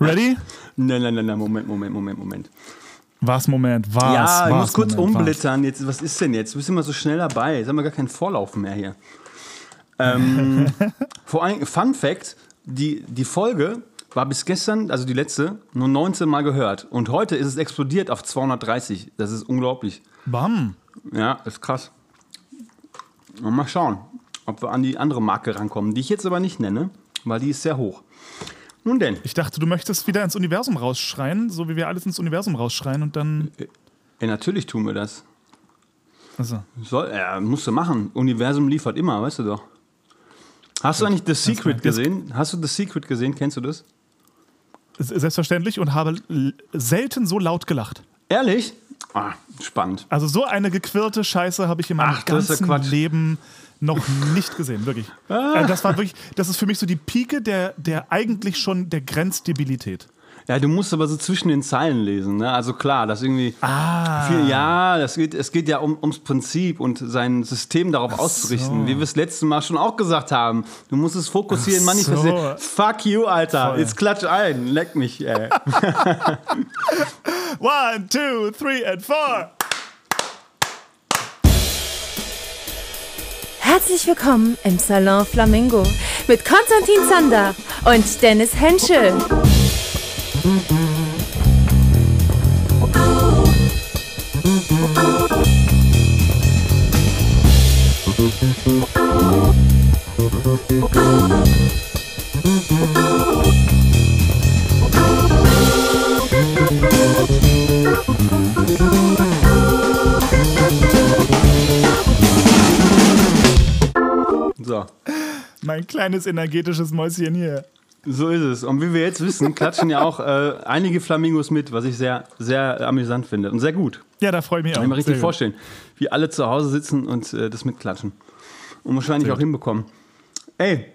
Ready? Nein, nein, nein, nein, Moment, Moment, Moment, Moment. Was, Moment, was? ja, ich was, muss kurz Moment, was? umblittern. Jetzt, was ist denn jetzt? Du bist immer so schnell dabei. Jetzt haben wir gar keinen Vorlauf mehr hier. Ähm, vor allem, Fun Fact: die, die Folge war bis gestern, also die letzte, nur 19 Mal gehört. Und heute ist es explodiert auf 230. Das ist unglaublich. Bam. Ja, ist krass. Und mal schauen, ob wir an die andere Marke rankommen, die ich jetzt aber nicht nenne, weil die ist sehr hoch. Nun denn, Ich dachte, du möchtest wieder ins Universum rausschreien, so wie wir alles ins Universum rausschreien und dann. ja, natürlich tun wir das. Also, Soll, ja, musst du machen. Universum liefert immer, weißt du doch. Hast du eigentlich The Secret gesehen? Hast du The Secret gesehen? Kennst du das? selbstverständlich und habe selten so laut gelacht. Ehrlich? Ah, spannend. Also so eine gequirlte Scheiße habe ich in meinem Ach, ganzen. Leben noch nicht gesehen, wirklich. Äh, Das war wirklich, das ist für mich so die Pike der, der eigentlich schon der Grenzdebilität. Ja, du musst aber so zwischen den Zeilen lesen. Ne? Also klar, das irgendwie. Ah. Viel, ja, das geht, es geht ja um, ums Prinzip und sein System darauf auszurichten. Wie wir es letztes Mal schon auch gesagt haben. Du musst es fokussieren, Ach so. manifestieren. Fuck you, Alter. Voll. Jetzt klatsch ein. Leck mich, ey. One, two, three and four. Herzlich willkommen im Salon Flamingo mit Konstantin Zander und Dennis Henschel. So. Mein kleines energetisches Mäuschen hier. So ist es. Und wie wir jetzt wissen, klatschen ja auch äh, einige Flamingos mit, was ich sehr, sehr amüsant finde. Und sehr gut. Ja, da freue ich mich auch. Kann ich mir richtig gut. vorstellen, wie alle zu Hause sitzen und äh, das mitklatschen. Und wahrscheinlich Sehr auch gut. hinbekommen. Ey,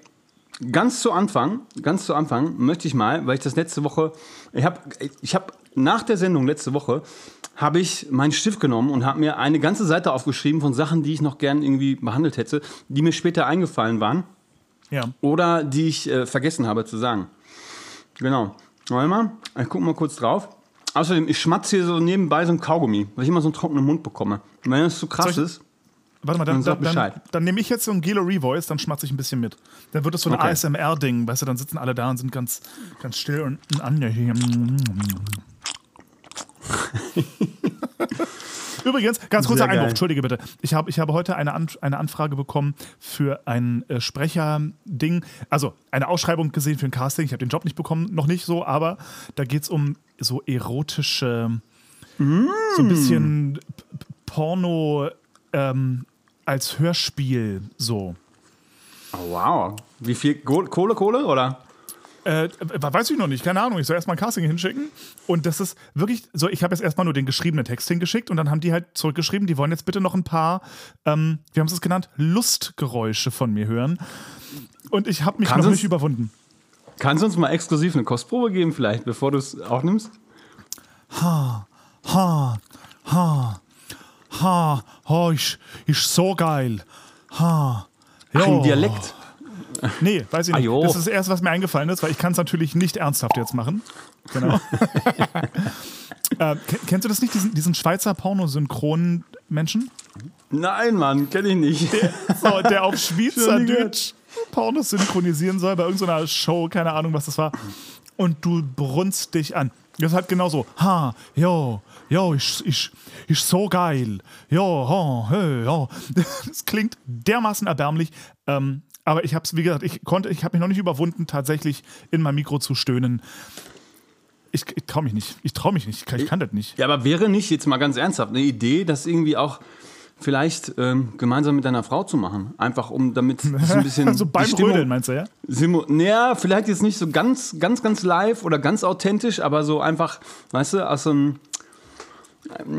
ganz zu Anfang, ganz zu Anfang möchte ich mal, weil ich das letzte Woche, ich habe ich hab nach der Sendung letzte Woche, habe ich meinen Stift genommen und habe mir eine ganze Seite aufgeschrieben von Sachen, die ich noch gern irgendwie behandelt hätte, die mir später eingefallen waren Ja. oder die ich äh, vergessen habe zu sagen. Genau. Warte mal, ich gucke mal kurz drauf. Außerdem, ich schmatze hier so nebenbei so ein Kaugummi, weil ich immer so einen trockenen Mund bekomme. Und wenn das zu krass Soll ich- ist, Warte mal, dann, Dann dann, dann, Bescheid. dann nehme ich jetzt so ein Gelo Revoice, dann schmatze ich ein bisschen mit. Dann wird das so ein Okay. ASMR-Ding, weißt du, dann sitzen alle da und sind ganz, ganz still und an hier. Übrigens, ganz kurzer. Einwurf, entschuldige bitte. Ich habe, ich habe heute eine, An eine Anfrage bekommen für ein äh, Sprecher-Ding, also eine Ausschreibung gesehen für ein Casting. Ich habe den Job nicht bekommen, noch nicht so, aber da geht es um so erotische, so ein bisschen P- P- Porno ähm, als Hörspiel so. oh, wow. Wie viel Kohle, Kohle oder? Äh, weiß ich noch nicht, keine Ahnung. Ich soll erstmal ein Casting hinschicken. Und das ist wirklich so, ich habe jetzt erstmal nur den geschriebenen Text hingeschickt und dann haben die halt zurückgeschrieben, die wollen jetzt bitte noch ein paar, ähm, wie haben sie es genannt, Lustgeräusche von mir hören. Und ich habe mich Kannst noch nicht überwunden. Kannst du uns mal exklusiv eine Kostprobe geben, vielleicht, bevor du es aufnimmst? Ha, ha, ha, oh, ich, ich so geil. Ha. Jo. im Dialekt. Nee, weiß ich nicht. jo. das ist das Erste, was mir eingefallen ist, weil ich kann es natürlich nicht ernsthaft jetzt machen. Genau. äh, ke- kennst du das nicht, diesen, diesen Schweizer Pornosynchron-Menschen? Nein, Mann, kenne ich nicht. So, der auf Schweizerdeutsch Pornos synchronisieren soll bei irgendeiner Show, keine Ahnung, was das war. Und du brunst dich an. Das hat genau so, ha, jo, jo, ich, ich, ich so geil. Jo, ha, hey, jo. Das klingt dermaßen erbärmlich. Ähm, aber ich habe es, wie gesagt, ich konnte, ich habe mich noch nicht überwunden, tatsächlich in mein Mikro zu stöhnen. Ich, ich traue mich nicht. Ich traue mich nicht. Ich kann, ich kann das nicht. Ja, aber wäre nicht, jetzt mal ganz ernsthaft, eine Idee, das irgendwie auch vielleicht ähm, gemeinsam mit deiner Frau zu machen? Einfach um damit so ein bisschen. Also beim Stimmung- Rödeln, meinst du, ja? Simu naja, vielleicht jetzt nicht so ganz, ganz, ganz live oder ganz authentisch, aber so einfach, weißt du, aus so einem.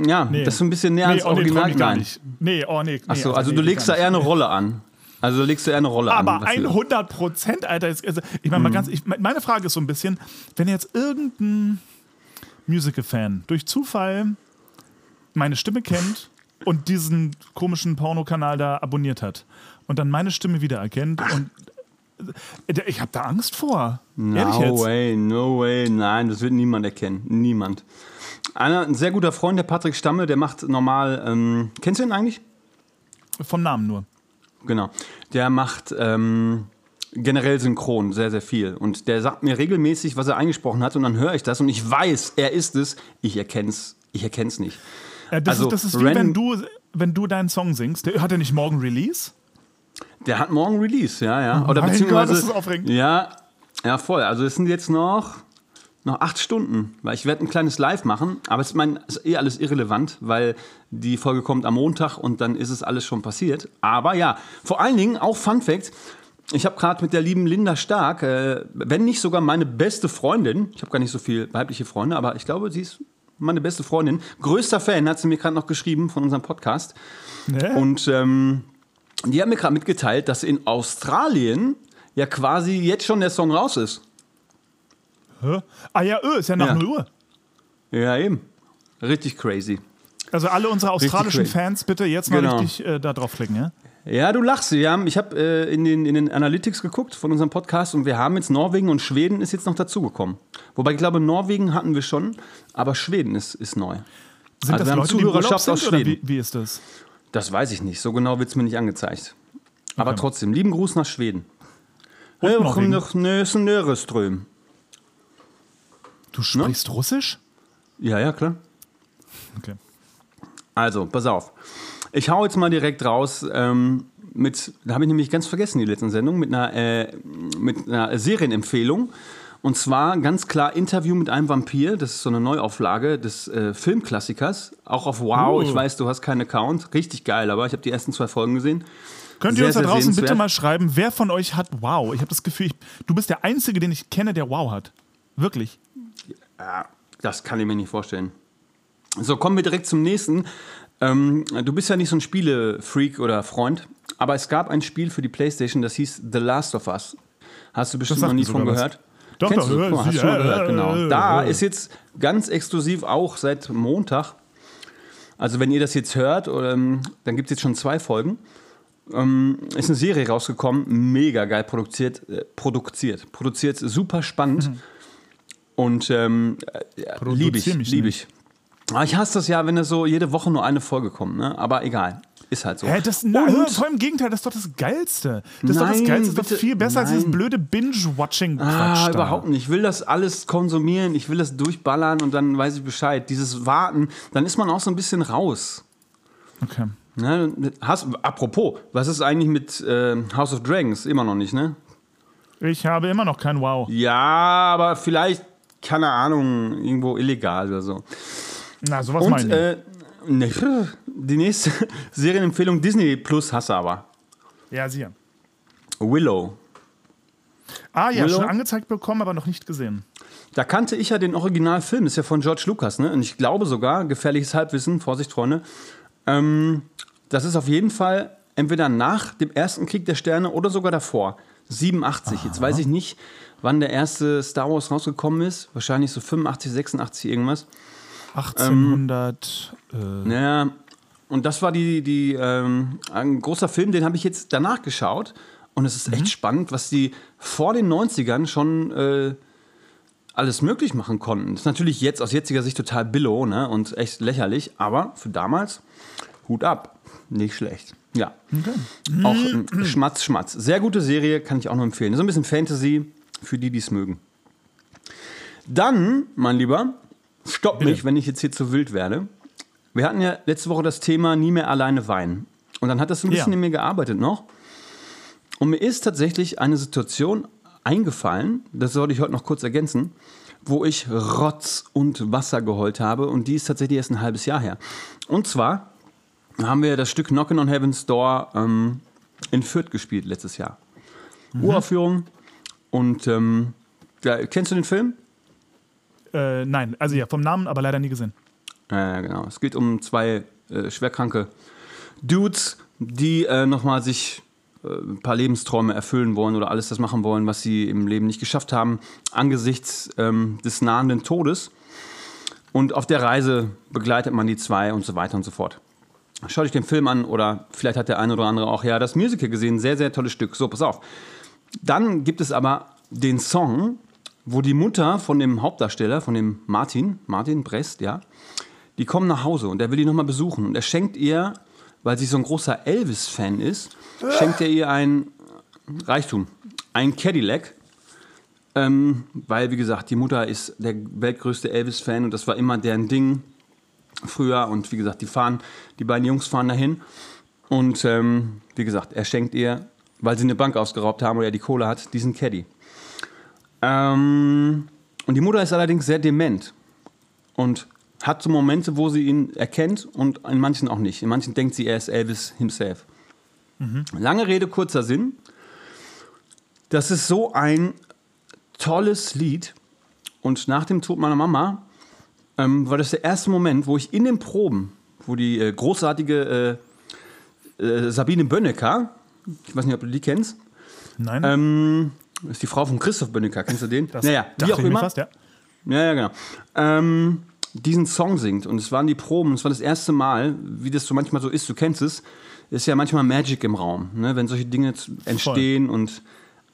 Ja, das so ein bisschen näher nee, ans oh, nee, Original hinein. nicht. Nee, oh nee. nee Achso, also nee, du legst da eher eine Rolle an. Also legst du eher eine Rolle an. Aber dafür. 100 Prozent, Alter. Ist, also, ich meine, mal ganz, ich, meine Frage ist so ein bisschen, wenn jetzt irgendein Musical-Fan durch Zufall meine Stimme kennt und diesen komischen Pornokanal da abonniert hat und dann meine Stimme wiedererkennt und Äh, Ich habe da Angst vor. No Ehrlich jetzt. way, no way. Nein, das wird niemand erkennen. Niemand. Einer, ein sehr guter Freund, der Patrick Stamme, der macht normal. Ähm, kennst du ihn eigentlich? Vom Namen nur. Genau. Der macht ähm, generell synchron sehr, sehr viel. Und der sagt mir regelmäßig, was er eingesprochen hat. Und dann höre ich das und ich weiß, er ist es. Ich erkenne es ich erkenn's nicht. Äh, das, Also, ist, das ist wie wenn du, wenn du deinen Song singst. Der, hat er nicht morgen Release? Der hat morgen Release, ja, ja. Oder mein beziehungsweise. Gott, das ist aufregend. Ja, ja, voll. Also es sind jetzt noch, noch acht Stunden, weil ich werde ein kleines Live machen, aber es ist, mein, ist eh alles irrelevant, weil die Folge kommt am Montag und dann ist es alles schon passiert. Aber ja, vor allen Dingen auch Fun Fact. Ich habe gerade mit der lieben Linda Stark, äh, wenn nicht sogar meine beste Freundin, ich habe gar nicht so viele weibliche Freunde, aber ich glaube, sie ist meine beste Freundin, größter Fan, hat sie mir gerade noch geschrieben von unserem Podcast. Ne? Und ähm, die haben mir gerade mitgeteilt, dass in Australien ja quasi jetzt schon der Song raus ist. Hä? Ah ja, öh, ist ja nach Ja. 0 Uhr. Ja, eben. Richtig crazy. Also alle unsere australischen. Fans bitte jetzt mal Genau. richtig äh, da draufklicken, ja? Ja, du lachst. Wir haben, ich habe äh, in, den, in den Analytics geguckt von unserem Podcast und wir haben jetzt Norwegen und Schweden ist jetzt noch dazugekommen. Wobei ich glaube, Norwegen hatten wir schon, aber Schweden ist, ist neu. Sind Also das wir haben Leute, Zuhörerschaft sind, aus oder Schweden. wie, wie ist das? Das weiß ich nicht. So genau wird es mir nicht angezeigt. Aber Okay. trotzdem, lieben Gruß nach Schweden. Und Ja, Norwegen. noch Nösen. Du sprichst Russisch? Ja, ja, klar. Okay. Also, pass auf. Ich hau jetzt mal direkt raus ähm, mit, da habe ich nämlich ganz vergessen, die letzten Sendung, mit einer, äh, mit einer Serienempfehlung. Und zwar ganz klar Interview mit einem Vampir. Das ist so eine Neuauflage des äh, Filmklassikers. Auch auf Wow. Uh. Ich weiß, du hast keinen Account. Richtig geil, aber ich habe die ersten zwei Folgen gesehen. Könnt ihr Sehr, uns da draußen bitte mal schreiben, wer von euch hat Wow? Ich habe das Gefühl, ich, du bist der Einzige, den ich kenne, der Wow hat. Wirklich. Ja, das kann ich mir nicht vorstellen. So, kommen wir direkt zum nächsten. Ähm, du bist ja nicht so ein Spielefreak oder Freund, aber es gab ein Spiel für die Playstation, das hieß The Last of Us. Hast du bestimmt noch nie von was. gehört? Doch, Kennst doch, du? mal, hast ja, schon mal gehört, genau. Da ist jetzt ganz exklusiv auch seit Montag, also wenn ihr das jetzt hört, ähm, dann gibt es jetzt schon zwei Folgen, ähm, ist eine Serie rausgekommen, mega geil produziert, äh, produziert, produziert, super spannend. Und ähm, äh, liebe ich, liebe ich. Aber ich hasse das ja, wenn das so jede Woche nur eine Folge kommt, ne? Aber egal, ist halt so. Hä, das, na, voll im Gegenteil, das ist doch das Geilste. Das ist doch das Nein, Geilste, das ist doch viel besser als nein. dieses blöde Binge-Watching-Quatsch. Ah, da. überhaupt nicht. Ich will das alles konsumieren, ich will das durchballern und dann weiß ich Bescheid. Dieses Warten, dann ist man auch so ein bisschen raus. Okay. Ne? Hast, apropos, was ist eigentlich mit äh, House of Dragons? Immer noch nicht, ne? Ich habe immer noch kein Wow. Ja, aber vielleicht, keine Ahnung, irgendwo illegal oder so. Na, sowas Und meine ich. äh, ne, die nächste Serienempfehlung Disney Plus hasse aber. Ja, sicher. Willow. Ah ja, Willow? schon angezeigt bekommen, aber noch nicht gesehen. Da kannte ich ja den Originalfilm, ist ja von George Lucas, ne? Und ich glaube sogar, gefährliches Halbwissen, Vorsicht, Freunde, ähm, das ist auf jeden Fall entweder nach dem ersten Krieg der Sterne oder sogar davor. 87. Jetzt weiß ich nicht, wann der erste Star Wars rausgekommen ist. Wahrscheinlich so 85, 86 irgendwas. 1800. äh, Naja, und das war die, die ähm, ein großer Film, den habe ich jetzt danach geschaut. Und es ist echt spannend, was die vor den 90ern schon äh, alles möglich machen konnten. Das ist natürlich jetzt aus jetziger Sicht total billow ne? und echt lächerlich, aber für damals Hut ab. Nicht schlecht. Ja. Auch ein Schmatz, Schmatz. Sehr gute Serie, kann ich auch nur empfehlen. So ein bisschen Fantasy für die, die es mögen. Dann, mein Lieber, stopp mich, wenn ich jetzt hier zu wild werde. Wir hatten ja letzte Woche das Thema nie mehr alleine weinen. Und dann hat das so ein bisschen Ja. in mir gearbeitet noch. Und mir ist tatsächlich eine Situation eingefallen, das sollte ich heute noch kurz ergänzen, wo ich Rotz und Wasser geheult habe. Und die ist tatsächlich erst ein halbes Jahr her. Und zwar haben wir das Stück Knockin' on Heaven's Door ähm, in Fürth gespielt letztes Jahr. Uraufführung. Und ähm, ja, kennst du den Film? äh, nein, also ja, vom Namen, aber leider nie gesehen. Ja, genau. Es geht um zwei äh, schwerkranke Dudes, die äh, nochmal sich äh, ein paar Lebensträume erfüllen wollen oder alles das machen wollen, was sie im Leben nicht geschafft haben, angesichts ähm, des nahenden Todes. Und auf der Reise begleitet man die zwei und so weiter und so fort. Schaut euch den Film an oder vielleicht hat der eine oder andere auch ja das Musical gesehen. Sehr, sehr tolles Stück. So, pass auf. Dann gibt es aber den Song, wo die Mutter von dem Hauptdarsteller, von dem Martin, Martin Brest, ja, die kommen nach Hause und er will die nochmal besuchen. Und er schenkt ihr, weil sie so ein großer Elvis-Fan ist, schenkt er ihr ein Reichtum, ein Cadillac. Ähm, weil, wie gesagt, die Mutter ist der weltgrößte Elvis-Fan und das war immer deren Ding früher. Und wie gesagt, die fahren, die beiden Jungs fahren dahin. Und ähm, wie gesagt, er schenkt ihr, weil sie eine Bank ausgeraubt haben oder er die Kohle hat, diesen Caddy. Ähm, und die Mutter ist allerdings sehr dement und hat so Momente, wo sie ihn erkennt und in manchen auch nicht. In manchen denkt sie, er ist Elvis himself. Lange Rede, kurzer Sinn. Das ist so ein tolles Lied. Und nach dem Tod meiner Mama ähm, war das der erste Moment, wo ich in den Proben, wo die äh, großartige äh, äh, Sabine Bönnecker, ich weiß nicht, ob du die kennst, Nein, ähm, ist die Frau von Christoph Bönnecker, kennst du den? das naja, wie auch immer. Fast, ja. Ja, ja, genau. Ähm, diesen Song singt. Und es waren die Proben. Es war das erste Mal, wie das so manchmal so ist, du kennst es, ist ja manchmal Magic im Raum, ne? wenn solche Dinge entstehen. Und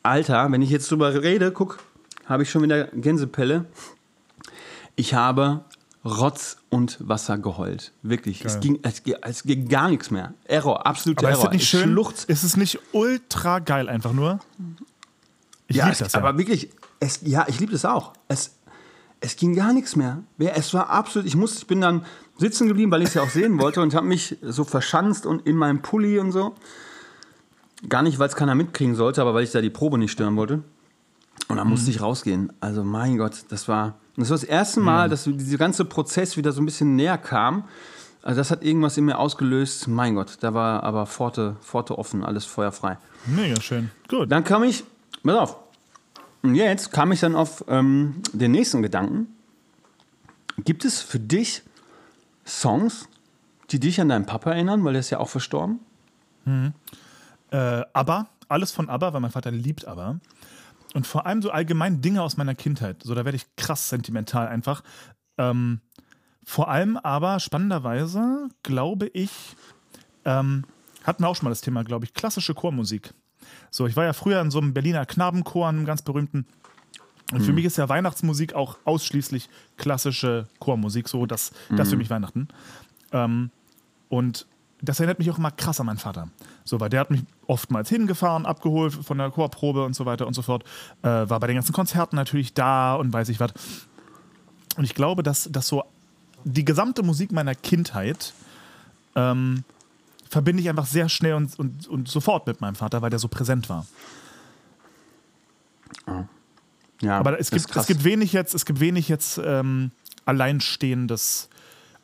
Alter, wenn ich jetzt drüber rede, guck, habe ich schon wieder Gänsepelle. Ich habe Rotz und Wasser geheult. Wirklich. Es Geil. ging, es, ging- es ging gar nichts mehr. Error, absoluter Aber ist Error. das nicht Ich schön? schluchz. Ist es nicht ultra geil einfach nur? Ich ja, lieb es, das ja. aber wirklich, es, ja, ich liebe das auch. Es, es ging gar nichts mehr. Es war absolut, ich muss, ich bin dann sitzen geblieben, weil ich es ja auch sehen wollte und habe mich so verschanzt und in meinem Pulli und so. Gar nicht, weil es keiner mitkriegen sollte, aber weil ich da die Probe nicht stören wollte. Und dann Mhm. musste ich rausgehen. Also mein Gott, das war das, war das erste Mhm. Mal, dass dieser ganze Prozess wieder so ein bisschen näher kam. Also das hat irgendwas in mir ausgelöst. Mein Gott, da war aber Pforte, Pforte offen, alles feuerfrei. Mega schön. Gut. Dann kam ich, pass auf, und jetzt kam ich dann auf ähm, den nächsten Gedanken. Gibt es für dich Songs, die dich an deinen Papa erinnern, weil der ist ja auch verstorben? Äh, ABBA, alles von ABBA, weil mein Vater liebt ABBA. Und vor allem so allgemein Dinge aus meiner Kindheit. So, da werde ich krass sentimental einfach. Ähm, vor allem aber spannenderweise, glaube ich, ähm, hatten wir auch schon mal das Thema, glaube ich, klassische Chormusik. So, ich war ja früher in so einem Berliner Knabenchor, einem ganz berühmten. Und für mich ist ja Weihnachtsmusik auch ausschließlich klassische Chormusik, so das, das für mich Weihnachten. Ähm, und das erinnert mich auch immer krass an meinen Vater. So, weil der hat mich oftmals hingefahren, abgeholt von der Chorprobe und so weiter und so fort. Äh, war bei den ganzen Konzerten natürlich da und weiß ich was. Und ich glaube, dass, dass so die gesamte Musik meiner Kindheit ähm, verbinde ich einfach sehr schnell und, und, und sofort mit meinem Vater, weil der so präsent war. Ja, Aber es gibt, es gibt wenig jetzt, es gibt wenig jetzt ähm, alleinstehendes.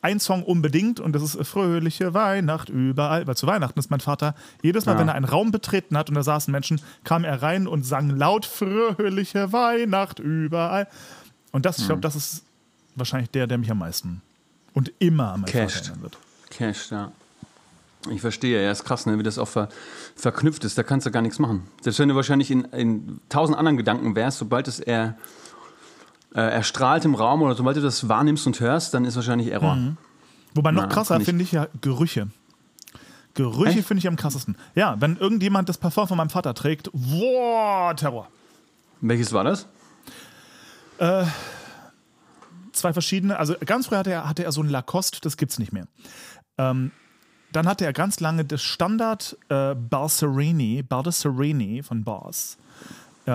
Ein Song unbedingt und das ist Fröhliche Weihnacht überall, weil zu Weihnachten ist mein Vater jedes Mal, Ja. wenn er einen Raum betreten hat und da saßen Menschen, kam er rein und sang laut Fröhliche Weihnacht überall. Und das, ich Hm. glaube, das ist wahrscheinlich der, der mich am meisten und immer an meinen Casht. Vater erinnern wird. Cash, ja. Ich verstehe, ja, ist krass, ne, wie das auch ver verknüpft ist. Da kannst du gar nichts machen. Selbst wenn du wahrscheinlich in, in tausend anderen Gedanken wärst, sobald es er, äh, erstrahlt im Raum oder sobald du das wahrnimmst und hörst, dann ist wahrscheinlich Error. Wobei noch Na, krasser finde ich ja Gerüche. Gerüche finde ich am krassesten. Ja, wenn irgendjemand das Parfum von meinem Vater trägt, wow, Terror. Welches war das? zwei verschiedene. Also ganz früher hatte er, hatte er so ein Lacoste, das gibt's nicht mehr. Ähm, dann hatte er ganz lange das Standard äh, Balserini, Baldesserini von Boss.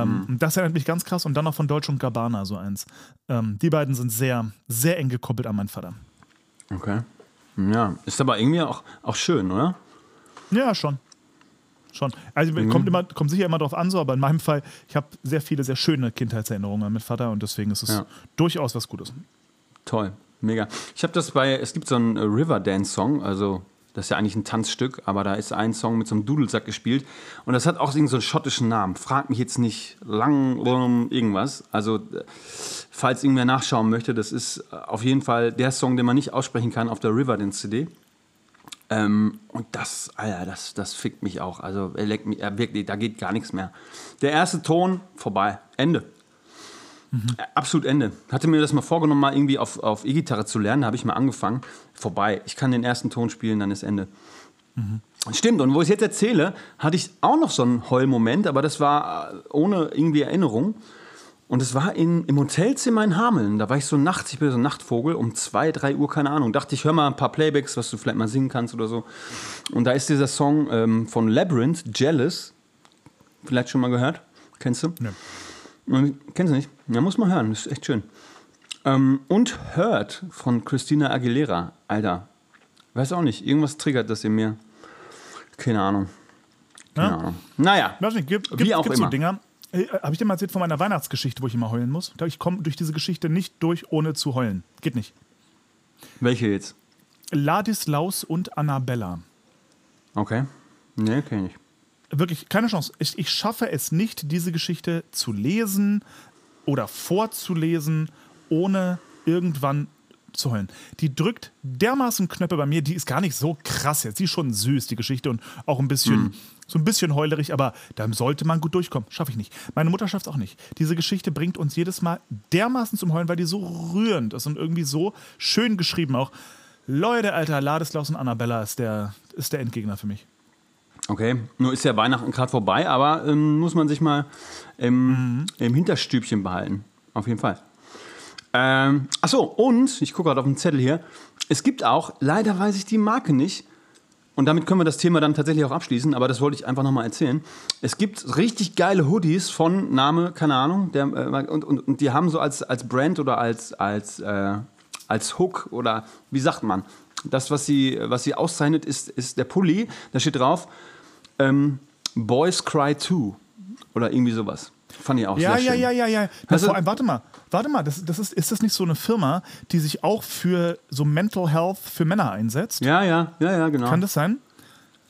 Ähm, und Das erinnert mich ganz krass. Und dann noch von Deutsch und Gabbana so eins. Ähm, die beiden sind sehr, sehr eng gekoppelt an meinen Vater. Okay. Ja, ist aber irgendwie auch, auch schön, oder? Ja, schon. Schon. Also kommt, immer, kommt sicher immer drauf an, so, aber in meinem Fall, ich habe sehr viele, sehr schöne Kindheitserinnerungen mit Vater und deswegen ist es Ja. durchaus was Gutes. Toll, mega. Ich habe das bei, es gibt so einen äh, Riverdance-Song, also das ist ja eigentlich ein Tanzstück, aber da ist ein Song mit so einem Dudelsack gespielt und das hat auch so einen schottischen Namen. Frag mich jetzt nicht lang irgendwas. Also, äh, falls irgendwer nachschauen möchte, das ist äh, auf jeden Fall der Song, den man nicht aussprechen kann auf der Riverdance-CD. Ähm, und das, Alter, das, das fickt mich auch. Also, er leckt mich, er wirklich, da geht gar nichts mehr. Der erste Ton, vorbei, Ende. Äh, Absolut Ende. Hatte mir das mal vorgenommen, mal irgendwie auf, auf E-Gitarre zu lernen. Da habe ich mal angefangen. Vorbei. Ich kann den ersten Ton spielen, dann ist Ende. Stimmt, und wo ich es jetzt erzähle, hatte ich auch noch so einen Heulmoment, aber das war äh, ohne irgendwie Erinnerung. Und es war in, im Hotelzimmer in Hameln. Da war ich so nachts, ich bin so ein Nachtvogel, um zwei, drei Uhr, keine Ahnung. Dachte ich, hör mal ein paar Playbacks, was du vielleicht mal singen kannst oder so. Und da ist dieser Song ähm, von Labyrinth, Jealous. Vielleicht schon mal gehört? Kennst du? Nee. Kennst du nicht? Ja, muss man hören, das ist echt schön. Ähm, und Hurt von Christina Aguilera. Alter, weiß auch nicht, irgendwas triggert das in mir. Keine Ahnung. Keine Ja? Ahnung. Naja, Weiß nicht, gibt, Wie gibt, auch gibt's so immer. Dinger. Äh, Habe ich dir mal erzählt von meiner Weihnachtsgeschichte, wo ich immer heulen muss? Ich komme durch diese Geschichte nicht durch, ohne zu heulen. Geht nicht. welche jetzt? Ladislaus und Annabella. Okay. Nee, kenn ich. Wirklich, keine Chance. Ich, ich schaffe es nicht, diese Geschichte zu lesen oder vorzulesen, ohne irgendwann zu heulen. Die drückt dermaßen Knöpfe bei mir, die ist gar nicht so krass jetzt. Die ist schon süß, die Geschichte, und auch ein bisschen, so ein bisschen heulerig, aber da sollte man gut durchkommen. Schaffe ich nicht. Meine Mutter schafft es auch nicht. Diese Geschichte bringt uns jedes Mal dermaßen zum Heulen, weil die so rührend ist und irgendwie so schön geschrieben auch. Leute, Alter, Ladislaus und Annabella ist der, ist der Endgegner für mich. Okay, nur ist ja Weihnachten gerade vorbei, aber ähm, muss man sich mal im, im Hinterstübchen behalten. Auf jeden Fall. Ähm, achso, und, ich gucke gerade auf den Zettel hier, es gibt auch, leider weiß ich die Marke nicht, und damit können wir das Thema dann tatsächlich auch abschließen, aber das wollte ich einfach nochmal erzählen. Es gibt richtig geile Hoodies von Name, keine Ahnung, der, äh, und, und, und die haben so als, als Brand oder als, als, äh, als Hook oder wie sagt man, das, was sie, was sie auszeichnet, ist, ist der Pulli, da steht drauf, ähm, Boys Cry 2 oder irgendwie sowas. Fand ich auch Ja, sehr ja, schön. ja, ja, ja. Das Also- vor allem, warte mal, warte mal, das, das ist, ist das nicht so eine Firma, die sich auch für so Mental Health für Männer einsetzt? Ja, ja, ja, ja, genau. Kann das sein?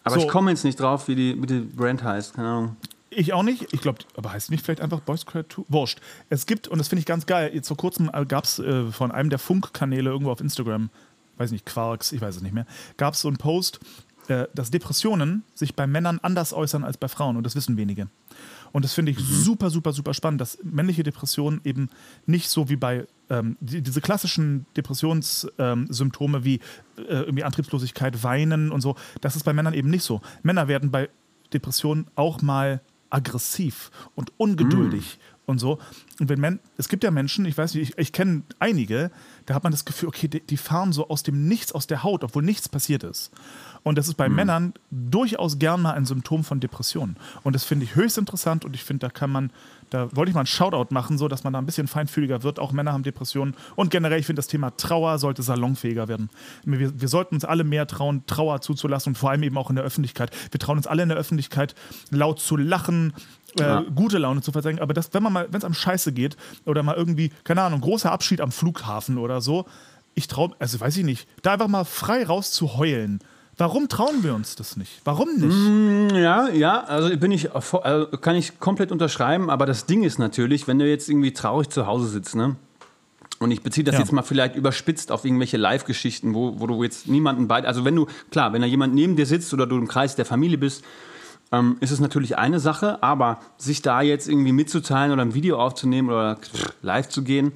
Aber so- ich komme jetzt nicht drauf, wie die, wie die Brand heißt, keine Ahnung. Ich auch nicht. Ich glaube, aber heißt nicht vielleicht einfach Boys Cry 2? Wurscht. Es gibt, und das finde ich ganz geil, jetzt vor kurzem gab es äh, von einem der Funkkanäle irgendwo auf Instagram, weiß nicht, Quarks, ich weiß es nicht mehr, gab es so einen Post, äh, dass Depressionen sich bei Männern anders äußern als bei Frauen und das wissen wenige. Und das finde ich super, super, super spannend, dass männliche Depressionen eben nicht so wie bei ähm, die, diese klassischen Depressionssymptome ähm, wie äh, irgendwie Antriebslosigkeit, Weinen und so, das ist bei Männern eben nicht so. Männer werden bei Depressionen auch mal aggressiv und ungeduldig und so. Und wenn Men es gibt ja Menschen, ich weiß nicht, ich, ich kenne einige, da hat man das Gefühl, okay, die, die fahren so aus dem Nichts, aus der Haut, obwohl nichts passiert ist. Und das ist bei Männern durchaus gern mal ein Symptom von Depressionen. Und das finde ich höchst interessant und ich finde, da kann man, da wollte ich mal einen Shoutout machen, so dass man da ein bisschen feinfühliger wird. Auch Männer haben Depressionen. Und generell, ich finde, das Thema Trauer sollte salonfähiger werden. Wir, wir sollten uns alle mehr trauen, Trauer zuzulassen und vor allem eben auch in der Öffentlichkeit. Wir trauen uns alle in der Öffentlichkeit laut zu lachen, äh, gute Laune zu verzeigen. Aber das, wenn man mal, wenn es am Scheiße geht oder mal irgendwie, keine Ahnung, großer Abschied am Flughafen oder so, ich traue, also weiß ich nicht, da einfach mal frei raus zu heulen. Warum trauen wir uns das nicht? Warum nicht? Ja, ja, also bin ich, also kann ich komplett unterschreiben, aber das Ding ist natürlich, wenn du jetzt irgendwie traurig zu Hause sitzt, ne? Und ich beziehe das Ja. jetzt mal vielleicht überspitzt auf irgendwelche Live-Geschichten, wo, wo du jetzt niemanden bei, also wenn du, klar, wenn da jemand neben dir sitzt oder du im Kreis der Familie bist, ähm, ist es natürlich eine Sache, aber sich da jetzt irgendwie mitzuteilen oder ein Video aufzunehmen oder live zu gehen,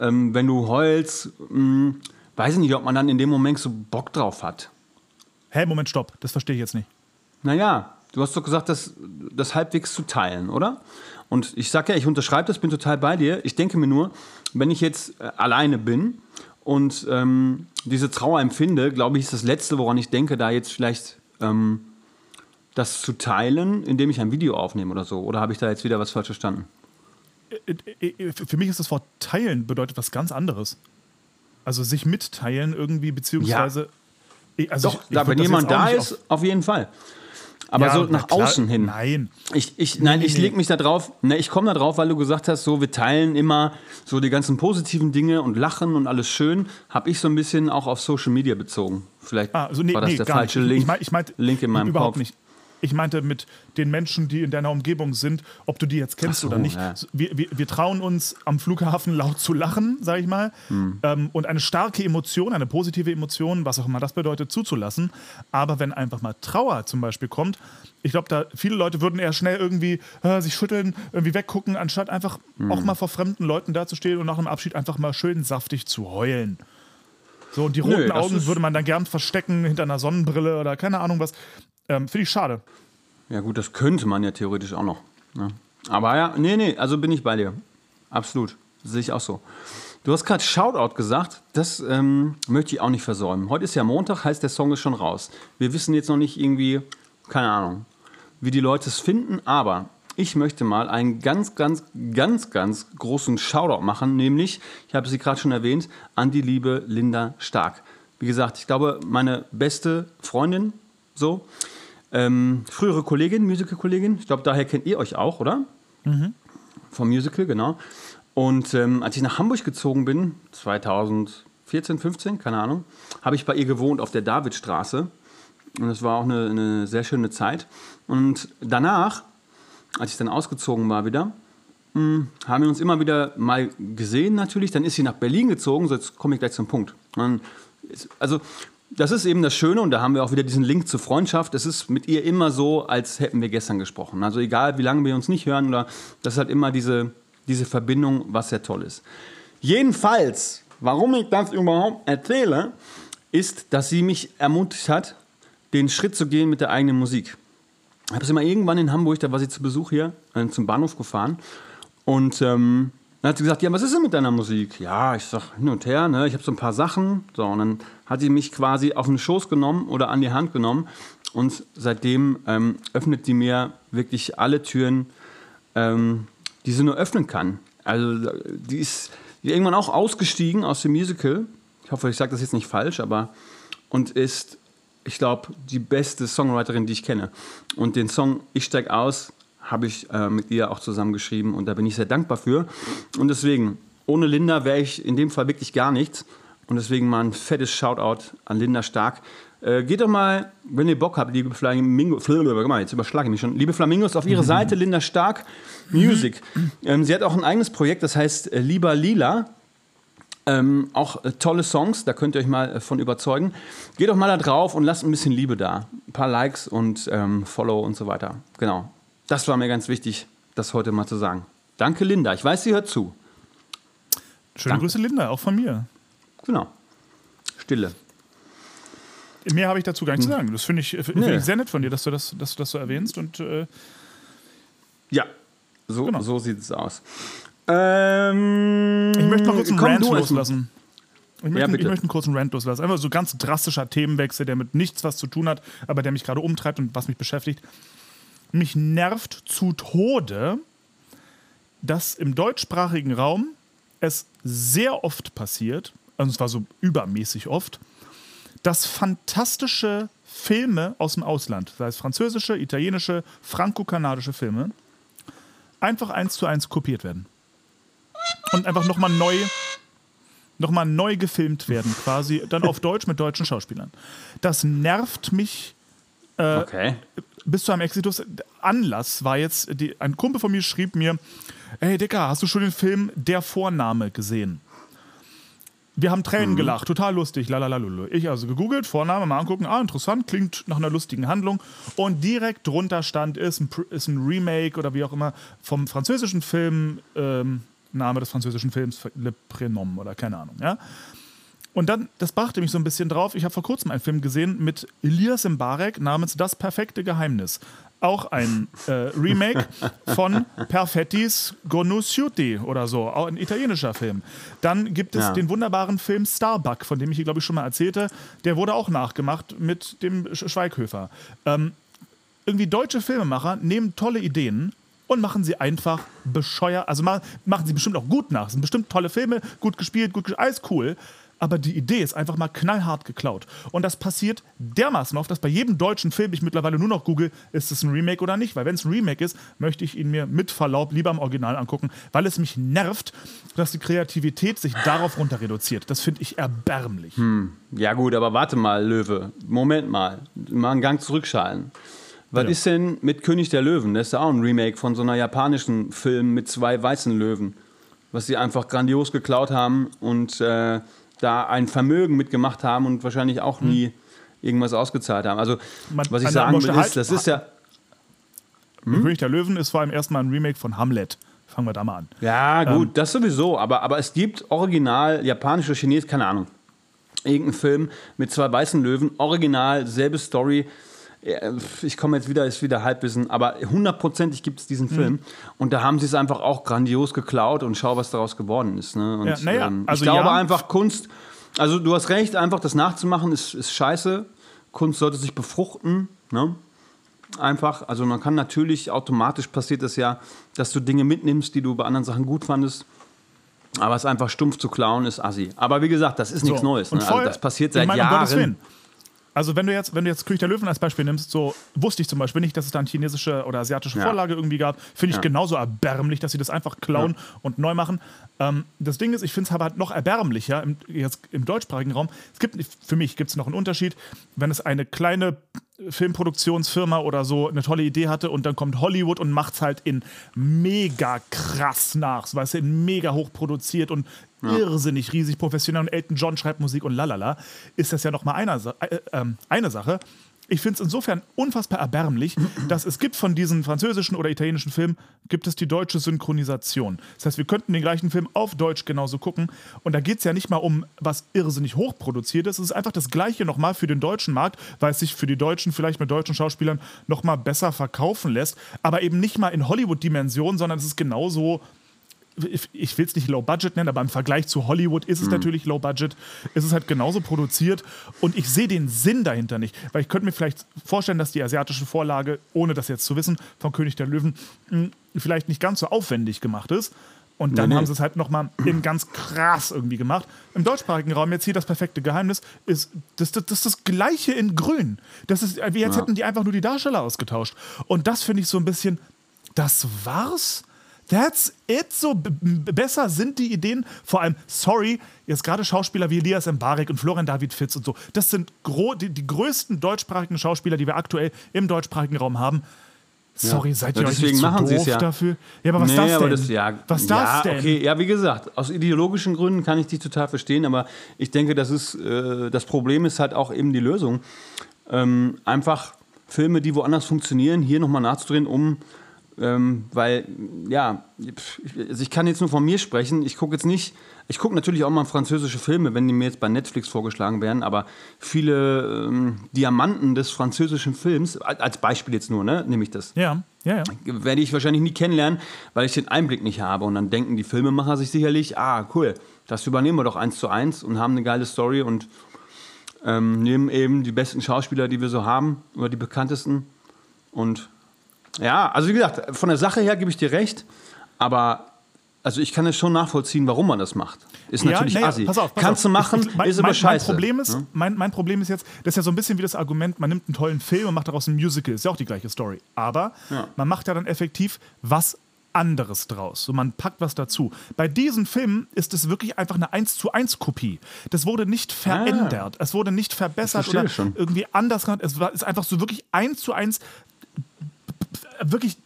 ähm, wenn du heulst, mh, weiß ich nicht, ob man dann in dem Moment so Bock drauf hat. Hä, Moment, stopp. Das verstehe ich jetzt nicht. Naja, du hast doch gesagt, das, das halbwegs zu teilen, oder? Und ich sag ja, ich unterschreibe das, bin total bei dir. Ich denke mir nur, wenn ich jetzt äh, alleine bin und ähm, diese Trauer empfinde, glaube ich, ist das Letzte, woran ich denke, da jetzt vielleicht ähm, das zu teilen, indem ich ein Video aufnehme oder so. Oder habe ich da jetzt wieder was falsch verstanden? Äh, äh, Für mich ist das Wort teilen bedeutet was ganz anderes. Also sich mitteilen irgendwie, beziehungsweise. Ich- Also Doch, ich- ich da, wenn jemand da ist, auf- auf, jeden Fall. Aber Ja, so na nach klar, außen hin. Nein. Ich, ich, nein, Nee, ich nee. leg mich da drauf. Ne, ich komme da drauf, weil du gesagt hast, so wir teilen immer so die ganzen positiven Dinge und lachen und alles schön. Habe ich so ein bisschen auch auf Social Media bezogen. Vielleicht Ah, also nee, war das nee, der falsche nicht. Link, Ich, mein, ich meinte Link in meinem überhaupt Kopf. nicht. Ich meinte mit den Menschen, die in deiner Umgebung sind, ob du die jetzt kennst so, oder nicht. ja. Wir, wir, wir trauen uns am Flughafen laut zu lachen, sage ich mal, Hm. ähm, und eine starke Emotion, eine positive Emotion, was auch immer das bedeutet, zuzulassen. Aber wenn einfach mal Trauer zum Beispiel kommt, ich glaube, da viele Leute würden eher schnell irgendwie äh, sich schütteln, irgendwie weggucken, anstatt einfach Hm. auch mal vor fremden Leuten dazustehen und nach einem Abschied einfach mal schön saftig zu heulen. So, und die Nö, roten das Augen würde man dann gern verstecken hinter einer Sonnenbrille oder keine Ahnung was. Ähm, Finde ich schade. Ja, gut, das könnte man ja theoretisch auch noch. Ne? Aber ja, nee, nee, also bin ich bei dir. Absolut. Sehe ich auch so. Du hast gerade Shoutout gesagt, das ähm, möchte ich auch nicht versäumen. Heute ist ja Montag, heißt der Song ist schon raus. Wir wissen jetzt noch nicht irgendwie, keine Ahnung, wie die Leute es finden, aber ich möchte mal einen ganz, ganz, ganz, ganz großen Shoutout machen, nämlich, ich habe sie gerade schon erwähnt, an die liebe Linda Stark. Wie gesagt, ich glaube, meine beste Freundin, so, ähm, frühere Kollegin, Musical-Kollegin, ich glaube, daher kennt ihr euch auch, oder? Vom Musical, genau. Und ähm, als ich nach Hamburg gezogen bin, 2014, 15, keine Ahnung, habe ich bei ihr gewohnt auf der Davidstraße. Und es war auch eine, eine sehr schöne Zeit. Und danach, als ich dann ausgezogen war wieder, mh, haben wir uns immer wieder mal gesehen natürlich. Dann ist sie nach Berlin gezogen, so jetzt komme ich gleich zum Punkt. Also das ist eben das Schöne und da haben wir auch wieder diesen Link zur Freundschaft. Es ist mit ihr immer so, als hätten wir gestern gesprochen. Also egal, wie lange wir uns nicht hören, oder das ist halt immer diese, diese Verbindung, was sehr toll ist. Jedenfalls, warum ich das überhaupt erzähle, ist, dass sie mich ermutigt hat, den Schritt zu gehen mit der eigenen Musik. Ich habe sie mal irgendwann in Hamburg, da war sie zu Besuch hier, äh, zum Bahnhof gefahren. Und ähm, dann hat sie gesagt, ja, was ist denn mit deiner Musik? Ja, ich sag hin und her, ne? ich habe so ein paar Sachen. So, und dann hat sie mich quasi auf den Schoß genommen oder an die Hand genommen. Und seitdem ähm, öffnet sie mir wirklich alle Türen, ähm, die sie nur öffnen kann. Also die ist irgendwann auch ausgestiegen aus dem Musical. Ich hoffe, ich sage das jetzt nicht falsch, aber und ist, ich glaube, die beste Songwriterin, die ich kenne. Und den Song Ich steig aus habe ich äh, mit ihr auch zusammen geschrieben und da bin ich sehr dankbar für. Und deswegen, ohne Linda wäre ich in dem Fall wirklich gar nichts. Und deswegen mal ein fettes Shoutout an Linda Stark. Äh, geht doch mal, wenn ihr Bock habt, liebe Flamingo, Guck mal, jetzt überschlage ich mich schon. Liebe Flamingos, auf ihre Seite Linda Stark Music. Ähm, sie hat auch ein eigenes Projekt, das heißt äh, Lieber Lila. Ähm, auch äh, tolle Songs, da könnt ihr euch mal äh, von überzeugen. Geht doch mal da drauf und lasst ein bisschen Liebe da. Ein paar Likes und ähm, Follow und so weiter. Genau. Das war mir ganz wichtig, das heute mal zu sagen. Danke, Linda. Ich weiß, sie hört zu. Schöne Danke. Grüße, Linda, auch von mir. Genau. Stille. Mehr habe ich dazu gar nicht zu sagen. Das finde ich, find Nee. ich sehr nett von dir, dass du das, dass du das so erwähnst. Und äh, Ja, so, Genau. so sieht es aus. Ähm, ich möchte mal kurz einen Rant loslassen. Ich möchte, Ja, ich möchte einen kurzen Rant loslassen. Einfach so ganz drastischer Themenwechsel, der mit nichts was zu tun hat, aber der mich gerade umtreibt und was mich beschäftigt. Mich nervt zu Tode, dass im deutschsprachigen Raum es sehr oft passiert, also es war so übermäßig oft, dass fantastische Filme aus dem Ausland, sei es französische, italienische, franco-kanadische Filme, einfach eins zu eins kopiert werden. Und einfach nochmal neu, noch neu gefilmt werden, quasi dann auf Deutsch mit deutschen Schauspielern. Das nervt mich Okay. bis zu einem Exitus. Anlass war jetzt, die, ein Kumpel von mir schrieb mir, hey Dicker, hast du schon den Film Der Vorname gesehen? Wir haben Tränen gelacht, total lustig, lalalala. Ich also gegoogelt, Vorname mal angucken, ah, interessant, klingt nach einer lustigen Handlung. Und direkt drunter stand, ist ein, ist ein Remake oder wie auch immer vom französischen Film, ähm, Name des französischen Films, Le Prénom oder keine Ahnung, ja. Und dann, das brachte mich so ein bisschen drauf. Ich habe vor kurzem einen Film gesehen mit Elias Mbarek namens Das perfekte Geheimnis. Auch ein äh, Remake von Perfettis Conosciuti oder so, auch ein italienischer Film. Dann gibt es Ja. den wunderbaren Film Starbuck, von dem ich hier, glaube ich, schon mal erzählte. Der wurde auch nachgemacht mit dem Sch- Schweighöfer. Ähm, irgendwie deutsche Filmemacher nehmen tolle Ideen und machen sie einfach bescheuert. Also ma- machen sie bestimmt auch gut nach. Es sind bestimmt tolle Filme, gut gespielt, gut gespielt, alles cool. Aber die Idee ist einfach mal knallhart geklaut. Und das passiert dermaßen oft, dass bei jedem deutschen Film ich mittlerweile nur noch google, ist es ein Remake oder nicht. Weil wenn es ein Remake ist, möchte ich ihn mir mit Verlaub lieber im Original angucken, weil es mich nervt, dass die Kreativität sich darauf runter reduziert. Das finde ich erbärmlich. Ja gut, aber warte mal, Löwe. Moment mal. Mal einen Gang zurückschalten. Was Ja. ist denn mit König der Löwen? Das ist ja auch ein Remake von so einer japanischen Film mit zwei weißen Löwen. Was sie einfach grandios geklaut haben und äh, da ein Vermögen mitgemacht haben und wahrscheinlich auch nie irgendwas ausgezahlt haben. Also, Man- was ich sagen will, ist, das ist ja. König der Löwen ist vor allem erstmal ein Remake von Hamlet. Fangen wir da mal an. Ja, Ähm. gut, das sowieso, aber, aber es gibt original japanische, chinesische, keine Ahnung. irgendein Film mit zwei weißen Löwen, original, selbe Story. Ja, Ich komme jetzt wieder, ist wieder Halbwissen, aber hundertprozentig gibt es Mhm. diesen Film. Und da haben sie es einfach auch grandios geklaut und schau, was daraus geworden ist. Ne? Und, Ja, naja, ähm, also ich glaube ja. einfach, Kunst, also du hast recht, einfach das nachzumachen ist, ist scheiße. Kunst sollte sich befruchten. Ne? Einfach, also man kann natürlich, automatisch passiert es ja, dass du Dinge mitnimmst, die du bei anderen Sachen gut fandest. Aber es einfach stumpf zu klauen ist assi. Aber wie gesagt, das ist nichts So. Neues. Und Ne? Also das passiert ich seit meine, um Gottes Jahren. Willen. Also wenn du jetzt, wenn du jetzt König der Löwen als Beispiel nimmst, so wusste ich zum Beispiel nicht, dass es da eine chinesische oder asiatische Ja. Vorlage irgendwie gab. Finde ich Ja. genauso erbärmlich, dass sie das einfach klauen und neu machen. Ähm, das Ding ist, ich finde es aber halt noch erbärmlicher im, jetzt im deutschsprachigen Raum. Es gibt für mich gibt es noch einen Unterschied, wenn es eine kleine Filmproduktionsfirma oder so eine tolle Idee hatte und dann kommt Hollywood und macht es halt in mega krass nach, weißt du, in mega hoch produziert und irrsinnig riesig professionell. Und Elton John schreibt Musik und lalala, ist das ja nochmal eine, äh, ähm, eine Sache. Ich finde es insofern unfassbar erbärmlich, dass es gibt von diesen französischen oder italienischen Filmen, gibt es die deutsche Synchronisation. Das heißt, wir könnten den gleichen Film auf Deutsch genauso gucken. Und da geht es ja nicht mal um was irrsinnig hochproduziert ist. Es ist einfach das Gleiche nochmal für den deutschen Markt, weil es sich für die Deutschen vielleicht mit deutschen Schauspielern nochmal besser verkaufen lässt. Aber eben nicht mal in Hollywood-Dimension, sondern es ist genauso ich- ich will es nicht Low Budget nennen, aber im Vergleich zu Hollywood ist es natürlich Low Budget. Es ist halt genauso produziert und ich sehe den Sinn dahinter nicht. Weil ich könnte mir vielleicht vorstellen, dass die asiatische Vorlage, ohne das jetzt zu wissen, von König der Löwen mh, vielleicht nicht ganz so aufwendig gemacht ist. Und dann Nee, nee. haben sie es halt nochmal in ganz krass irgendwie gemacht. Im deutschsprachigen Raum, jetzt hier das perfekte Geheimnis, ist das, das, das, ist das Gleiche in Grün. Das ist, wie jetzt Ja. hätten die einfach nur die Darsteller ausgetauscht. Und das finde ich so ein bisschen, das war's? That's it. So besser sind die Ideen. Vor allem, sorry, jetzt gerade Schauspieler wie Elias Mbarek und Florian David Fitz und so. Das sind gro die, die größten deutschsprachigen Schauspieler, die wir aktuell im deutschsprachigen Raum haben. Sorry, seid Ja, ihr euch deswegen nicht so machen es doof ja. dafür? Ja, aber was Nee, das denn? Das, ja, was das ja, denn? Okay, ja, wie gesagt, aus ideologischen Gründen kann ich dich total verstehen, aber ich denke, das ist äh, das Problem ist halt auch eben die Lösung. Ähm, einfach Filme, die woanders funktionieren, hier nochmal nachzudrehen, um ähm, weil, ja, also ich kann jetzt nur von mir sprechen. Ich gucke jetzt nicht, ich gucke natürlich auch mal französische Filme, wenn die mir jetzt bei Netflix vorgeschlagen werden, aber viele ähm, Diamanten des französischen Films, als als Beispiel jetzt nur, ne, nehme ich das Ja, ja, ja. werde ich wahrscheinlich nie kennenlernen, weil ich den Einblick nicht habe. Und dann denken die Filmemacher sich sicherlich, ah, cool, das übernehmen wir doch eins zu eins und haben eine geile Story und ähm, nehmen eben die besten Schauspieler, die wir so haben, oder die bekanntesten. Und ja, also wie gesagt, von der Sache her gebe ich dir recht, aber also ich kann es schon nachvollziehen, warum man das macht. Ist natürlich naja, assi. pass auf, pass Kannst auf. du machen, Ich- mein, ist aber mein, scheiße. Mein Problem ist, ne? mein, mein Problem ist jetzt, das ist ja so ein bisschen wie das Argument, man nimmt einen tollen Film und macht daraus ein Musical. Ist ja auch die gleiche Story. Aber Ja. man macht ja dann effektiv was anderes draus. So, man packt was dazu. Bei diesen Filmen ist es wirklich einfach eine 1 zu 1 Kopie. Das wurde nicht verändert. Es wurde nicht verbessert oder schon. irgendwie anders gemacht. Es war, ist einfach so wirklich 1 zu 1 wirklich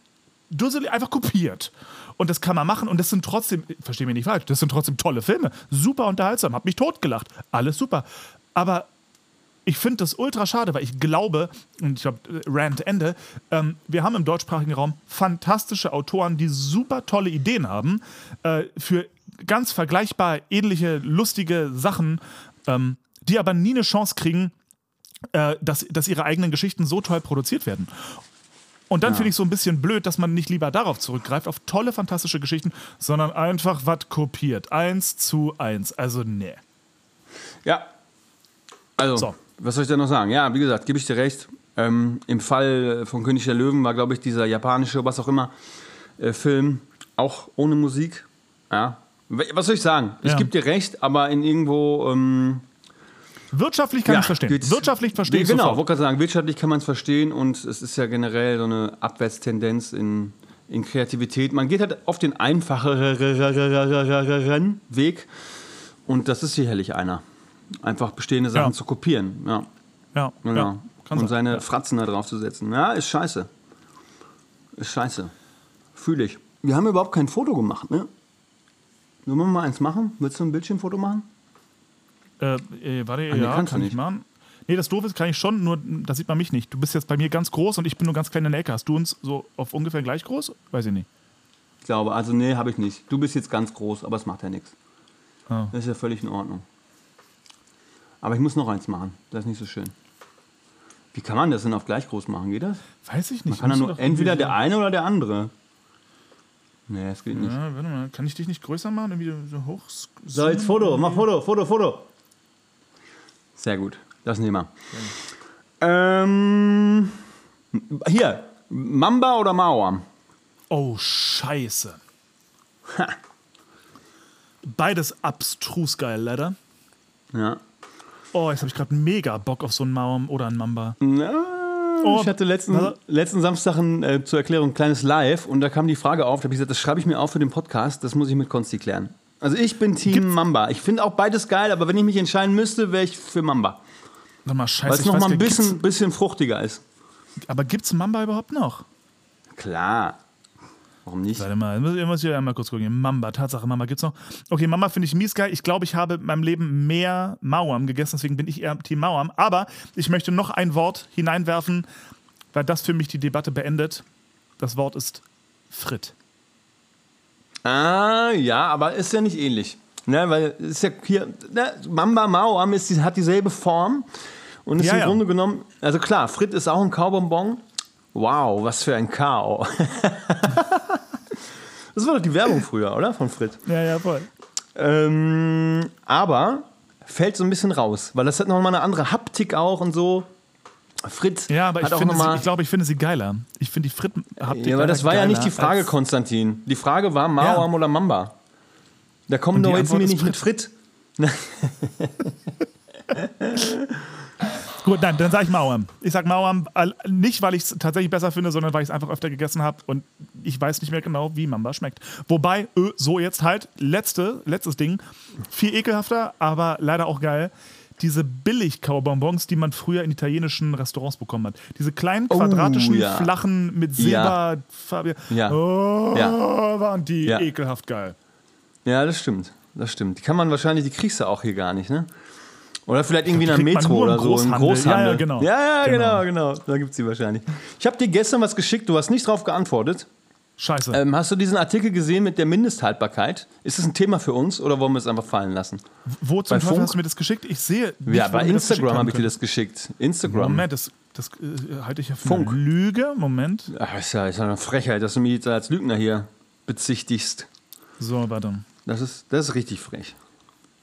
dusselig einfach kopiert. Und das kann man machen und das sind trotzdem, verstehe mich nicht falsch, das sind trotzdem tolle Filme. Super unterhaltsam, hab mich totgelacht. Alles super. Aber ich finde das ultra schade, weil ich glaube, und ich glaube, Rant Ende, ähm, wir haben im deutschsprachigen Raum fantastische Autoren, die super tolle Ideen haben äh, für ganz vergleichbar ähnliche, lustige Sachen, ähm, die aber nie eine Chance kriegen, äh, dass, dass ihre eigenen Geschichten so toll produziert werden. Und dann finde ich so ein bisschen blöd, dass man nicht lieber darauf zurückgreift, auf tolle, fantastische Geschichten, sondern einfach was kopiert. Eins zu eins. Also, nee. Ja. Also, So. was soll ich da noch sagen? Ja, wie gesagt, gebe ich dir recht. Ähm, Im Fall von König der Löwen war, glaube ich, dieser japanische, was auch immer, äh, Film auch ohne Musik. Ja. Was soll ich sagen? Ich Ja. gebe dir recht, aber in irgendwo. Ähm, Wirtschaftlich kann ja, ich verstehen. geht's- Wirtschaftlich verstehe ich Genau, wollte gerade sagen, wirtschaftlich kann man es verstehen und es ist ja generell so eine Abwärtstendenz in, in Kreativität. Man geht halt auf den einfacheren Weg und das ist sicherlich einer. Einfach bestehende Sachen Ja. zu kopieren. Ja, Ja, genau. ja, und sein. seine Fratzen da drauf zu setzen. Ja, ist scheiße. Ist scheiße. Fühle ich. Wir haben überhaupt kein Foto gemacht, ne? Wollen wir mal eins machen? Willst du ein Bildschirmfoto machen? Äh, äh, warte, nee, ja, kannst du kann ich nicht. machen. Nee, das Doof ist, kann ich schon, nur da sieht man mich nicht. Du bist jetzt bei mir ganz groß und ich bin nur ganz klein in der Ecke. Hast du uns so auf ungefähr gleich groß? Weiß ich nicht. Ich glaube, also nee, habe ich nicht. Du bist jetzt ganz groß, aber es macht ja nichts. Ah. Das ist ja völlig in Ordnung. Aber ich muss noch eins machen. Das ist nicht so schön. Wie kann man das denn auf gleich groß machen? Geht das? Weiß ich nicht. Man kann ja du nur entweder der eine oder der andere. Nee, das geht so- nicht. Ja, warte mal. Kann ich dich nicht größer machen? Irgendwie so hoch? So, jetzt Foto. Mach Foto, Foto, Foto. Sehr gut. Das nehmen wir. Ähm, hier. Mamba oder Mauer? Oh, scheiße. Beides abstrus geil, leider. Ja. Oh, jetzt habe ich gerade mega Bock auf so einen Maum oder einen Mamba. Na, Oh, ich hatte letzten, letzten Samstag ein, äh, zur Erklärung ein kleines Live und da kam die Frage auf, da habe ich gesagt, das schreibe ich mir auf für den Podcast, das muss ich mit Konsti klären. Also ich bin Team Gibt's- Mamba. Ich finde auch beides geil, aber wenn ich mich entscheiden müsste, wäre ich für Mamba. Warte mal, Weil scheiße. es ich noch weiß mal ein bisschen, bisschen fruchtiger ist. Aber gibt's Mamba überhaupt noch? Klar. Warum nicht? Warte mal, ich muss- hier einmal kurz gucken. Mamba, Tatsache, Mamba gibt's noch. Okay, Mamba finde ich mies geil. Ich glaube, ich habe in meinem Leben mehr Mauern gegessen, deswegen bin ich eher Team Mauern. Aber ich möchte noch ein Wort hineinwerfen, weil das für mich die Debatte beendet. Das Wort ist Frit. Ah, ja, aber ist ja nicht ähnlich. Ne, weil es ist ja hier, ne, Mamba Mauam ist, die- hat dieselbe Form und ist Ja, im ja. Grunde genommen, also klar, Frit ist auch ein Kaubonbon. Wow, was für ein Kau. das war doch die Werbung früher, oder? Von Frit. Ja, ja, voll. Ähm, aber fällt so ein bisschen raus, weil das hat nochmal eine andere Haptik auch und so. Frit Ja, aber ich, finde sie, ich glaube, ich finde sie geiler. Ich finde die Fritten. Ja, aber das war ja nicht die Frage, Konstantin. Die Frage war Mauam oder Mamba. Da kommen doch jetzt mir nicht mit Frit. Gut, nein, dann sage ich Mauern. Ich sage all- nicht, weil ich es tatsächlich besser finde, sondern weil ich es einfach öfter gegessen habe und ich weiß nicht mehr genau, wie Mamba schmeckt. Wobei, ö, so jetzt halt, letzte, letztes Ding, viel ekelhafter, aber leider auch geil. Diese Billig-Kaubonbons, die man früher in italienischen Restaurants bekommen hat. Diese kleinen, quadratischen, ja. flachen, mit. Silberfarbe. Ja. Oh, Ja. waren die ekelhaft geil. Ja, das stimmt. Das stimmt. Die kann man wahrscheinlich, die kriegst du auch hier gar nicht, ne? Oder vielleicht irgendwie in man Metro oder so, im Großhandel. Großhandel. Ja, ja, genau. Ja, ja, Genau. genau, genau. Da gibt es die wahrscheinlich. Ich habe dir gestern was geschickt, du hast nicht drauf geantwortet. Scheiße. Ähm, hast du diesen Artikel gesehen mit der Mindesthaltbarkeit? Ist das ein Thema für uns oder wollen wir es einfach fallen lassen? Wo zum Teufel hast du mir das geschickt? Ich sehe. Nicht, ja, bei Instagram habe ich dir das geschickt. Instagram. Moment, das, das äh, halte ich ja für Funk. eine Lüge. Moment. Ach, ist ja, ist ja eine Frechheit, dass du mich jetzt als Lügner hier bezichtigst. So, warte. Das ist, das ist richtig frech.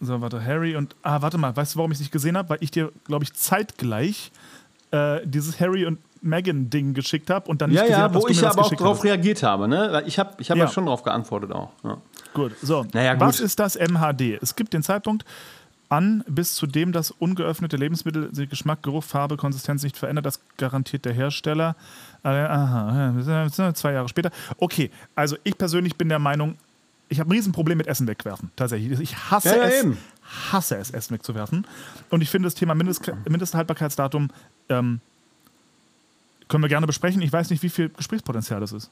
So, warte. Harry und. Ah, warte mal. Weißt du, warum ich es nicht gesehen habe? Weil ich dir, glaube ich, zeitgleich äh, dieses Harry und Meghan-Ding geschickt habe und dann nicht Ja, gesehen ja, habe, dass wo du ich aber auch darauf hast. reagiert habe. Ne? Ich habe ich hab ja. Ja. schon darauf geantwortet auch. Ja. Gut, so. Naja, gut. Was ist das MHD? Es gibt den Zeitpunkt an, bis zu dem das ungeöffnete Lebensmittel sich Geschmack, Geruch, Farbe, Konsistenz nicht verändert. Das garantiert der Hersteller. Äh, aha, zwei Jahre später. Okay, also ich persönlich bin der Meinung, ich habe ein Riesenproblem mit Essen wegwerfen. Tatsächlich. Ich hasse Ja, ja, es. eben. Hasse es, Essen wegzuwerfen. Und ich finde das Thema Mindest Mindesthaltbarkeitsdatum ähm, können wir gerne besprechen. Ich weiß nicht, wie viel Gesprächspotenzial das ist.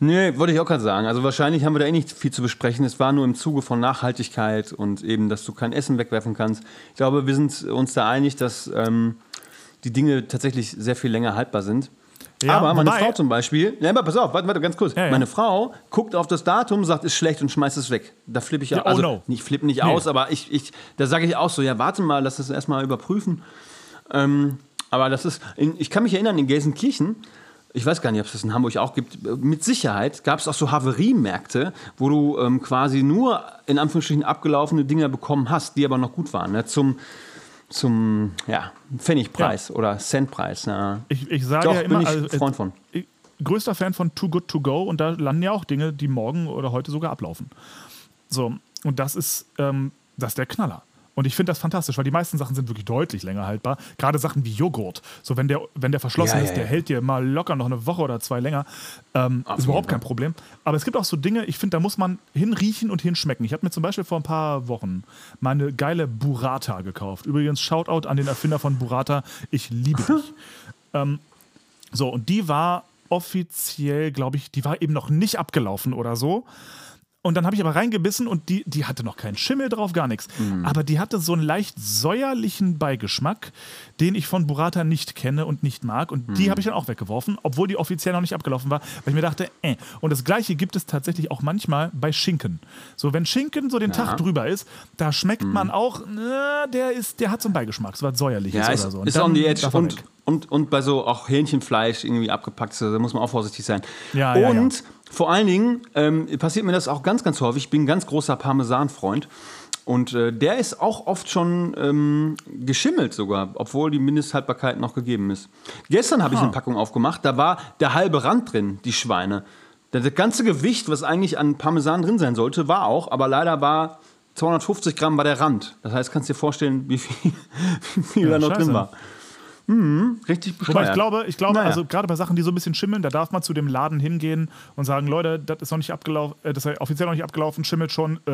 Nee, wollte ich auch gerade sagen. Also wahrscheinlich haben wir da eh nicht viel zu besprechen. Es war nur im Zuge von Nachhaltigkeit und eben, dass du kein Essen wegwerfen kannst. Ich glaube, wir sind uns da einig, dass ähm, die Dinge tatsächlich sehr viel länger haltbar sind. Ja, aber meine wobei- Frau zum Beispiel, ja, aber pass auf, warte, warte ganz kurz. Ja, ja. Meine Frau guckt auf das Datum, sagt, ist schlecht und schmeißt es weg. Da flippe ich ja, oh also no. nicht flippe nicht Nee. aus, aber ich, ich da sage ich auch so, ja, warte mal, lass das erstmal überprüfen. Ähm, aber das ist, ich kann mich erinnern, in Gelsenkirchen, ich weiß gar nicht, ob es das in Hamburg auch gibt, äh, mit Sicherheit gab es auch so Haveriemärkte, wo du ähm, quasi nur in Anführungsstrichen abgelaufene Dinger bekommen hast, die aber noch gut waren, ne? zum, zum ja, Pfennigpreis oder Centpreis. Ja. Ich, ich sage Doch, ja immer, bin ich also, Freund von. ich- größter Fan von Too Good To Go und da landen ja auch Dinge, die morgen oder heute sogar ablaufen. So, und das ist, ähm, das ist der Knaller. Und ich finde das fantastisch, weil die meisten Sachen sind wirklich deutlich länger haltbar. Gerade Sachen wie Joghurt. So, wenn der, wenn der verschlossen Ja, ist, der ja. hält dir mal locker noch eine Woche oder zwei länger. Ähm, ist überhaupt kein Problem. Aber es gibt auch so Dinge, ich finde, da muss man hinriechen und hinschmecken. Ich habe mir zum Beispiel vor ein paar Wochen mal eine geile Burrata gekauft. Übrigens, Shoutout an den Erfinder von Burrata. Ich liebe dich. Ähm, so, und die war offiziell, glaube ich, die war eben noch nicht abgelaufen oder so. Und dann habe ich aber reingebissen und die, die hatte noch keinen Schimmel drauf, gar nichts. Mhm. Aber die hatte so einen leicht säuerlichen Beigeschmack, den ich von Burrata nicht kenne und nicht mag. Und Mhm. die habe ich dann auch weggeworfen, obwohl die offiziell noch nicht abgelaufen war, weil ich mir dachte, äh. Und das gleiche gibt es tatsächlich auch manchmal bei Schinken. So, wenn Schinken so den Ja. Mhm. Tag drüber ist, da schmeckt man auch, äh, der, ist, der hat so einen Beigeschmack, so was säuerliches Ja, oder ist, so. Und ist on the edge. Und, und, und bei so auch Hähnchenfleisch irgendwie abgepackt, da muss man auch vorsichtig sein. Ja, ja, und ja. Vor allen Dingen ähm, passiert mir das auch ganz, ganz häufig. Ich bin ein ganz großer Parmesan-Freund. Und äh, der ist auch oft schon ähm, geschimmelt sogar, obwohl die Mindesthaltbarkeit noch gegeben ist. Gestern habe ich eine Packung aufgemacht, da war der halbe Rand drin, die Schweine. Das das ganze Gewicht, was eigentlich an Parmesan drin sein sollte, war auch, aber leider war 250 Gramm war der Rand. Das heißt, kannst dir vorstellen, wie viel, wie viel Ja, da noch scheiße. drin war. Mhm, richtig bescheuert. Wobei ich glaube, ich glaube, Naja. also gerade bei Sachen, die so ein bisschen schimmeln, da darf man zu dem Laden hingehen und sagen, Leute, das ist noch nicht abgelaufen, äh, das ist offiziell noch nicht abgelaufen, schimmelt schon, äh,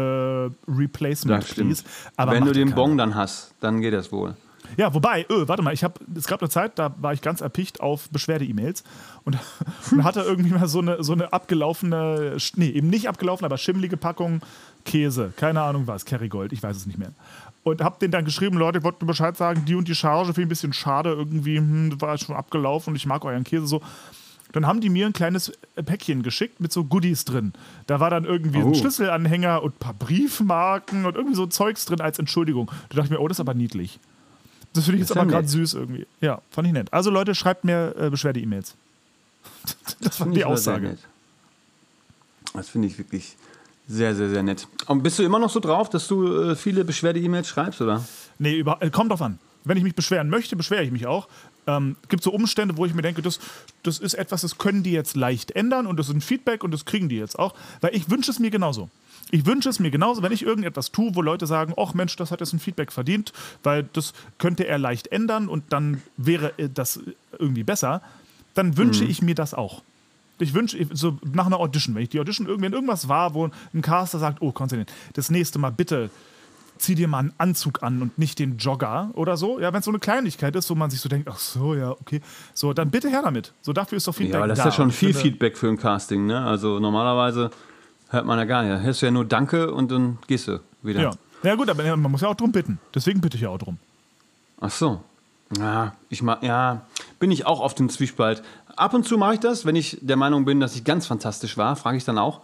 Replacement, Das stimmt. please. Aber Wenn du den keiner. Bon dann hast, dann geht das wohl. Ja, wobei, öh, warte mal, ich habe, es gab eine Zeit, da war ich ganz erpicht auf Beschwerde-E-Mails und, und hatte irgendwie mal so eine, so eine abgelaufene, nee, eben nicht abgelaufene, aber schimmelige Packung Käse, keine Ahnung was, Kerrygold, ich weiß es nicht mehr. Und habe den dann geschrieben, Leute, ich wollte Bescheid sagen, die und die Charge finde ich ein bisschen schade, irgendwie hm, war schon abgelaufen und ich mag euren Käse so. Dann haben die mir ein kleines Päckchen geschickt mit so Goodies drin. Da war dann irgendwie Oh. ein Schlüsselanhänger und ein paar Briefmarken und irgendwie so Zeugs drin als Entschuldigung. Da dachte ich mir, oh, das ist aber niedlich. Das finde ich jetzt ist ja aber gerade süß irgendwie. Ja, fand ich nett. Also Leute, schreibt mir äh, Beschwerde-E-Mails. Das war Finde die Aussage. Das finde ich wirklich sehr, sehr, sehr nett. Und bist du immer noch so drauf, dass du äh, viele Beschwerde-E-Mails schreibst, oder? Nee, über, äh, kommt drauf an. Wenn ich mich beschweren möchte, beschwere ich mich auch. Ähm, gibt so Umstände, wo ich mir denke, das, das ist etwas, das können die jetzt leicht ändern und das ist ein Feedback und das kriegen die jetzt auch. Weil ich wünsche es mir genauso. Ich wünsche es mir genauso, wenn ich irgendetwas tue, wo Leute sagen, ach Mensch, das hat jetzt ein Feedback verdient, weil das könnte er leicht ändern und dann wäre äh, das irgendwie besser, dann wünsche ich mir das auch. Ich wünsche, so nach einer Audition, wenn ich die Audition irgendwie wenn irgendwas war, wo ein Caster sagt, oh Konstantin, das nächste Mal bitte zieh dir mal einen Anzug an und nicht den Jogger oder so. Ja, wenn es so eine Kleinigkeit ist, wo man sich so denkt, ach so, ja, okay. So, dann bitte her damit. So, dafür ist doch Feedback Ja, aber das da. ist ja schon viel Feedback für ein Casting, ne? Also normalerweise hört man ja gar nicht. Hörst du ja nur Danke und dann gehst du wieder. Ja. ja, gut, aber man muss ja auch drum bitten. Deswegen bitte ich ja auch drum. Ach so. Ja, ich mach, ja, bin ich auch auf dem Zwiespalt. Ab und zu mache ich das, wenn ich der Meinung bin, dass ich ganz fantastisch war, frage ich dann auch.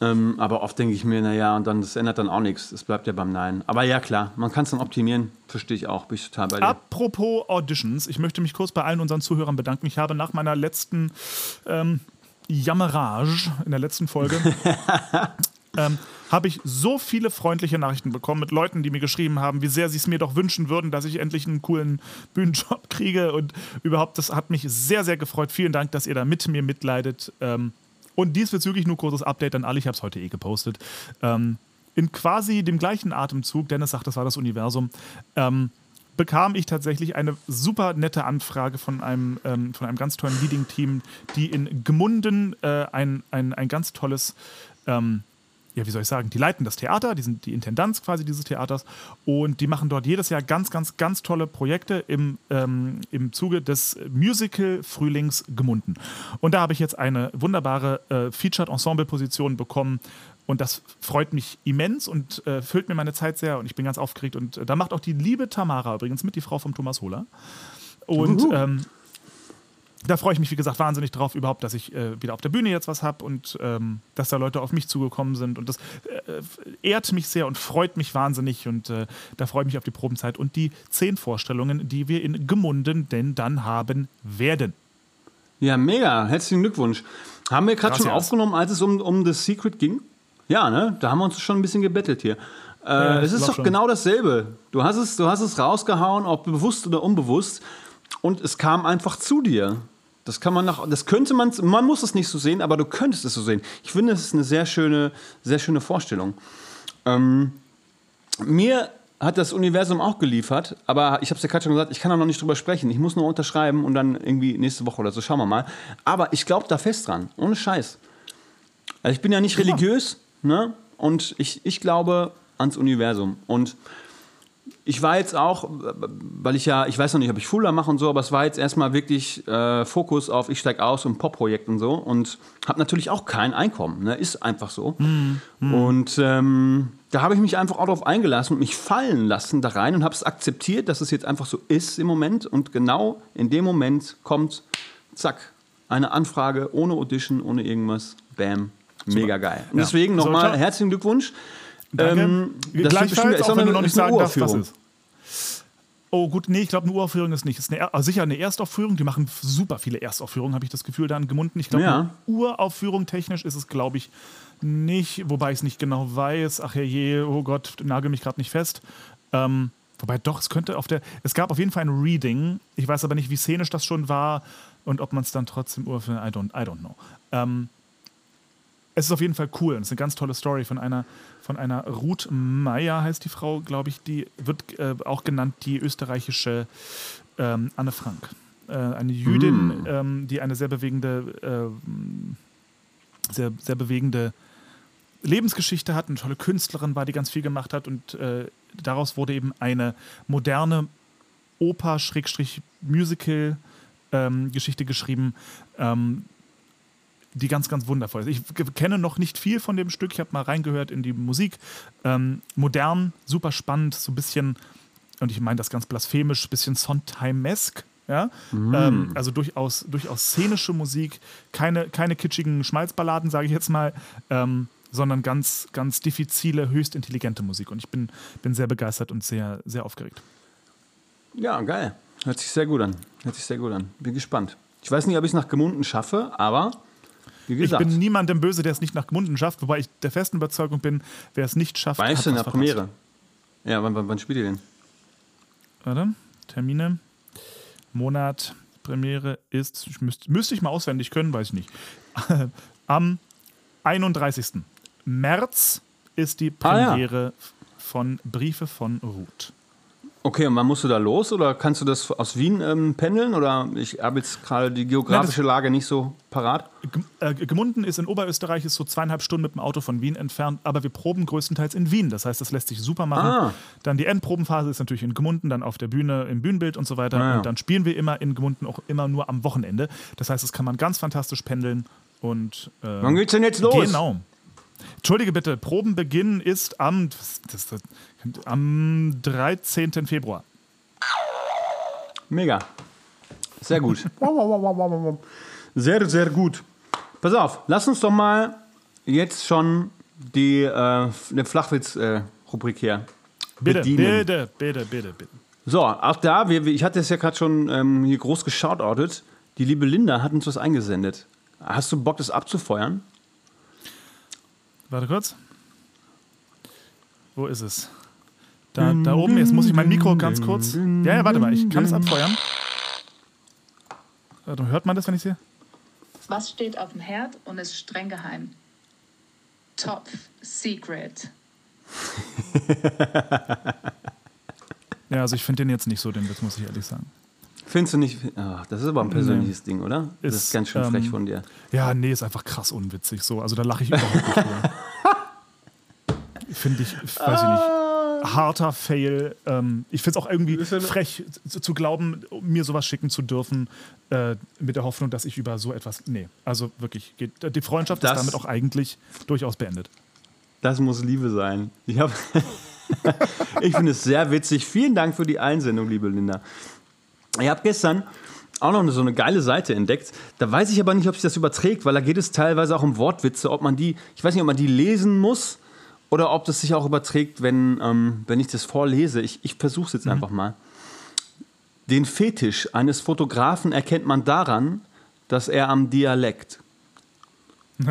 Ähm, aber oft denke ich mir, naja, und dann das ändert dann auch nichts. Es bleibt ja beim Nein. Aber ja, klar, man kann es dann optimieren. Verstehe ich auch. Bin ich total bei dir. Apropos Auditions, ich möchte mich kurz bei allen unseren Zuhörern bedanken. Ich habe nach meiner letzten ähm, Jammerage in der letzten Folge ähm, habe ich so viele freundliche Nachrichten bekommen mit Leuten, die mir geschrieben haben, wie sehr sie es mir doch wünschen würden, dass ich endlich einen coolen Bühnenjob kriege. Und überhaupt, das hat mich sehr, sehr gefreut. Vielen Dank, dass ihr da mit mir mitleidet. Ähm, und diesbezüglich nur kurzes Update an alle. Ich habe es heute eh gepostet. Ähm, in quasi dem gleichen Atemzug, Dennis sagt, das war das Universum, ähm, bekam ich tatsächlich eine super nette Anfrage von einem, ähm, von einem ganz tollen Leading-Team, die in Gmunden äh, ein, ein, ein ganz tolles, ähm, ja, wie soll ich sagen, die leiten das Theater, die sind die Intendanz quasi dieses Theaters und die machen dort jedes Jahr ganz, ganz, ganz tolle Projekte im, ähm, im Zuge des Musical Frühlings Gmunden. Und da habe ich jetzt eine wunderbare äh, Featured-Ensemble-Position bekommen und das freut mich immens und äh, füllt mir meine Zeit sehr und ich bin ganz aufgeregt. Und äh, da macht auch die liebe Tamara übrigens mit, die Frau von Thomas Hohler. Und ähm, da freue ich mich, wie gesagt, wahnsinnig drauf, überhaupt, dass ich äh, wieder auf der Bühne jetzt was habe und ähm, dass da Leute auf mich zugekommen sind. Und das äh, ehrt mich sehr und freut mich wahnsinnig. Und äh, da freue ich mich auf die Probenzeit und die zehn Vorstellungen, die wir in Gemunden denn dann haben werden. Ja, mega. Herzlichen Glückwunsch. Haben wir gerade schon aufgenommen, als es um, um das Secret ging? Ja, ne? Da haben wir uns schon ein bisschen gebettelt hier. Äh, Ja, es ist doch schon. genau dasselbe. Du hast, es, du hast es rausgehauen, ob bewusst oder unbewusst. Und es kam einfach zu dir. Das kann man nach, das könnte man, man muss es nicht so sehen, aber du könntest es so sehen. Ich finde, es ist eine sehr schöne, sehr schöne Vorstellung. Ähm, mir hat das Universum auch geliefert, aber ich habe es ja gerade schon gesagt, ich kann da noch nicht drüber sprechen. Ich muss nur unterschreiben und dann irgendwie nächste Woche oder so, schauen wir mal. Aber ich glaube da fest dran, ohne Scheiß. Also ich bin ja nicht religiös, ne? Und ich, ich glaube ans Universum. Und ich war jetzt auch, weil ich ja, ich weiß noch nicht, ob ich Fuller mache und so, aber es war jetzt erstmal wirklich äh, Fokus auf ich steig aus und Pop-Projekt und so und habe natürlich auch kein Einkommen, ne? ist einfach so. Mhm. Und ähm, da habe ich mich einfach auch darauf eingelassen und mich fallen lassen da rein und habe es akzeptiert, dass es jetzt einfach so ist im Moment und genau in dem Moment kommt, zack, eine Anfrage ohne Audition, ohne irgendwas, bam, mega geil. Und deswegen nochmal herzlichen Glückwunsch. Danke. Ähm, Gleichfalls, auch wenn du noch nicht sagen darfst, was ist. Oh gut, nee, ich glaube, eine Uraufführung ist nicht. Ist eine, also sicher eine Erstaufführung. Die machen super viele Erstaufführungen, habe ich das Gefühl, da in Gemunden. Ich glaube, Ja. eine Uraufführung technisch ist es, glaube ich, nicht. Wobei ich es nicht genau weiß. Ach je, oh Gott, nagel mich gerade nicht fest. Ähm, wobei doch, es könnte auf der. Es gab auf jeden Fall ein Reading. Ich weiß aber nicht, wie szenisch das schon war und ob man es dann trotzdem Uraufführung. I don't, I don't know. Ähm, es ist auf jeden Fall cool. Und es ist eine ganz tolle Story von einer, von einer Ruth Meyer, heißt die Frau, glaube ich. Die wird äh, auch genannt die österreichische ähm, Anne Frank. Äh, eine Jüdin, ähm, die eine sehr bewegende, ähm, sehr, sehr bewegende Lebensgeschichte hat, eine tolle Künstlerin war, die ganz viel gemacht hat. Und äh, daraus wurde eben eine moderne Oper-Musical-Geschichte geschrieben. Ähm, die ganz, ganz wundervoll ist. Ich kenne noch nicht viel von dem Stück. Ich habe mal reingehört in die Musik. Ähm, modern, super spannend, so ein bisschen, und ich meine das ganz blasphemisch, bisschen Sondheim-esque. Ja? Ähm, also durchaus, durchaus szenische Musik, keine, keine kitschigen Schmalzballaden, sage ich jetzt mal, ähm, sondern ganz, ganz diffizile, höchst intelligente Musik. Und ich bin, bin sehr begeistert und sehr, sehr aufgeregt. Ja, geil. Hört sich sehr gut an. Hört sich sehr gut an. Bin gespannt. Ich weiß nicht, ob ich es nach Gemunden schaffe, aber Ich bin niemandem böse, der es nicht nach Gmunden schafft, wobei ich der festen Überzeugung bin, wer es nicht schafft, du in was der. Premiere? Ja, wann, wann, wann spielt ihr denn? Warte, Termine, Monat, Premiere ist, ich müsst, müsste ich mal auswendig können, weiß ich nicht. Am 31. März ist die Ah, ja. Premiere von Briefe von Ruth. Okay, und wann musst du da los? Oder kannst du das aus Wien ähm, pendeln? Oder ich habe jetzt gerade die geografische Lage nicht so parat. G äh, Gemunden ist in Oberösterreich, ist so zweieinhalb Stunden mit dem Auto von Wien entfernt, aber wir proben größtenteils in Wien. Das heißt, das lässt sich super machen. Ah. Dann die Endprobenphase ist natürlich in Gemunden, dann auf der Bühne im Bühnenbild und so weiter. Ah, ja. Und dann spielen wir immer in Gemunden auch immer nur am Wochenende. Das heißt, das kann man ganz fantastisch pendeln. Und, äh, Wann geht's denn jetzt los? Genau. Entschuldige bitte, Probenbeginn ist am, was ist das, am 13. Februar. Mega. Sehr gut. sehr, sehr gut. Pass auf, lass uns doch mal jetzt schon die äh, eine Flachwitz-Rubrik hier Bitte, bedienen. bitte, bitte, bitte, bitte. So, auch da, wir, ich hatte es ja gerade schon ähm, hier groß geschautoutet. Die liebe Linda hat uns was eingesendet. Hast du Bock, das abzufeuern? Warte kurz. Wo ist es? Da, da oben, jetzt muss ich mein Mikro ganz kurz. Ja, ja, warte mal, ich kann es abfeuern. Warte, hört man das, wenn ich sehe? Was steht auf dem Herd und ist streng geheim? Top Secret. Ja, also ich finde den jetzt nicht so, den Witz, muss ich ehrlich sagen. Findest du nicht? Ach, das ist aber ein persönliches Ding, oder? das Ist, ist ganz schön ähm, frech von dir. Ja, nee, ist einfach krass unwitzig so. Also da lache ich überhaupt nicht drüber. Finde ich, weiß ich nicht. Harter Fail. Ähm, ich finde es auch irgendwie frech zu, zu glauben, mir sowas schicken zu dürfen, äh, mit der Hoffnung, dass ich über so etwas. Nee, also wirklich, geht, die Freundschaft Das- ist damit auch eigentlich durchaus beendet. Das muss Liebe sein. Ich, ich finde es sehr witzig. Vielen Dank für die Einsendung, liebe Linda. Ich habe gestern auch noch so eine geile Seite entdeckt. Da weiß ich aber nicht, ob sich das überträgt, weil da geht es teilweise auch um Wortwitze, ob man die, ich weiß nicht, ob man die lesen muss oder ob das sich auch überträgt, wenn, ähm, wenn ich das vorlese. Ich, ich versuche es jetzt einfach mal. Den Fetisch eines Fotografen erkennt man daran, dass er am Dialekt.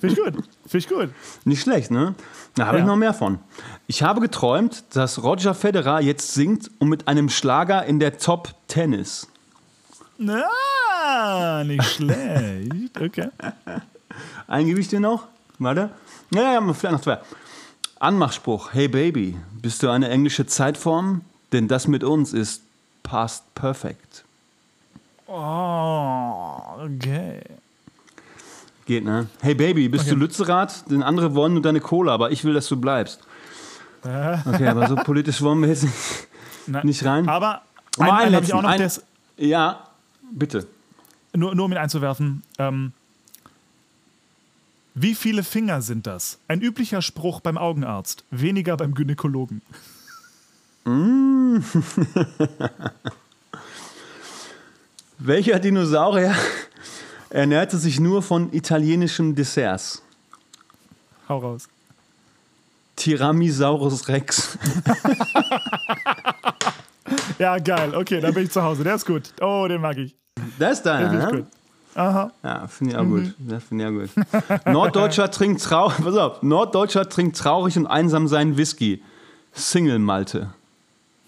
Finde ich gut. Finde ich gut. Nicht schlecht, ne? Da habe Ja. ich noch mehr von. Ich habe geträumt, dass Roger Federer jetzt singt und mit einem Schlager in der Top Tennis. Ah, nicht schlecht. Okay. Ein Gewicht dir noch? Warte. Ja, ja, vielleicht noch zwei. Anmachspruch. Hey Baby, bist du eine englische Zeitform? Denn das mit uns ist past perfect. Oh, okay. Geht, ne? Hey Baby, bist Okay. du Lützerath? Den andere wollen nur deine Cola, aber ich will, dass du bleibst. Okay, aber so politisch wollen wir jetzt nicht, Na, nicht rein. Aber einen, einen einen ich auch noch, ein- der ist, Ja, bitte. Nur, nur um ihn einzuwerfen. Ähm, wie viele Finger sind das? Ein üblicher Spruch beim Augenarzt, weniger beim Gynäkologen. Welcher Dinosaurier ernährte sich nur von italienischen Desserts? Hau raus. Tyrannosaurus Rex. Ja, geil. Okay, da bin ich zu Hause. Der ist gut. Oh, den mag ich. Das ist deiner, ne? gut. Aha. Ja, finde ich auch gut. Das finde ich auch gut. Norddeutscher trinkt traurig, pass auf, Norddeutscher trinkt traurig und einsam seinen Whisky. Single Malte.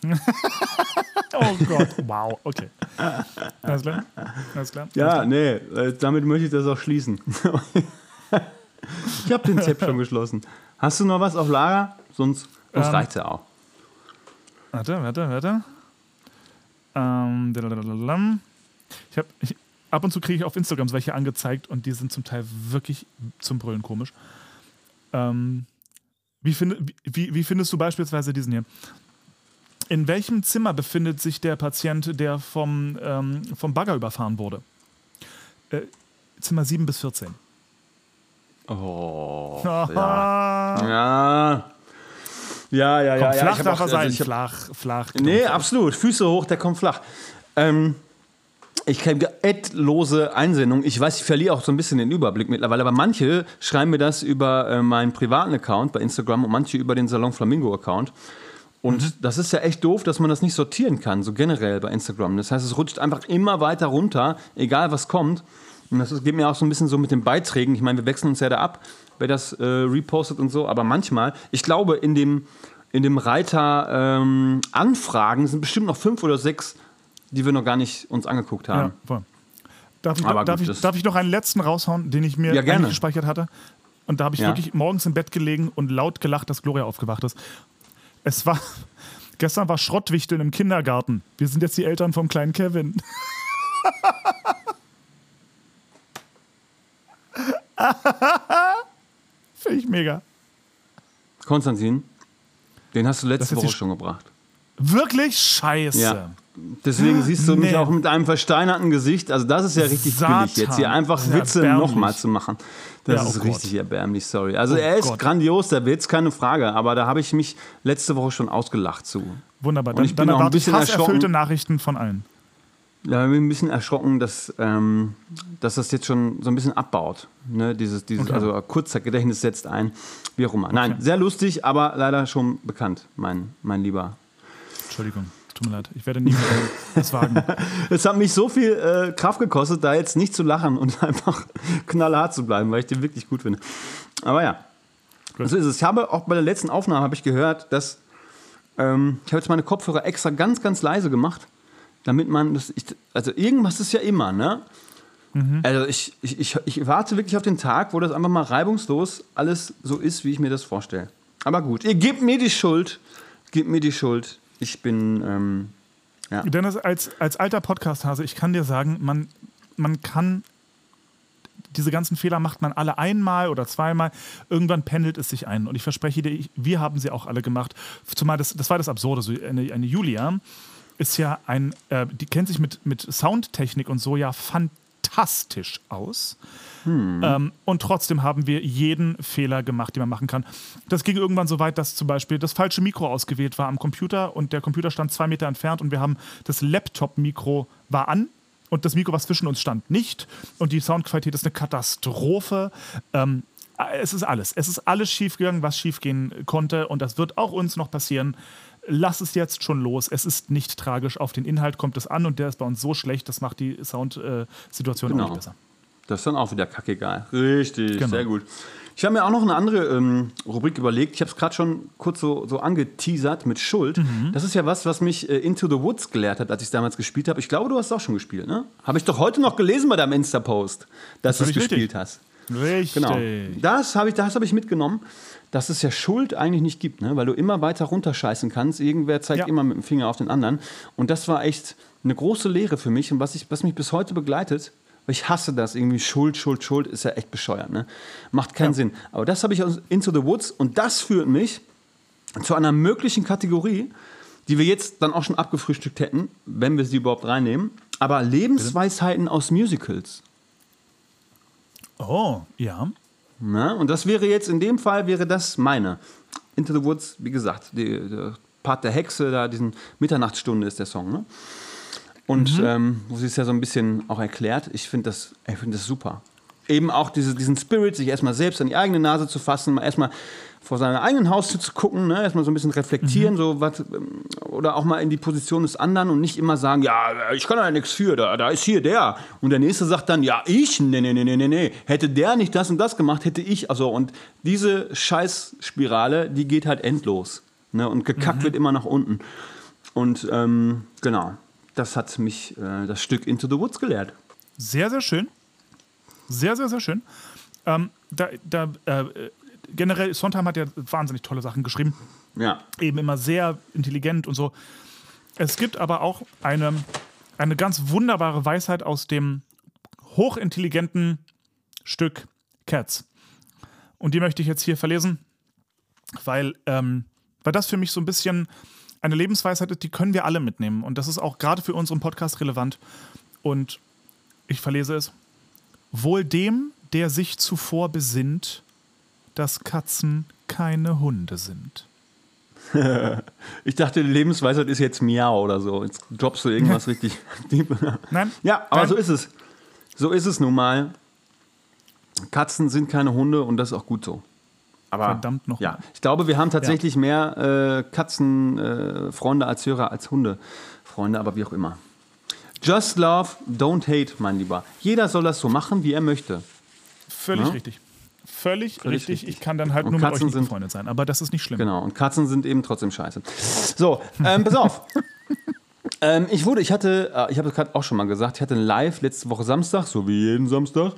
Oh Gott. Wow. Okay. Alles klar. Alles klar. Ja, nee, äh, damit möchte ich das auch schließen. ich habe den Zep schon geschlossen. Hast du noch was auf Lager? Sonst, sonst Ähm, reicht's ja auch. Warte, warte, warte. Ähm. Ich hab, ich, ab und zu kriege ich auf Instagram so welche angezeigt und die sind zum Teil wirklich zum Brüllen komisch. Ähm, wie, finde, wie- wie, findest du beispielsweise diesen hier? In welchem Zimmer befindet sich der Patient, der vom, ähm, vom Bagger überfahren wurde? Äh, Zimmer 7 bis 14. Oh, Aha. ja. Ja, ja, ja. Komm, ja. flach hab darf er sein. also flach, flach. Nee, absolut. Füße hoch, der kommt flach. Ähm, ich kriege endlose Einsendungen. Ich weiß, ich verliere auch so ein bisschen den Überblick mittlerweile, aber manche schreiben mir das über äh, meinen privaten Account bei Instagram und manche über den Salon Flamingo Account. Und Mhm. das ist ja echt doof, dass man das nicht sortieren kann, so generell bei Instagram. Das heißt, es rutscht einfach immer weiter runter, egal was kommt. Und das geht mir auch so ein bisschen so mit den Beiträgen. Ich meine, wir wechseln uns ja da ab, wer das äh, repostet und so. Aber manchmal, ich glaube, in dem, in dem Reiter ähm, Anfragen sind bestimmt noch fünf oder sechs, die wir noch gar nicht uns angeguckt haben. Ja, voll. Darf ich, darf, gut, ich, darf ich noch einen letzten raushauen, den ich mir Ja, gespeichert hatte? Und da habe ich Ja. wirklich morgens im Bett gelegen und laut gelacht, dass Gloria aufgewacht ist. Es war. Gestern war Schrottwichteln im Kindergarten. Wir sind jetzt die Eltern vom kleinen Kevin. Finde ich mega. Konstantin, den hast du letzte Woche schon gebracht. Wirklich scheiße. Ja. Deswegen siehst du mich Nee. auch mit einem versteinerten Gesicht. Also das ist ja richtig Satan. billig jetzt hier einfach Witze nochmal zu machen. Das Ja, oh ist Gott. richtig erbärmlich, sorry. Also Oh er ist Gott. grandios, der Witz, keine Frage. Aber da habe ich mich letzte Woche schon ausgelacht zu. Wunderbar. Und Dann, ich bin dann auch ein bisschen hasserfüllte. Nachrichten von allen. Da bin ich ein bisschen erschrocken, dass, ähm, dass das jetzt schon so ein bisschen abbaut. Ne? Dieses, dieses, Okay. Also Kurzzeitgedächtnis setzt ein. Wie auch immer. Nein, sehr lustig, aber leider schon bekannt, mein, mein Lieber. Entschuldigung. Tut mir leid. Ich werde nie mehr das wagen. Es hat mich so viel äh, Kraft gekostet, da jetzt nicht zu lachen und einfach knallhart zu bleiben, weil ich den wirklich gut finde. Aber ja, so ist es. Ich habe auch bei der letzten Aufnahme habe ich gehört, dass ähm, ich habe jetzt meine Kopfhörer extra ganz, ganz leise gemacht, damit man das. Ich, also irgendwas ist ja immer, ne? Also ich, ich, ich, ich warte wirklich auf den Tag, wo das einfach mal reibungslos alles so ist, wie ich mir das vorstelle. Aber gut, ihr gebt mir die Schuld. Gebt mir die Schuld. Ich bin. Ähm, ja. Dennis, als, als alter Podcast-Hase, ich kann dir sagen, man, man kann diese ganzen Fehler macht man alle einmal oder zweimal. Irgendwann pendelt es sich ein. Und ich verspreche dir, ich- wir haben sie auch alle gemacht. Zumal das, das war das Absurde. So eine, eine Julia ist ja ein, äh, die kennt sich mit, mit Soundtechnik und so ja fantastisch aus. Ähm, und trotzdem haben wir jeden Fehler gemacht, den man machen kann. Das ging irgendwann so weit, dass zum Beispiel das falsche Mikro ausgewählt war am Computer und der Computer stand zwei Meter entfernt und wir haben das Laptop-Mikro war an und das Mikro, was zwischen uns stand, nicht. Und die Soundqualität ist eine Katastrophe. Ähm, es ist alles. Es ist alles schiefgegangen, was schiefgehen konnte. Und das wird auch uns noch passieren. Lass es jetzt schon los. Es ist nicht tragisch. Auf den Inhalt kommt es an und der ist bei uns so schlecht, das macht die Soundsituation Genau. auch nicht besser. Das ist dann auch wieder kackegal. Richtig, Genau. sehr gut. Ich habe mir auch noch eine andere ähm, Rubrik überlegt. Ich habe es gerade schon kurz so, so angeteasert mit Schuld. Mhm. Das ist ja was, was mich äh, Into the Woods gelehrt hat, als ich es damals gespielt habe. Ich glaube, du hast es auch schon gespielt, ne? Habe ich doch heute noch gelesen bei deinem Insta-Post, dass du es völlig richtig. gespielt hast. Richtig. Genau. Das habe ich, das hab ich mitgenommen, dass es ja Schuld eigentlich nicht gibt, ne? weil du immer weiter runterscheißen kannst. Irgendwer zeigt Ja. immer mit dem Finger auf den anderen. Und das war echt eine große Lehre für mich und was, ich, was mich bis heute begleitet. Weil ich hasse das. Irgendwie Schuld, Schuld, Schuld ist ja echt bescheuert. Ne? Macht keinen Ja. Sinn. Aber das habe ich aus Into the Woods und das führt mich zu einer möglichen Kategorie, die wir jetzt dann auch schon abgefrühstückt hätten, wenn wir sie überhaupt reinnehmen. Aber Lebensweisheiten aus Musicals. Oh, ja. Ne? Und das wäre jetzt, in dem Fall wäre das meine. Into the Woods, wie gesagt, die, der Part der Hexe, da diesen Mitternachtsstunde ist der Song. Ne? Und ähm, wo sie es ja so ein bisschen auch erklärt, ich finde das, ich find das super. Eben auch diese, diesen Spirit, sich erstmal selbst an die eigene Nase zu fassen, mal erstmal vor seiner eigenen Haustür zu gucken, ne? erstmal so ein bisschen reflektieren, so was, ähm, oder auch mal in die Position des anderen und nicht immer sagen, ja, ich kann da nichts für, da, da ist hier der. Und der nächste sagt dann, ja, ich, nee, nee, nee, nee, nee. Hätte der nicht das und das gemacht, hätte ich, also und diese Scheißspirale, die geht halt endlos. Ne? Und gekackt wird immer nach unten. Und ähm, genau, das hat mich äh, das Stück Into the Woods gelehrt. Sehr, sehr schön. Sehr, sehr, sehr schön. Ähm, da, da, äh, generell, Sondheim hat ja wahnsinnig tolle Sachen geschrieben. Ja. Eben immer sehr intelligent und so. Es gibt aber auch eine, eine ganz wunderbare Weisheit aus dem hochintelligenten Stück Cats. Und die möchte ich jetzt hier verlesen, weil, ähm, weil das für mich so ein bisschen eine Lebensweisheit ist, die können wir alle mitnehmen. Und das ist auch gerade für unseren Podcast relevant. Und ich verlese es. Wohl dem, der sich zuvor besinnt, dass Katzen keine Hunde sind. Ich dachte, die Lebensweisheit ist jetzt Miau oder so. Jetzt droppst du irgendwas richtig. Nein? Ja, aber Nein. so ist es. So ist es nun mal. Katzen sind keine Hunde und das ist auch gut so. Aber Verdammt noch Ja, ich glaube, wir haben tatsächlich mehr äh, Katzenfreunde äh, als Hörer als Hundefreunde, aber wie auch immer. Just love, don't hate, mein Lieber. Jeder soll das so machen, wie er möchte. Völlig Ja? richtig. Völlig, Völlig richtig. richtig. Ich kann dann halt Und nur mit euch Katzen nicht sind- befreundet sein. Aber das ist nicht schlimm. Genau, und Katzen sind eben trotzdem scheiße. So, ähm, pass auf. ähm, ich wurde, ich hatte, äh, ich habe es gerade auch schon mal gesagt, ich hatte ein Live letzte Woche Samstag, so wie jeden Samstag.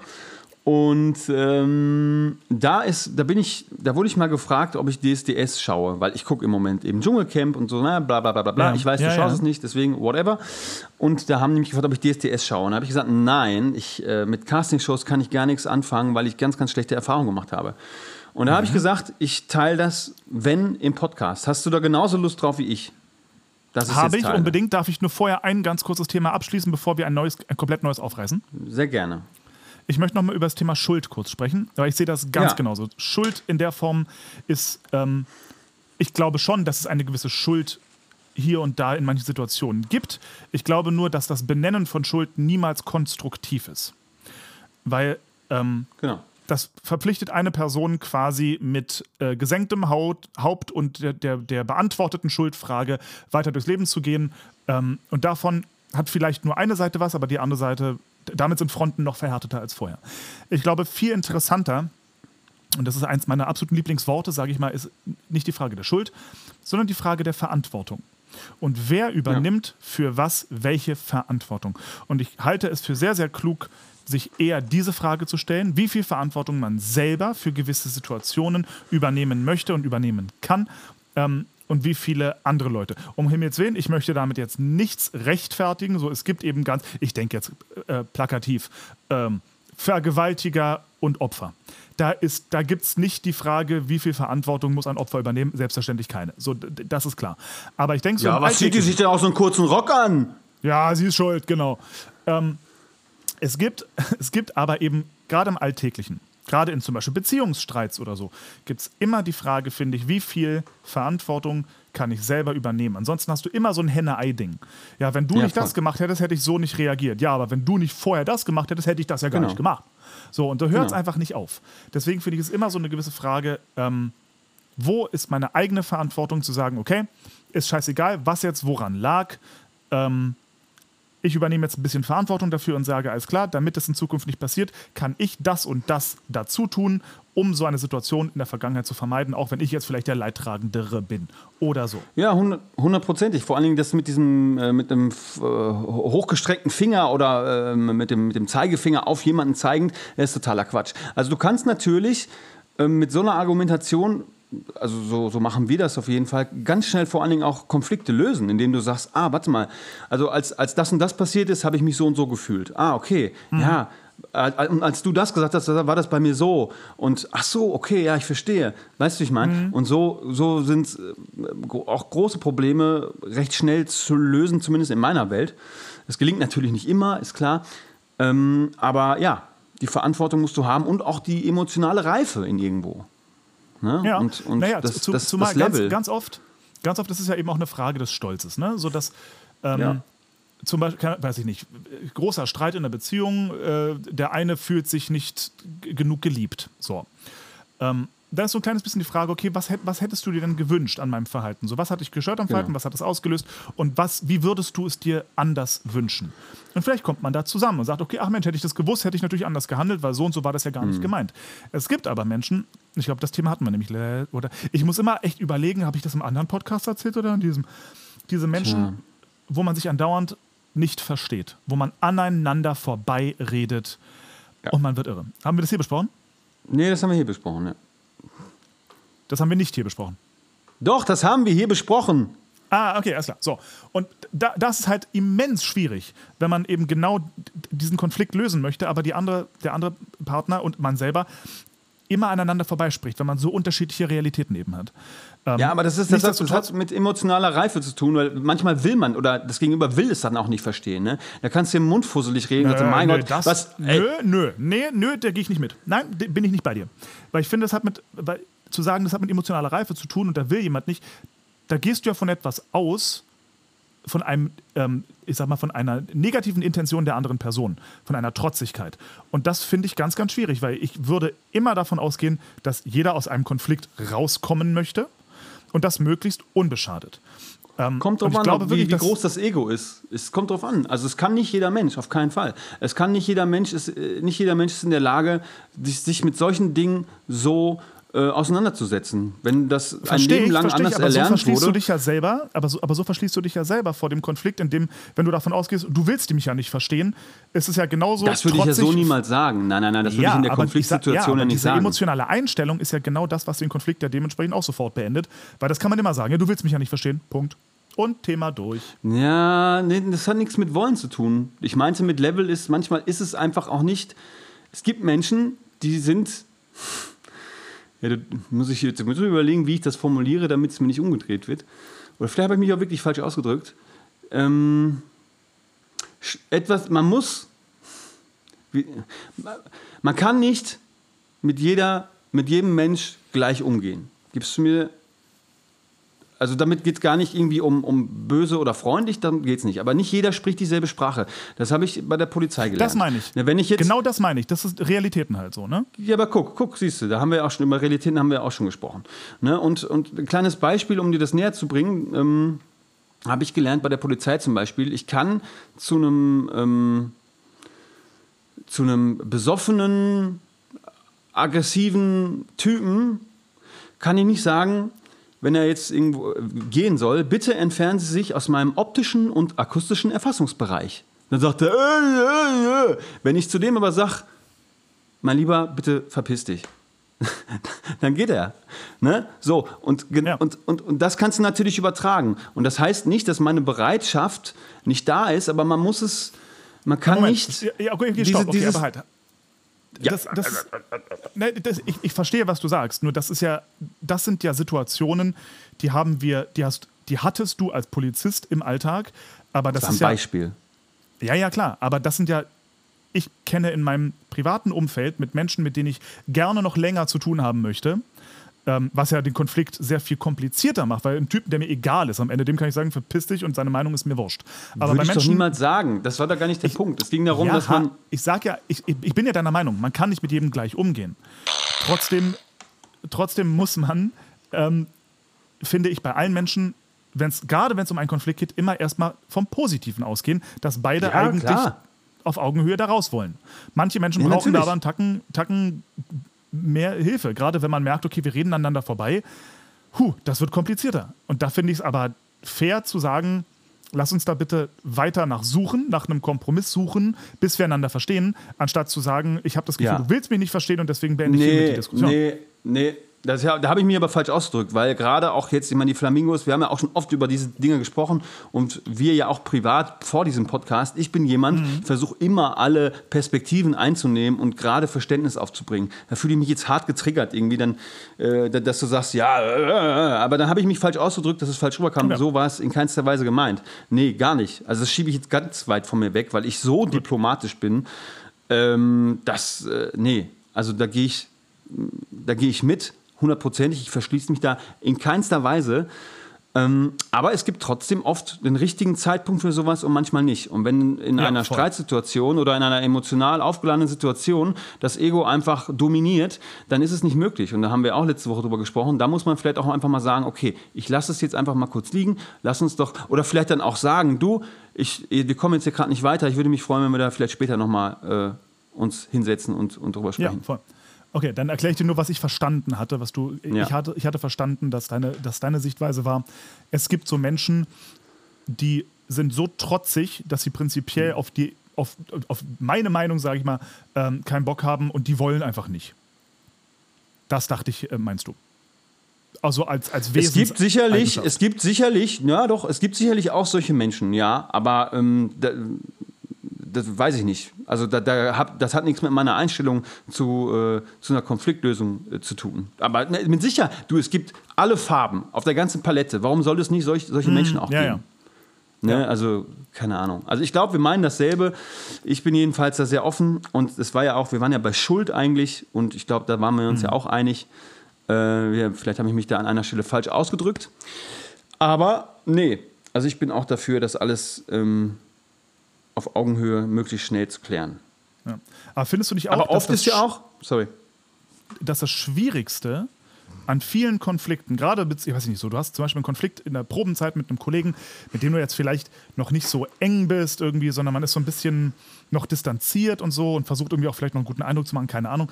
Und ähm, da ist, da bin ich, da wurde ich mal gefragt, ob ich DSDS schaue, weil ich gucke im Moment eben Dschungelcamp und so, na, bla bla bla bla bla. Ja. Ich weiß, du Ja, schaust ja. es nicht, deswegen whatever. Und da haben die mich gefragt, ob ich DSDS schaue. Und da habe ich gesagt, nein, ich, äh, mit Castingshows kann ich gar nichts anfangen, weil ich ganz, ganz schlechte Erfahrungen gemacht habe. Und da habe Mhm. ich gesagt, ich teile das, wenn im Podcast. Hast du da genauso Lust drauf wie ich? Das ist Habe ich teile. unbedingt. Darf ich nur vorher ein ganz kurzes Thema abschließen, bevor wir ein, neues, ein komplett neues aufreißen? Sehr gerne. Ich möchte noch mal über das Thema Schuld kurz sprechen, weil ich sehe das ganz Ja. genauso. Schuld in der Form ist, ähm, ich glaube schon, dass es eine gewisse Schuld hier und da in manchen Situationen gibt. Ich glaube nur, dass das Benennen von Schuld niemals konstruktiv ist. Weil ähm, Genau. das verpflichtet eine Person quasi mit äh, gesenktem Haut, Haupt und der, der, der beantworteten Schuldfrage weiter durchs Leben zu gehen. Ähm, und davon hat vielleicht nur eine Seite was, aber die andere Seite, damit sind Fronten noch verhärteter als vorher. Ich glaube, viel interessanter, und das ist eins meiner absoluten Lieblingsworte, sage ich mal, ist nicht die Frage der Schuld, sondern die Frage der Verantwortung. Und wer übernimmt für was welche Verantwortung? Und ich halte es für sehr, sehr klug, sich eher diese Frage zu stellen, wie viel Verantwortung man selber für gewisse Situationen übernehmen möchte und übernehmen kann. Ähm, und wie viele andere Leute. Um Himmels Willen, ich möchte damit jetzt nichts rechtfertigen. So, es gibt eben ganz, ich denke jetzt äh, plakativ, ähm, Vergewaltiger und Opfer. Da, ist- da gibt es nicht die Frage, wie viel Verantwortung muss ein Opfer übernehmen. Selbstverständlich keine. So, das ist klar. Aber ich denke so. Ja, was zieht die sich denn auch so einen kurzen Rock an? ja, sie ist schuld, genau. Ähm, es, gibt, es gibt aber eben gerade im Alltäglichen, gerade in zum Beispiel Beziehungsstreits oder so, gibt es immer die Frage, finde ich, wie viel Verantwortung kann ich selber übernehmen? Ansonsten hast du immer so ein Henne-Ei-Ding. Ja, wenn du Ja, nicht das voll. gemacht hättest, hätte ich so nicht reagiert. Ja, aber wenn du nicht vorher das gemacht hättest, hätte ich das ja gar Genau. nicht gemacht. So, und da hört es Genau. einfach nicht auf. Deswegen finde ich es immer so eine gewisse Frage, ähm, wo ist meine eigene Verantwortung zu sagen, okay, ist scheißegal, was jetzt woran lag. Ähm, ich übernehme jetzt ein bisschen Verantwortung dafür und sage, alles klar, damit es in Zukunft nicht passiert, kann ich das und das dazu tun, um so eine Situation in der Vergangenheit zu vermeiden, auch wenn ich jetzt vielleicht der Leidtragendere bin oder so. Ja, hundert- hundertprozentig. Vor allen Dingen das mit diesem, äh, mit dem äh, hochgestreckten Finger oder äh, mit, dem, mit dem Zeigefinger auf jemanden zeigend, das ist totaler Quatsch. Also du kannst natürlich ähm, mit so einer Argumentation also so, so machen wir das auf jeden Fall, ganz schnell vor allen Dingen auch Konflikte lösen, indem du sagst, ah, warte mal, also als, als das und das passiert ist, habe ich mich so und so gefühlt. Ah, okay, ja. Äh, Und als du das gesagt hast, war das bei mir so. Und ach so, okay, ja, ich verstehe. Weißt du, wie ich meine? Und so, so sind äh, auch große Probleme recht schnell zu lösen, zumindest in meiner Welt. Das gelingt natürlich nicht immer, ist klar. Ähm, aber ja, die Verantwortung musst du haben und auch die emotionale Reife in irgendwo. Ne? Ja, und, und naja, das, zu, das, zumal das Level. Ganz, ganz oft, ganz oft ist es ja eben auch eine Frage des Stolzes, ne? So dass ähm, Ja. zum Beispiel, weiß ich nicht, großer Streit in der Beziehung, äh, der eine fühlt sich nicht genug geliebt. So. Ähm, da ist so ein kleines bisschen die Frage, okay, was, was hättest du dir denn gewünscht an meinem Verhalten? So, was hat dich gestört am Verhalten, Genau. was hat das ausgelöst und was, wie würdest du es dir anders wünschen? Und vielleicht kommt man da zusammen und sagt, okay, ach Mensch, hätte ich das gewusst, hätte ich natürlich anders gehandelt, weil so und so war das ja gar nicht gemeint. Es gibt aber Menschen, ich glaube, das Thema hatten wir nämlich, oder ich muss immer echt überlegen, habe ich das im anderen Podcast erzählt oder in diesem? Diese Menschen, Tja. wo man sich andauernd nicht versteht, wo man aneinander vorbei redet und man wird irre. Haben wir das hier besprochen? Nee, das haben wir hier besprochen. Ja. Das haben wir nicht hier besprochen. Doch, das haben wir hier besprochen. Ah, okay, alles klar. So. Und da, das ist halt immens schwierig, wenn man eben genau diesen Konflikt lösen möchte, aber die andere, der andere Partner und man selber immer aneinander vorbeispricht, wenn man so unterschiedliche Realitäten eben hat. Ähm, Ja, aber das, ist, das, hat, das hat mit emotionaler Reife zu tun, weil manchmal will man oder das Gegenüber will es dann auch nicht verstehen. Ne? Da kannst du im Mund fusselig reden und Äh, sagst, mein nö, Gott, das, was, nö, nö, nee, nö, da gehe ich nicht mit. Nein, bin ich nicht bei dir. Weil ich finde, das hat mit, weil, zu sagen, das hat mit emotionaler Reife zu tun und da will jemand nicht, da gehst du ja von etwas aus, von einem, ähm, ich sag mal, von einer negativen Intention der anderen Person, von einer Trotzigkeit. Und das finde ich ganz, ganz schwierig, weil ich würde immer davon ausgehen, dass jeder aus einem Konflikt rauskommen möchte und das möglichst unbeschadet. Ähm, Kommt drauf an, glaube wirklich, wie, wie groß das Ego ist. Es kommt drauf an. Also es kann nicht jeder Mensch, auf keinen Fall. Es kann nicht jeder Mensch, ist, äh, nicht jeder Mensch ist in der Lage, sich, sich mit solchen Dingen so äh, auseinanderzusetzen. Wenn das ein Verstehe Leben ich, lang verstehe anders ich, aber so erlernt verschließt wurde. du dich ja selber, aber so, aber so verschließt du dich ja selber vor dem Konflikt, in dem, wenn du davon ausgehst, du willst mich ja nicht verstehen, ist es ja genauso das würde ich ja so niemals sagen. Nein, nein, nein, das würde ich in der Konfliktsituation ich ja, ja nicht diese sagen. emotionale Einstellung ist ja genau das, was den Konflikt ja dementsprechend auch sofort beendet, weil das kann man immer sagen, ja, du willst mich ja nicht verstehen, Punkt. Und Thema durch. Ja, nee, das hat nichts mit Wollen zu tun. Ich meinte, mit Level ist, manchmal ist es einfach auch nicht. Es gibt Menschen, die sind. Ja, da muss ich jetzt muss ich überlegen, wie ich das formuliere, damit es mir nicht umgedreht wird. Oder vielleicht habe ich mich auch wirklich falsch ausgedrückt. Ähm, etwas, man muss. Man kann nicht mit jeder, mit jedem Mensch gleich umgehen. Gibst du mir also damit geht es gar nicht irgendwie um, um böse oder freundlich, darum geht es nicht. Aber nicht jeder spricht dieselbe Sprache. Das habe ich bei der Polizei gelernt. Das meine ich. Wenn ich jetzt, Genau das meine ich. Das ist Realitäten halt so, ne? ja, aber guck, guck, siehst du, da haben wir auch schon über Realitäten haben wir auch schon gesprochen. Ne? Und, und ein kleines Beispiel, um dir das näher zu bringen, ähm, habe ich gelernt bei der Polizei zum Beispiel. Ich kann zu einem ähm, zu einem besoffenen, aggressiven Typen kann ich nicht sagen, wenn er jetzt irgendwo äh, gehen soll, bitte entfernen Sie sich aus meinem optischen und akustischen Erfassungsbereich. Dann sagt er, äh, äh, äh. wenn ich zu dem aber sage, mein Lieber, bitte verpiss dich. Dann geht er. Ne? So, und, Ja. und, und, und das kannst du natürlich übertragen. Und das heißt nicht, dass meine Bereitschaft nicht da ist, aber man muss es, man kann Moment. nicht. Ja, okay, okay, diese- okay, dieses- aber halt. Das, das, ne, das, ich, ich verstehe, was du sagst. Nur das ist ja, das sind ja Situationen, die haben wir, die hast, die hattest du als Polizist im Alltag, aber das Das ein ist ja, Beispiel. ja, ja klar. Aber das sind ja, ich kenne in meinem privaten Umfeld mit Menschen, mit denen ich gerne noch länger zu tun haben möchte, ähm, was ja den Konflikt sehr viel komplizierter macht, weil ein Typ, der mir egal ist, am Ende dem kann ich sagen, verpiss dich und seine Meinung ist mir wurscht. Aber Würde bei ich doch niemals sagen. Das war doch gar nicht der Punkt. Es ging darum, ja, dass man. ich sag ja, ich, ich ich bin ja deiner Meinung, man kann nicht mit jedem gleich umgehen. Trotzdem, trotzdem muss man, ähm, finde ich, bei allen Menschen, wenn's, gerade wenn es um einen Konflikt geht, immer erstmal vom Positiven ausgehen, dass beide Ja, eigentlich klar. auf Augenhöhe da raus wollen. Manche Menschen Ja, brauchen da natürlich. aber einen Tacken, Tacken mehr Hilfe, gerade wenn man merkt, okay, wir reden aneinander vorbei. Huh, das wird komplizierter. Und da finde ich es aber fair zu sagen, lass uns da bitte weiter nach suchen, nach einem Kompromiss suchen, bis wir einander verstehen, anstatt zu sagen, ich habe das Gefühl, Ja. du willst mich nicht verstehen und deswegen beende ich hiermit die Nee, Diskussion. nee, nee, Das, da habe ich mich aber falsch ausgedrückt, weil gerade auch jetzt, ich meine, die Flamingos, wir haben ja auch schon oft über diese Dinge gesprochen und wir ja auch privat vor diesem Podcast. Ich bin jemand, Mhm. versuche immer alle Perspektiven einzunehmen und gerade Verständnis aufzubringen. Da fühle ich mich jetzt hart getriggert irgendwie, dann, äh, da- dass du sagst, ja, äh, äh, aber dann habe ich mich falsch ausgedrückt, dass es falsch rüberkam. Ja. So war es in keinster Weise gemeint. Nee, gar nicht. Also das schiebe ich jetzt ganz weit von mir weg, weil ich so diplomatisch bin, ähm, dass, äh, nee, also da gehe ich da gehe ich mit, hundertprozentig. Ich verschließe mich da in keinster Weise. Ähm, aber es gibt trotzdem oft den richtigen Zeitpunkt für sowas und manchmal nicht. Und wenn in Ja, einer voll. Streitsituation oder in einer emotional aufgeladenen Situation das Ego einfach dominiert, dann ist es nicht möglich. Und da haben wir auch letzte Woche drüber gesprochen. Da muss man vielleicht auch einfach mal sagen, okay, ich lasse es jetzt einfach mal kurz liegen, lass uns doch, oder vielleicht dann auch sagen, du, ich, wir kommen jetzt hier gerade nicht weiter, ich würde mich freuen, wenn wir da vielleicht später nochmal äh, uns hinsetzen und, und drüber Ja, sprechen. voll. Okay, dann erkläre ich dir nur, was ich verstanden hatte, was du. Ja. Ich, hatte, ich hatte verstanden, dass deine, dass deine Sichtweise war, es gibt so Menschen, die sind so trotzig, dass sie prinzipiell auf die, auf, auf meine Meinung, sage ich mal, ähm, keinen Bock haben und die wollen einfach nicht. Das dachte ich, äh, meinst du. Also als, als Es Wesens gibt sicherlich, es gibt sicherlich, ja doch, es gibt sicherlich auch solche Menschen, ja, aber ähm, da, das weiß ich nicht. Also da, da hab, das hat nichts mit meiner Einstellung zu, äh, zu einer Konfliktlösung äh, zu tun. Aber ne, mit Sicherheit, du, es gibt alle Farben auf der ganzen Palette. Warum soll es nicht solch, solche Menschen auch Mhm. ja, geben? Ne? Also, keine Ahnung. Also, ich glaube, wir meinen dasselbe. Ich bin jedenfalls da sehr offen. Und es war ja auch, wir waren ja bei Schuld eigentlich. Und ich glaube, da waren wir uns Mhm. ja auch einig. Äh, wir, vielleicht habe ich mich da an einer Stelle falsch ausgedrückt. Aber nee, also ich bin auch dafür, das alles ähm, auf Augenhöhe möglichst schnell zu klären. Ja. Aber findest du nicht auch, Aber dass oft das ist ja auch, sorry, dass das Schwierigste an vielen Konflikten, gerade, ich weiß nicht so, du hast zum Beispiel einen Konflikt in der Probenzeit mit einem Kollegen, mit dem du jetzt vielleicht noch nicht so eng bist irgendwie, sondern man ist so ein bisschen noch distanziert und so und versucht irgendwie auch vielleicht noch einen guten Eindruck zu machen, keine Ahnung.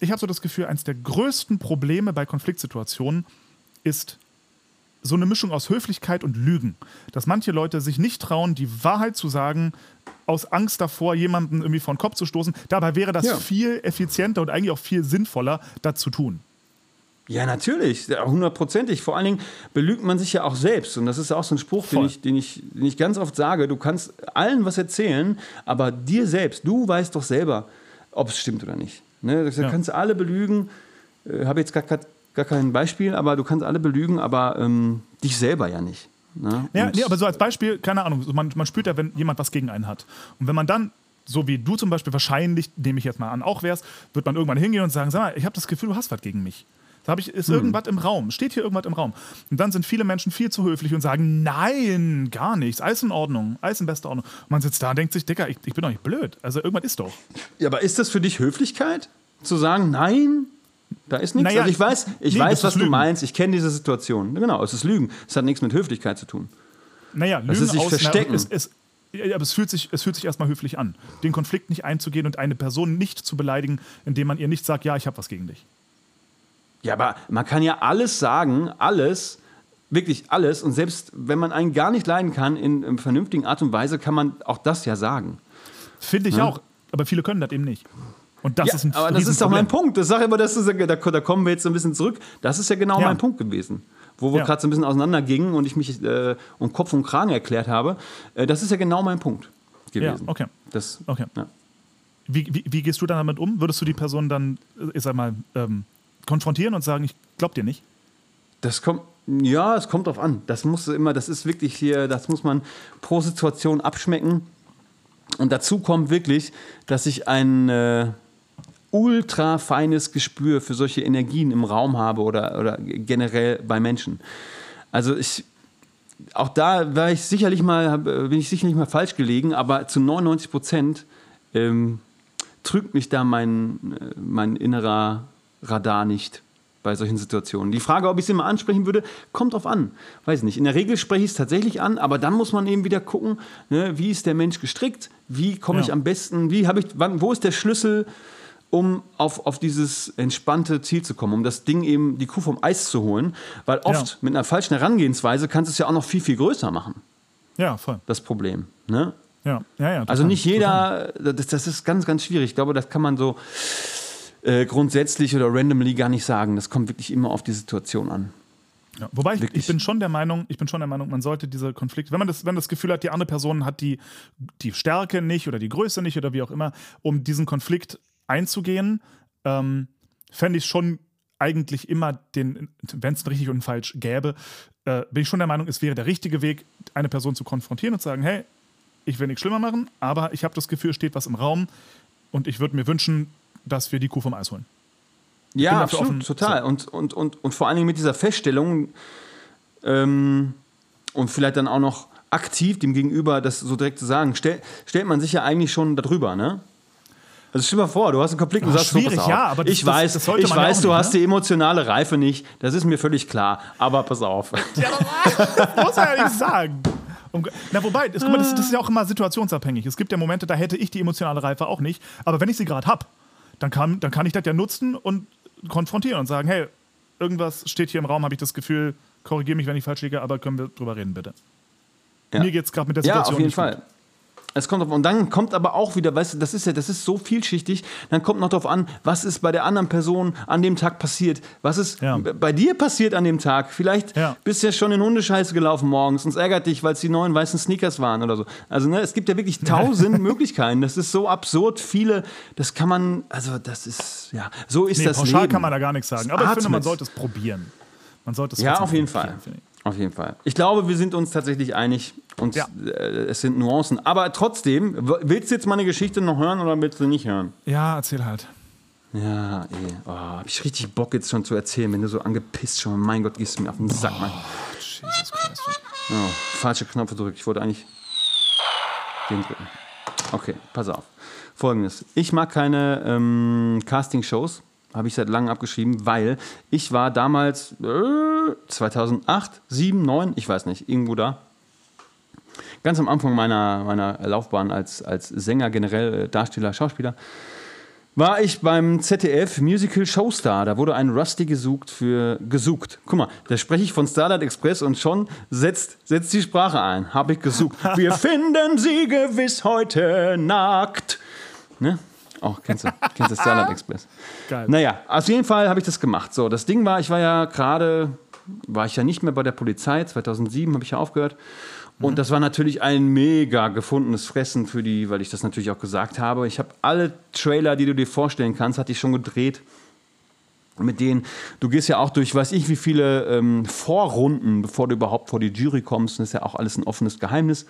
Ich habe so das Gefühl, eines der größten Probleme bei Konfliktsituationen ist so eine Mischung aus Höflichkeit und Lügen. Dass manche Leute sich nicht trauen, die Wahrheit zu sagen, aus Angst davor, jemanden irgendwie vor den Kopf zu stoßen. Dabei wäre das Ja. viel effizienter und eigentlich auch viel sinnvoller, das zu tun. Ja, natürlich, hundertprozentig. Vor allen Dingen belügt man sich ja auch selbst. Und das ist ja auch so ein Spruch, den ich, den, ich, den ich ganz oft sage. Du kannst allen was erzählen, aber dir selbst, du weißt doch selber, ob es stimmt oder nicht. Ne? Du Ja. kannst alle belügen. Äh, habe jetzt gar, gar, kein Beispiel, aber du kannst alle belügen, aber ähm, dich selber ja nicht. Ne? Ja, nee, aber so als Beispiel, keine Ahnung, man, man spürt ja, wenn jemand was gegen einen hat. Und wenn man dann, so wie du zum Beispiel wahrscheinlich, nehme ich jetzt mal an, auch wärst, wird man irgendwann hingehen und sagen, sag mal, ich habe das Gefühl, du hast was gegen mich. Da ich, ist irgendwas im Raum, steht hier irgendwas im Raum. Und dann sind viele Menschen viel zu höflich und sagen, nein, gar nichts, alles in Ordnung, alles in bester Ordnung. Und man sitzt da und denkt sich, Dicker, ich, ich bin doch nicht blöd. Also irgendwas ist doch. Ja, aber ist das für dich Höflichkeit? Zu sagen, nein, da ist nichts? Naja, also ich weiß, ich nee, weiß das was du meinst, ich kenne diese Situation. Genau, es ist Lügen. Es hat nichts mit Höflichkeit zu tun. Naja, Lügen ist sich aus, verstecken. Na, es, es, ja, aber es fühlt, sich, es fühlt sich erstmal höflich an, den Konflikt nicht einzugehen und eine Person nicht zu beleidigen, indem man ihr nicht sagt, ja, ich habe was gegen dich. Ja, aber man kann ja alles sagen, alles, wirklich alles. Und selbst wenn man einen gar nicht leiden kann, in, in vernünftigen Art und Weise, kann man auch das ja sagen. Finde ich auch. Aber viele können das eben nicht. Und das ja, ist ein aber das ist doch mein. Punkt. Das sage aber, das ist, da, da kommen wir jetzt so ein bisschen zurück. Das ist ja genau Ja. mein Punkt gewesen. Wo wir Ja. gerade so ein bisschen auseinandergingen und ich mich äh, um Kopf und Kragen erklärt habe. Äh, das ist ja genau mein Punkt gewesen. Ja, okay. Das, Okay. Wie, wie, wie gehst du dann damit um? Würdest du die Person dann, äh, ich sag mal, ähm, konfrontieren und sagen, ich glaub dir nicht? Das kommt, ja, es kommt drauf an. Das muss immer, das ist wirklich hier, das muss man pro Situation abschmecken. Und dazu kommt wirklich, dass ich ein äh, ultra feines Gespür für solche Energien im Raum habe oder, oder generell bei Menschen. Also ich, auch da war ich sicherlich mal, hab- bin ich sicherlich mal falsch gelegen, aber zu 99 Prozent ähm, trügt mich da mein, äh, mein innerer Radar nicht bei solchen Situationen. Die Frage, ob ich es immer ansprechen würde, kommt drauf an. Weiß nicht. In der Regel spreche ich es tatsächlich an, aber dann muss man eben wieder gucken, ne, wie ist der Mensch gestrickt, wie komme ich Ja. am besten, wie habe ich, wann, wo ist der Schlüssel, um auf, auf dieses entspannte Ziel zu kommen, um das Ding eben, die Kuh vom Eis zu holen. Weil oft Ja. mit einer falschen Herangehensweise kannst du es ja auch noch viel, viel größer machen, Ja, voll. das Problem. Ne? Ja, ja, ja. Also nicht jeder, das, das ist ganz, ganz schwierig. Ich glaube, das kann man so äh, grundsätzlich oder randomly gar nicht sagen. Das kommt wirklich immer auf die Situation an. Ja, wobei ich, ich bin schon der Meinung, ich bin schon der Meinung, man sollte diese Konflikte, wenn man das, wenn das Gefühl hat, die andere Person hat die, die Stärke nicht oder die Größe nicht oder wie auch immer, um diesen Konflikt einzugehen, ähm, fände ich schon eigentlich immer den, wenn es richtig und falsch gäbe, äh, bin ich schon der Meinung, es wäre der richtige Weg, eine Person zu konfrontieren und zu sagen, hey, ich will nichts schlimmer machen, aber ich habe das Gefühl, es steht was im Raum und ich würde mir wünschen, dass wir die Kuh vom Eis holen. Ja, absolut, offen. total. Und, und, und, und vor allen Dingen mit dieser Feststellung ähm, und vielleicht dann auch noch aktiv dem Gegenüber das so direkt zu sagen, stell, stellt man sich ja eigentlich schon darüber, ne? Also stell dir mal vor, du hast einen Konflikt und Ach, sagst so, pass schwierig, auf, ja, aber das- ich das- weiß, das sollte ich ja weiß, du nicht, hast ne? die emotionale Reife nicht, das ist mir völlig klar, aber pass auf. Ja, das muss man ja nicht sagen. Na, wobei, das, das, das ist ja auch immer situationsabhängig. Es gibt ja Momente, da hätte ich die emotionale Reife auch nicht. Aber wenn ich sie gerade habe, dann kann, dann kann ich das ja nutzen und konfrontieren und sagen: Hey, irgendwas steht hier im Raum, habe ich das Gefühl, korrigiere mich, wenn ich falsch liege, aber können wir drüber reden, bitte. Ja. Mir geht es gerade mit der Ja, Situation auf jeden Fall. gut. Es kommt auf, und dann kommt aber auch wieder, weißt du, das ist ja, das ist so vielschichtig, dann kommt noch darauf an, was ist bei der anderen Person an dem Tag passiert. Was ist Ja. bei dir passiert an dem Tag? Vielleicht Ja. bist du ja schon in Hundescheiße gelaufen morgens und es ärgert dich, weil es die neuen weißen Sneakers waren oder so. Also, ne, es gibt ja wirklich tausend Möglichkeiten. Das ist so absurd viele, das kann man, also das ist, ja, so ist Nee, das pauschal Leben. kann man da gar nichts sagen. Aber ich finde, man atmet. sollte es probieren. Man sollte es Ja, auf jeden probieren, Fall. Auf jeden Fall. Ich glaube, wir sind uns tatsächlich einig und Ja. äh, es sind Nuancen. Aber trotzdem, willst du jetzt meine Geschichte noch hören oder willst du nicht hören? Ja, erzähl halt. Ja, eh. Oh, hab ich richtig Bock jetzt schon zu erzählen, wenn du so angepisst schon. Mein Gott, gehst du mir auf den Sack, Mann. Jesus Christ. Oh, falsche Knopf gedrückt. Ich wollte eigentlich den drücken. Okay, pass auf. Folgendes. Ich mag keine ähm, Casting-Shows. Habe ich seit langem abgeschrieben, weil ich war damals äh, 2008, 7, 9, ich weiß nicht, irgendwo da. Ganz am Anfang meiner, meiner Laufbahn als, als Sänger, generell äh, Darsteller, Schauspieler, war ich beim ZDF Musical Showstar. Da wurde ein Rusty gesucht für gesucht. Guck mal, da spreche ich von Starlight Express und schon setzt, setzt die Sprache ein. Habe ich gesucht. Wir finden sie gewiss heute nackt. Ne? Auch kennst du, kennst du Starlight Express? Geil. Naja, auf jeden Fall habe ich das gemacht. So, das Ding war, ich war ja gerade, war ich ja nicht mehr bei der Polizei. 2007 habe ich ja aufgehört. Und das war natürlich ein mega gefundenes Fressen für die, weil ich das natürlich auch gesagt habe. Ich habe alle Trailer, die du dir vorstellen kannst, hatte ich schon gedreht. Mit denen, du gehst ja auch durch, weiß ich, wie viele ähm, Vorrunden, bevor du überhaupt vor die Jury kommst. Das ist ja auch alles ein offenes Geheimnis.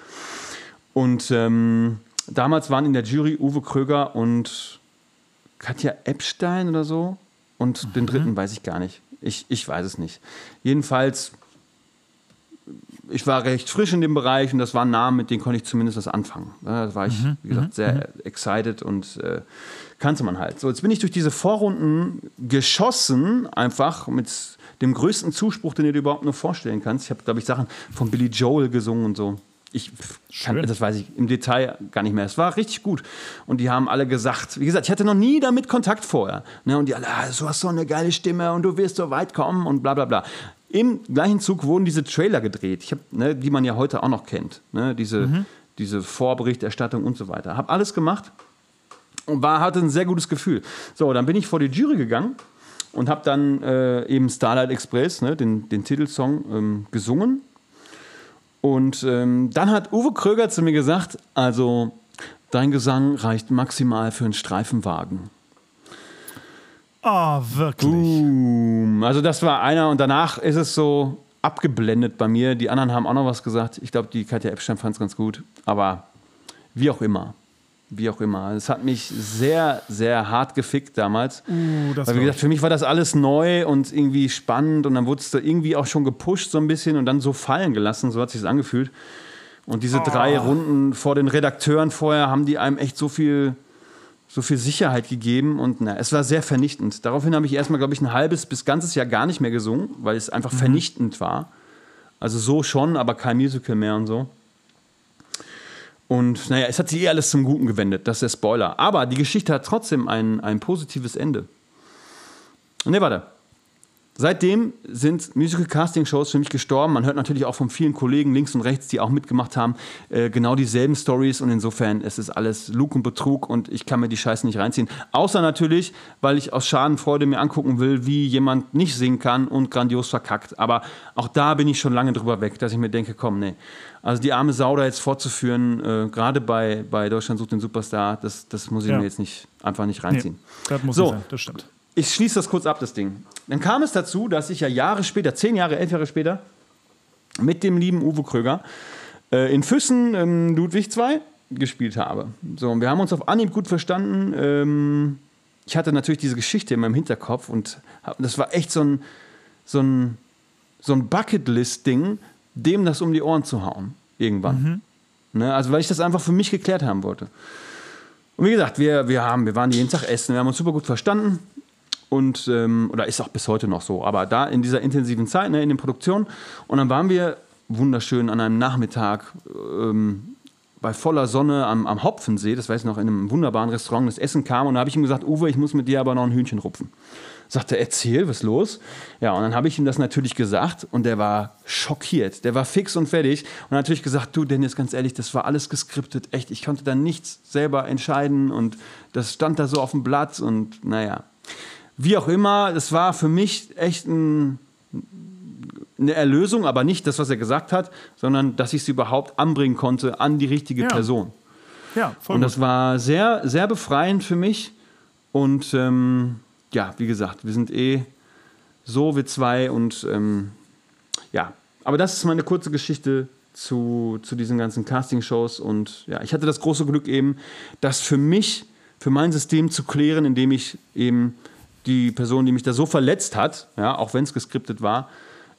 Und ähm, damals waren in der Jury Uwe Kröger und Katja Epstein oder so. Und den dritten weiß ich gar nicht. Ich, ich weiß es nicht. Jedenfalls, ich war recht frisch in dem Bereich und das waren Namen, mit denen konnte ich zumindest was anfangen. Da war ich, wie gesagt, sehr excited und äh, kannte man halt. So, jetzt bin ich durch diese Vorrunden geschossen, einfach mit dem größten Zuspruch, den du dir überhaupt nur vorstellen kannst. Ich habe, glaube ich, Sachen von Billy Joel gesungen und so. Ich kann, das weiß ich im Detail gar nicht mehr. Es war richtig gut. Und die haben alle gesagt, wie gesagt, ich hatte noch nie damit Kontakt vorher. Ne? Und die alle, ah, du hast so eine geile Stimme und du wirst so weit kommen und bla bla bla. Im gleichen Zug wurden diese Trailer gedreht, hab, ne, die man ja heute auch noch kennt. Ne? Diese, diese Vorberichterstattung und so weiter. Habe alles gemacht und war, hatte ein sehr gutes Gefühl. So, dann bin ich vor die Jury gegangen und habe dann äh, eben Starlight Express, ne, den, den Titelsong, ähm, gesungen. Und ähm, dann hat Uwe Kröger zu mir gesagt, also dein Gesang reicht maximal für einen Streifenwagen. Ah, wirklich. Boom. Also das war einer und danach ist es so abgeblendet bei mir. Die anderen haben auch noch was gesagt. Ich glaube, die Katja Epstein fand es ganz gut. Aber wie auch immer. Wie auch immer. Es hat mich sehr, sehr hart gefickt damals. Uh, Weil, wie gesagt, für mich war das alles neu und irgendwie spannend und dann wurde es da irgendwie auch schon gepusht so ein bisschen und dann so fallen gelassen. So hat sich angefühlt. Und diese drei Runden vor den Redakteuren vorher haben die einem echt so viel, so viel Sicherheit gegeben und na, es war sehr vernichtend. Daraufhin habe ich erstmal, glaube ich, ein halbes bis ganzes Jahr gar nicht mehr gesungen, weil es einfach vernichtend war. Also so schon, aber kein Musical mehr und so. Und naja, es hat sich eh alles zum Guten gewendet, das ist der Spoiler. Aber die Geschichte hat trotzdem ein, ein positives Ende. Ne, warte. seitdem sind Musical-Casting-Shows für mich gestorben. Man hört natürlich auch von vielen Kollegen links und rechts, die auch mitgemacht haben, äh, genau dieselben Stories. Und insofern ist es alles Lug und Betrug und ich kann mir die Scheiße nicht reinziehen. Außer natürlich, weil ich aus Schadenfreude mir angucken will, wie jemand nicht singen kann und grandios verkackt. Aber auch da bin ich schon lange drüber weg, dass ich mir denke, komm, nee. Also die arme Sau da jetzt fortzuführen, äh, gerade bei, bei Deutschland sucht den Superstar, das, das muss ich Ja. mir jetzt nicht, einfach nicht Nee, reinziehen. das muss So. sein, das stimmt. Ich schließe das kurz ab, das Ding. Dann kam es dazu, dass ich ja Jahre später, zehn Jahre, elf Jahre später, mit dem lieben Uwe Kröger äh, in Füssen ähm, Ludwig 2 gespielt habe. So, und wir haben uns auf Anhieb gut verstanden. Ähm, ich hatte natürlich diese Geschichte in meinem Hinterkopf und hab, das war echt so ein, so ein, so ein Bucketlist-Ding, dem das um die Ohren zu hauen. Irgendwann. Ne? Also, weil ich das einfach für mich geklärt haben wollte. Und wie gesagt, wir, wir, haben, wir waren jeden Tag essen, wir haben uns super gut verstanden. Und, ähm, oder ist auch bis heute noch so, aber da in dieser intensiven Zeit, ne, in den Produktionen. Und dann waren wir wunderschön an einem Nachmittag ähm, bei voller Sonne am, am Hopfensee, das weiß ich noch, in einem wunderbaren Restaurant, das Essen kam. Und da habe ich ihm gesagt, Uwe, ich muss mit dir aber noch ein Hühnchen rupfen. Sagt er, erzähl, was ist los? Ja, und dann habe ich ihm das natürlich gesagt und der war schockiert. Der war fix und fertig und hat natürlich gesagt, du Dennis, ganz ehrlich, das war alles geskriptet, echt. Ich konnte da nichts selber entscheiden und das stand da so auf dem Blatt und naja. Wie auch immer, es war für mich echt ein, eine Erlösung, aber nicht das, was er gesagt hat, sondern dass ich es überhaupt anbringen konnte an die richtige Ja. Person. Ja, voll Und gut. das war sehr, sehr befreiend für mich. Und ähm, ja, wie gesagt, wir sind eh so, wir zwei. Und ähm, ja, aber das ist meine kurze Geschichte zu, zu diesen ganzen Castingshows. Und ja, ich hatte das große Glück eben, das für mich, für mein System zu klären, indem ich eben die Person, die mich da so verletzt hat, ja, auch wenn es geskriptet war,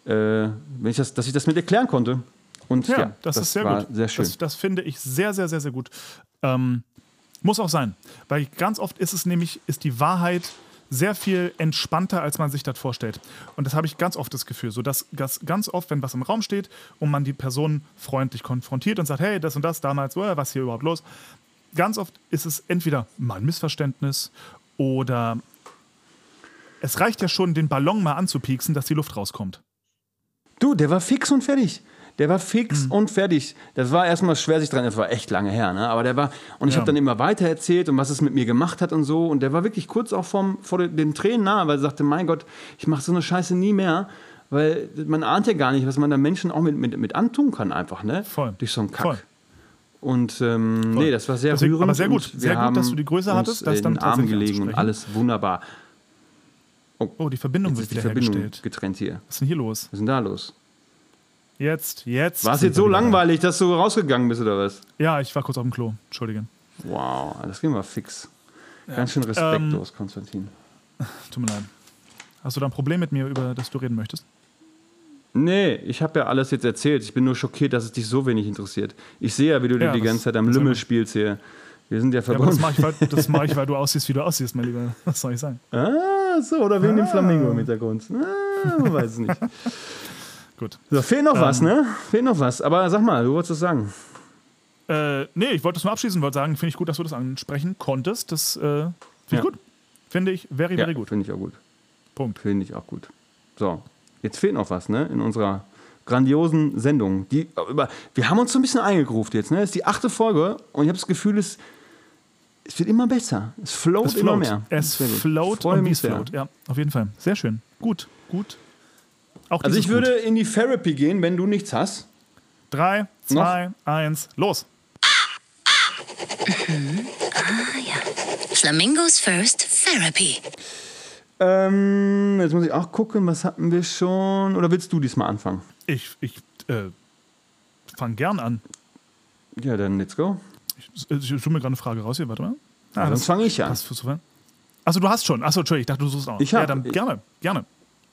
äh, wenn ich das, dass ich das mit erklären konnte. Und Ja, ja, das, ist sehr gut. Sehr schön. Das, das finde ich sehr, sehr, sehr, sehr gut. Ähm, muss auch sein. Weil ganz oft ist es nämlich, ist die Wahrheit sehr viel entspannter, als man sich das vorstellt. Und das habe ich ganz oft das Gefühl, so dass, dass ganz oft, wenn was im Raum steht und man die Person freundlich konfrontiert und sagt, hey, das und das damals, äh, was hier überhaupt los? Ganz oft ist es entweder mal ein Missverständnis oder es reicht ja schon, den Ballon mal anzupieksen, dass die Luft rauskommt. Du, der war fix und fertig. Der war fix Mhm. und fertig. Das war erstmal schwer, sich dran, das war echt lange her, ne? Aber der war, und ich Ja. habe dann immer weiter erzählt und was es mit mir gemacht hat und so. Und der war wirklich kurz auch vom, vor den, Tränen nahe, weil er sagte, mein Gott, ich mache so eine Scheiße nie mehr. Weil man ahnt ja gar nicht, was man da Menschen auch mit, mit, mit antun kann, einfach, ne? Voll. Durch so einen Kack. Voll. Und ähm, nee, das war sehr Deswegen- rührend. aber sehr gut. Sehr gut, dass du die Größe hattest, das dann den Arm gelegen und alles wunderbar. Oh, die Verbindung Jetzt wird ist die Verbindung hergestellt. getrennt hier. Was ist denn hier los? Was ist denn da los? Jetzt, jetzt. War es jetzt so langweilig, dass du rausgegangen bist oder was? Ja, ich war kurz auf dem Klo. Entschuldige. Wow, das ging mal fix. Ganz schön Ähm, respektlos, Konstantin. Tut mir leid. Hast du da ein Problem mit mir, über das du reden möchtest? Nee, ich habe ja alles jetzt erzählt. Ich bin nur schockiert, dass es dich so wenig interessiert. Ich sehe ja, wie du dir Ja, die ganze Zeit am Lümmel spielst hier. Wir sind ja Ja, aber das verbunden. mache ich, mach ich, weil du aussiehst, wie du aussiehst, mein Lieber. Was soll ich sagen? ah, so, oder wegen dem Flamingo im Hintergrund. Ah, man weiß es nicht. Gut. So, fehlt noch was, Ähm. ne? Fehlt noch was. Aber sag mal, du wolltest was sagen. Äh, nee, ich wollte es nur abschließen, wollte sagen, finde ich gut, dass du das ansprechen konntest. Das äh, finde ich Ja. gut. Finde ich very, very gut. Finde ich auch gut. Punkt. Finde ich auch gut. So, jetzt fehlt noch was, ne? In unserer grandiosen Sendung. Die, über, wir haben uns so ein bisschen eingegruft jetzt, ne? Das ist die achte Folge und ich habe das Gefühl, es, es wird immer besser. Es float, Es immer float. mehr. Es float und wie es float. Ja, auf jeden Fall. Sehr schön. Gut, gut. Auch Also ich würde in die Therapy gehen, wenn du nichts hast. Drei, zwei, eins, los. Flamingos First Therapy. Ähm, jetzt muss ich auch gucken, was hatten wir schon? Oder willst du diesmal anfangen? Ich, ich äh, fange gern an. Ja, dann let's go. Ich, ich suche mir gerade eine Frage raus hier, warte mal. Ah, Ja, sonst fange ich an. passt für sofern. Achso, du hast schon. Achso, Entschuldigung, ich dachte, du suchst auch. Ich ja, hab- dann ich- gerne, gerne.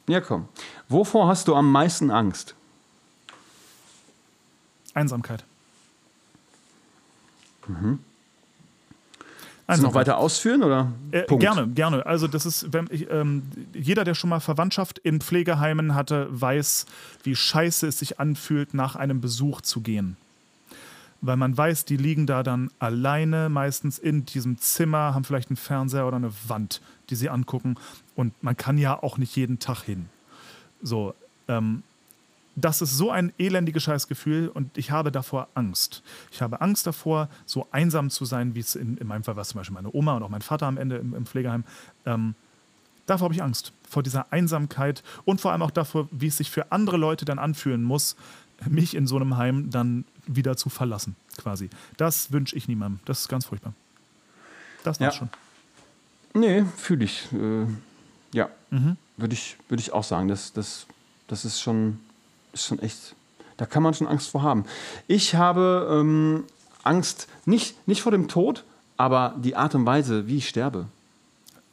Ja, komm. Wovor hast du am meisten Angst? Einsamkeit. Mhm. Willst du noch weiter ausführen oder? Äh, gerne, gerne. Also das ist, wenn ich, ähm, jeder, der schon mal Verwandtschaft in Pflegeheimen hatte, weiß, wie scheiße es sich anfühlt, nach einem Besuch zu gehen. Weil man weiß, die liegen da dann alleine, meistens in diesem Zimmer, haben vielleicht einen Fernseher oder eine Wand, die sie angucken. Und man kann ja auch nicht jeden Tag hin. So, ähm, das ist so ein elendiges Scheißgefühl und ich habe davor Angst. Ich habe Angst davor, so einsam zu sein, wie es in, in meinem Fall war, zum Beispiel meine Oma und auch mein Vater am Ende im, im Pflegeheim. Ähm, davor habe ich Angst. Vor dieser Einsamkeit und vor allem auch davor, wie es sich für andere Leute dann anfühlen muss, mich in so einem Heim dann wieder zu verlassen, quasi. Das wünsche ich niemandem. Das ist ganz furchtbar. Das war's Ja. schon. Nee, fühle ich. Äh, ja, Mhm. würde ich, würd ich auch sagen. Das, das, das ist, schon, ist schon echt. Da kann man schon Angst vor haben. Ich habe ähm, Angst nicht, nicht vor dem Tod, aber die Art und Weise, wie ich sterbe.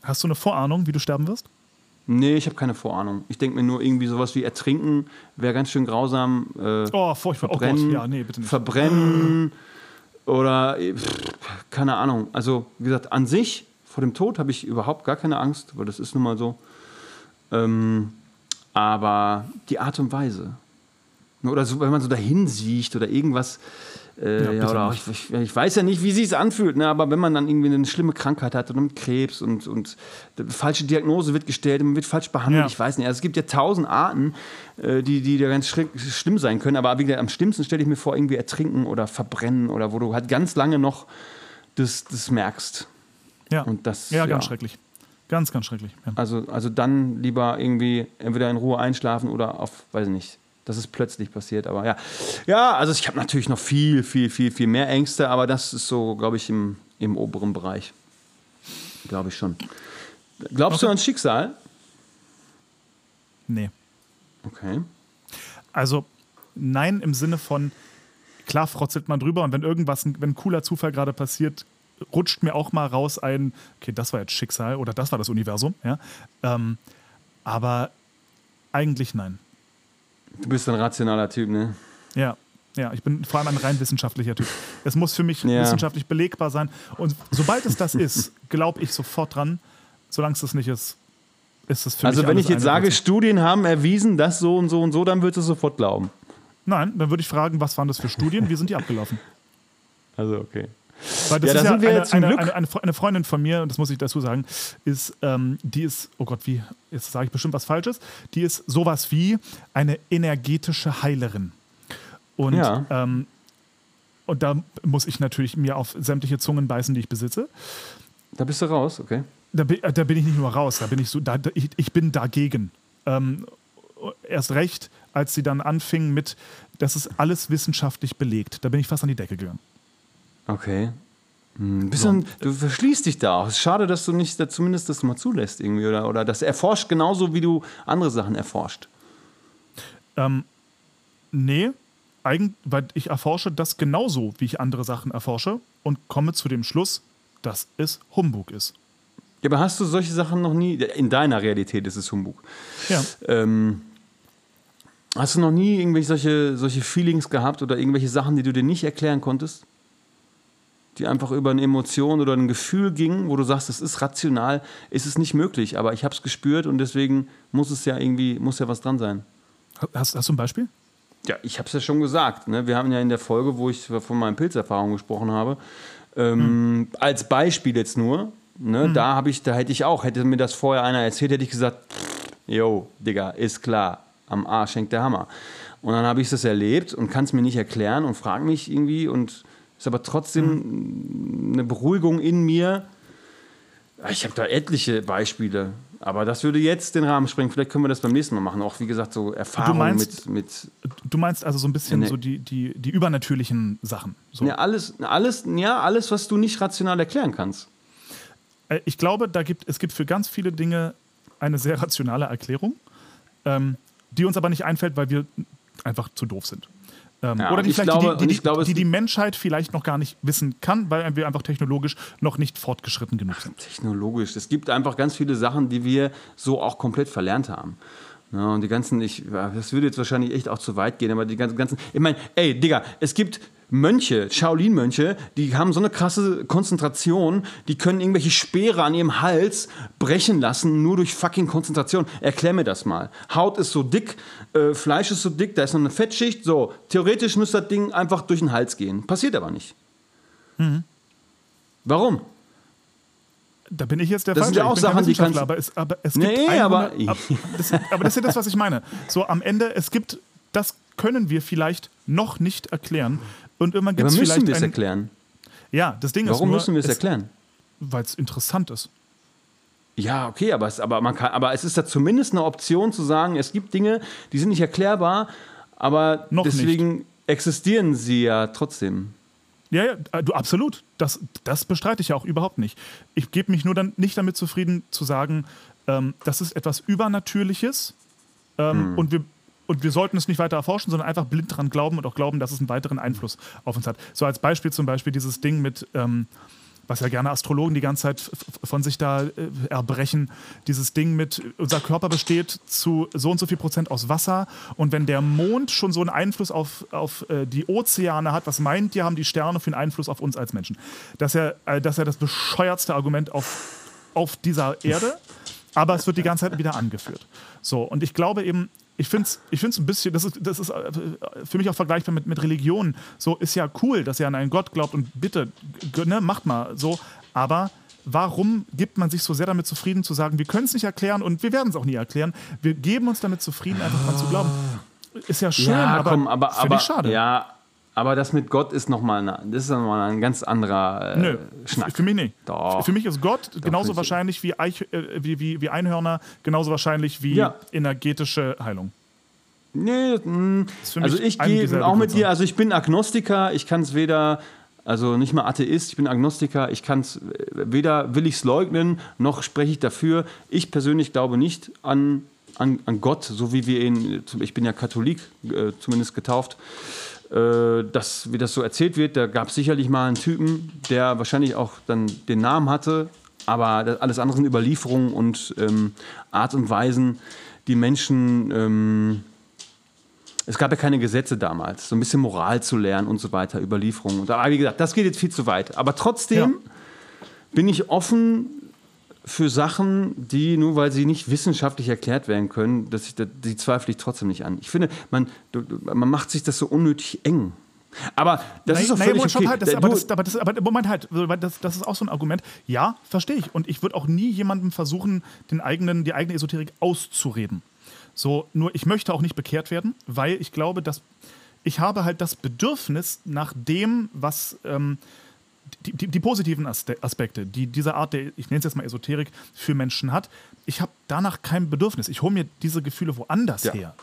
Hast du eine Vorahnung, wie du sterben wirst? Nee, ich habe keine Vorahnung. Ich denke mir nur irgendwie sowas wie ertrinken wäre ganz schön grausam. Äh, Oh, furchtbar. Oh verbrennen, ja, nee, bitte nicht. verbrennen oder äh, pff, keine Ahnung. Also wie gesagt, an sich vor dem Tod habe ich überhaupt gar keine Angst, weil das ist nun mal so. Ähm, aber die Art und Weise. Oder so, wenn man so dahin sieht oder irgendwas. Äh, Ja, ja, oder auch, ich, ich, weiß ja nicht, wie sich anfühlt, ne? aber wenn man dann irgendwie eine schlimme Krankheit hat oder mit Krebs und, und falsche Diagnose wird gestellt, man wird falsch behandelt, Ja. ich weiß nicht. Also es gibt ja tausend Arten, äh, die, die da ganz schlimm sein können, aber wie gesagt, am schlimmsten stelle ich mir vor, irgendwie ertrinken oder verbrennen oder wo du halt ganz lange noch das, das merkst. Ja, Und das- ja ganz ja. schrecklich. Ganz, ganz schrecklich. Ja. Also, also dann lieber irgendwie entweder in Ruhe einschlafen oder auf, weiß ich nicht, dass es plötzlich passiert. Aber ja, ja also ich habe natürlich noch viel, viel, viel, viel mehr Ängste, aber das ist so, glaube ich, im, im oberen Bereich. Glaube ich schon. Glaubst du ans Schicksal? Nee. Okay. Also, nein, im Sinne von, klar frotzelt man drüber und wenn irgendwas, wenn ein cooler Zufall gerade passiert, rutscht mir auch mal raus ein, okay, das war jetzt Schicksal oder das war das Universum, ja. Ähm, aber eigentlich nein. Du bist ein rationaler Typ, ne? Ja. Ja, ich bin vor allem ein rein wissenschaftlicher Typ. Es muss für mich Ja. wissenschaftlich belegbar sein. Und sobald es das ist, glaube ich sofort dran. Solange es das nicht ist, ist es für Also mich wenn alles ich jetzt sage, Blödsinn. Studien haben erwiesen, das so und so und so, dann würdest du sofort glauben. Nein, dann würde ich fragen, was waren das für Studien? Wie sind die abgelaufen? Also okay. Weil das Ja, ist da ja sind wir eine, zum eine, Glück- eine, eine, Fre- eine Freundin von mir, und das muss ich dazu sagen, ist, ähm, die ist, oh Gott, wie, jetzt sage ich bestimmt was Falsches, die ist sowas wie eine energetische Heilerin. Und, Ja. ähm, und da muss ich natürlich mir auf sämtliche Zungen beißen, die ich besitze. Da bist du raus, okay. Da, bin- da bin ich nicht nur raus, da bin ich so, da, ich, ich bin dagegen. Ähm, erst recht, als sie dann anfing mit, das ist alles wissenschaftlich belegt. Da bin ich fast an die Decke gegangen. Okay. Hm, bisschen, du verschließt dich da auch. Es ist schade, dass du nicht da zumindest das mal zulässt irgendwie oder, oder das erforscht genauso, wie du andere Sachen erforscht. Ähm, nee, eigen, weil ich erforsche das genauso, wie ich andere Sachen erforsche und komme zu dem Schluss, dass es Humbug ist. Ja, aber hast du solche Sachen noch nie? In deiner Realität ist es Humbug. Ja. Ähm, hast du noch nie irgendwelche solche, solche Feelings gehabt oder irgendwelche Sachen, die du dir nicht erklären konntest? Die einfach über eine Emotion oder ein Gefühl gingen, wo du sagst, es ist rational, ist es nicht möglich, aber ich habe es gespürt und deswegen muss es ja irgendwie, muss ja was dran sein. Hast, hast du ein Beispiel? Ja, ich habe es ja schon gesagt. Ne? Wir haben ja in der Folge, wo ich von meinen Pilzerfahrungen gesprochen habe, ähm, als Beispiel jetzt nur, ne? da habe ich, da hätte ich auch, hätte mir das vorher einer erzählt, hätte ich gesagt, yo, Digga, ist klar, am Arsch hängt der Hammer. Und dann habe ich das erlebt und kann es mir nicht erklären und frage mich irgendwie und ist aber trotzdem eine Beruhigung in mir. Ich habe da etliche Beispiele, aber das würde jetzt den Rahmen sprengen. Vielleicht können wir das beim nächsten Mal machen. Auch wie gesagt, so Erfahrungen mit, mit Du meinst also so ein bisschen Nee. so die, die, die übernatürlichen Sachen. So. Ja, alles, alles, ja, alles, was du nicht rational erklären kannst. Äh, Ich glaube, da gibt, es gibt für ganz viele Dinge eine sehr rationale Erklärung, ähm, die uns aber nicht einfällt, weil wir einfach zu doof sind. Ähm, Ja, oder die, ich vielleicht glaube- die, die, ich glaube, die, die Menschheit vielleicht noch gar nicht wissen kann, weil wir einfach technologisch noch nicht fortgeschritten genug sind. Technologisch. Es gibt einfach ganz viele Sachen, die wir so auch komplett verlernt haben. Ja, und die ganzen, ich, das würde jetzt wahrscheinlich echt auch zu weit gehen, aber die ganzen, ganzen ich meine, ey, Digga, es gibt Mönche, Shaolin-Mönche, die haben so eine krasse Konzentration, die können irgendwelche Speere an ihrem Hals brechen lassen, nur durch fucking Konzentration. Erklär mir das mal. Haut ist so dick, äh, Fleisch ist so dick, da ist noch eine Fettschicht, so, theoretisch müsste das Ding einfach durch den Hals gehen. Passiert aber nicht. Warum? Da bin ich jetzt der Das sind Falsche. ja auch ich bin kein Sachen, die kannst- aber es, aber es gibt Nee, 100, aber- ab, das, aber das ist ja das, was ich meine. So am Ende, es gibt, das können wir vielleicht noch nicht erklären. Und irgendwann Ja, gibt es müssen vielleicht wir es erklären? Ja, das Ding ist Warum müssen wir es erklären? Weil es interessant ist. Ja, okay, aber es, aber, man kann, aber es ist da zumindest eine Option zu sagen, es gibt Dinge, die sind nicht erklärbar, aber Noch deswegen existieren sie ja trotzdem. Ja, ja, äh, du absolut. Das, das bestreite ich ja auch überhaupt nicht. Ich gebe mich nur dann nicht damit zufrieden zu sagen, ähm, das ist etwas Übernatürliches ähm, und, wir, und wir sollten es nicht weiter erforschen, sondern einfach blind daran glauben und auch glauben, dass es einen weiteren Einfluss auf uns hat. So als Beispiel zum Beispiel dieses Ding mit, ähm, was ja gerne Astrologen die ganze Zeit von sich da äh, erbrechen, dieses Ding mit, unser Körper besteht zu so und so viel Prozent aus Wasser und wenn der Mond schon so einen Einfluss auf, auf äh, die Ozeane hat, was meint ihr, haben die Sterne für einen Einfluss auf uns als Menschen? Das ist ja, äh, das, ist ja das bescheuertste Argument auf, auf dieser Erde, aber es wird die ganze Zeit wieder angeführt. So, und ich glaube eben, ich finde es ich find's ein bisschen, das ist, das ist äh, für mich auch vergleichbar mit, mit Religion. So ist ja cool, dass ihr an einen Gott glaubt und bitte, ne, macht mal so. Aber warum gibt man sich so sehr damit zufrieden zu sagen, wir können es nicht erklären und wir werden es auch nie erklären. Wir geben uns damit zufrieden, einfach dran zu glauben. Ist ja schön, ja, aber, komm, aber, aber ich schade. ja, aber das mit Gott ist nochmal eine, das ist noch mal ein ganz anderer äh, Nö, Schnack. für mich nicht. Doch. Für mich ist Gott genauso finde ich. wahrscheinlich wie, Eich, äh, wie, wie, wie Einhörner, genauso wahrscheinlich wie Ja. energetische Heilung. Nee, für also ich gehe auch mit dir, also ich bin Agnostiker, ich kann es weder, also nicht mal Atheist, ich bin Agnostiker, ich kann es, weder will ich es leugnen, noch spreche ich dafür. Ich persönlich glaube nicht an, an, an Gott, so wie wir ihn, ich bin ja Katholik, äh, zumindest getauft, äh, dass, wie das so erzählt wird, da gab es sicherlich mal einen Typen, der wahrscheinlich auch dann den Namen hatte, aber alles andere sind Überlieferungen und ähm, Art und Weisen, die Menschen... Ähm, es gab ja keine Gesetze damals, so ein bisschen Moral zu lernen und so weiter, Überlieferungen. Aber wie gesagt, das geht jetzt viel zu weit. Aber trotzdem bin ich offen für Sachen, die nur weil sie nicht wissenschaftlich erklärt werden können, dass ich, die zweifle ich trotzdem nicht an. Ich finde, man, man macht sich das so unnötig eng. Aber das ist doch Nein, völlig okay. halt, das, aber, das, aber, das, aber Moment halt, das, das ist auch so ein Argument. Ja, verstehe ich. Und ich würde auch nie jemandem versuchen, den eigenen, die eigene Esoterik auszureden. So, nur ich möchte auch nicht bekehrt werden, weil ich glaube, dass ich habe halt das Bedürfnis nach dem, was ähm, die, die, die positiven Aspekte, die diese Art der, ich nenne es jetzt mal Esoterik, für Menschen hat. Ich habe danach kein Bedürfnis. Ich hole mir diese Gefühle woanders Ja. her.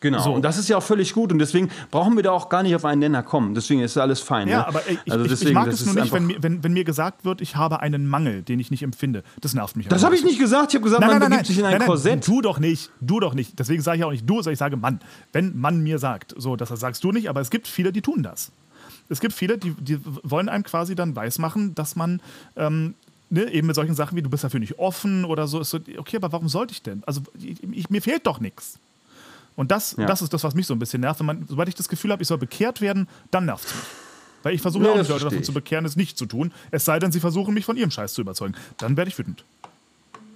Genau, So. und das ist ja auch völlig gut und deswegen brauchen wir da auch gar nicht auf einen Nenner kommen. Deswegen ist alles fein. Ja, ne? aber ich, also ich, ich deswegen, mag es nur nicht, wenn, wenn, wenn mir gesagt wird, ich habe einen Mangel, den ich nicht empfinde. Das nervt mich. Das habe ich nicht gesagt. Ich habe gesagt, Nein, man nein, nein, begibt sich in ein nein, nein, Korsett. Du doch nicht, du doch nicht. Deswegen sage ich auch nicht du, sondern ich sage Mann. Wenn man mir sagt, so, das sagst du nicht, aber es gibt viele, die tun das. Es gibt viele, die, die wollen einem quasi dann weismachen, dass man ähm, ne, eben mit solchen Sachen wie du bist dafür nicht offen oder so ist so, okay, aber warum sollte ich denn? Also ich, ich, mir fehlt doch nichts. Und das, Ja. das ist das, was mich so ein bisschen nervt. Wenn man, sobald ich das Gefühl habe, ich soll bekehrt werden, dann nervt es mich. Weil ich versuche Nee, auch das nicht Leute davon zu bekehren, es nicht zu tun. Es sei denn, sie versuchen mich von ihrem Scheiß zu überzeugen. Dann werde ich wütend.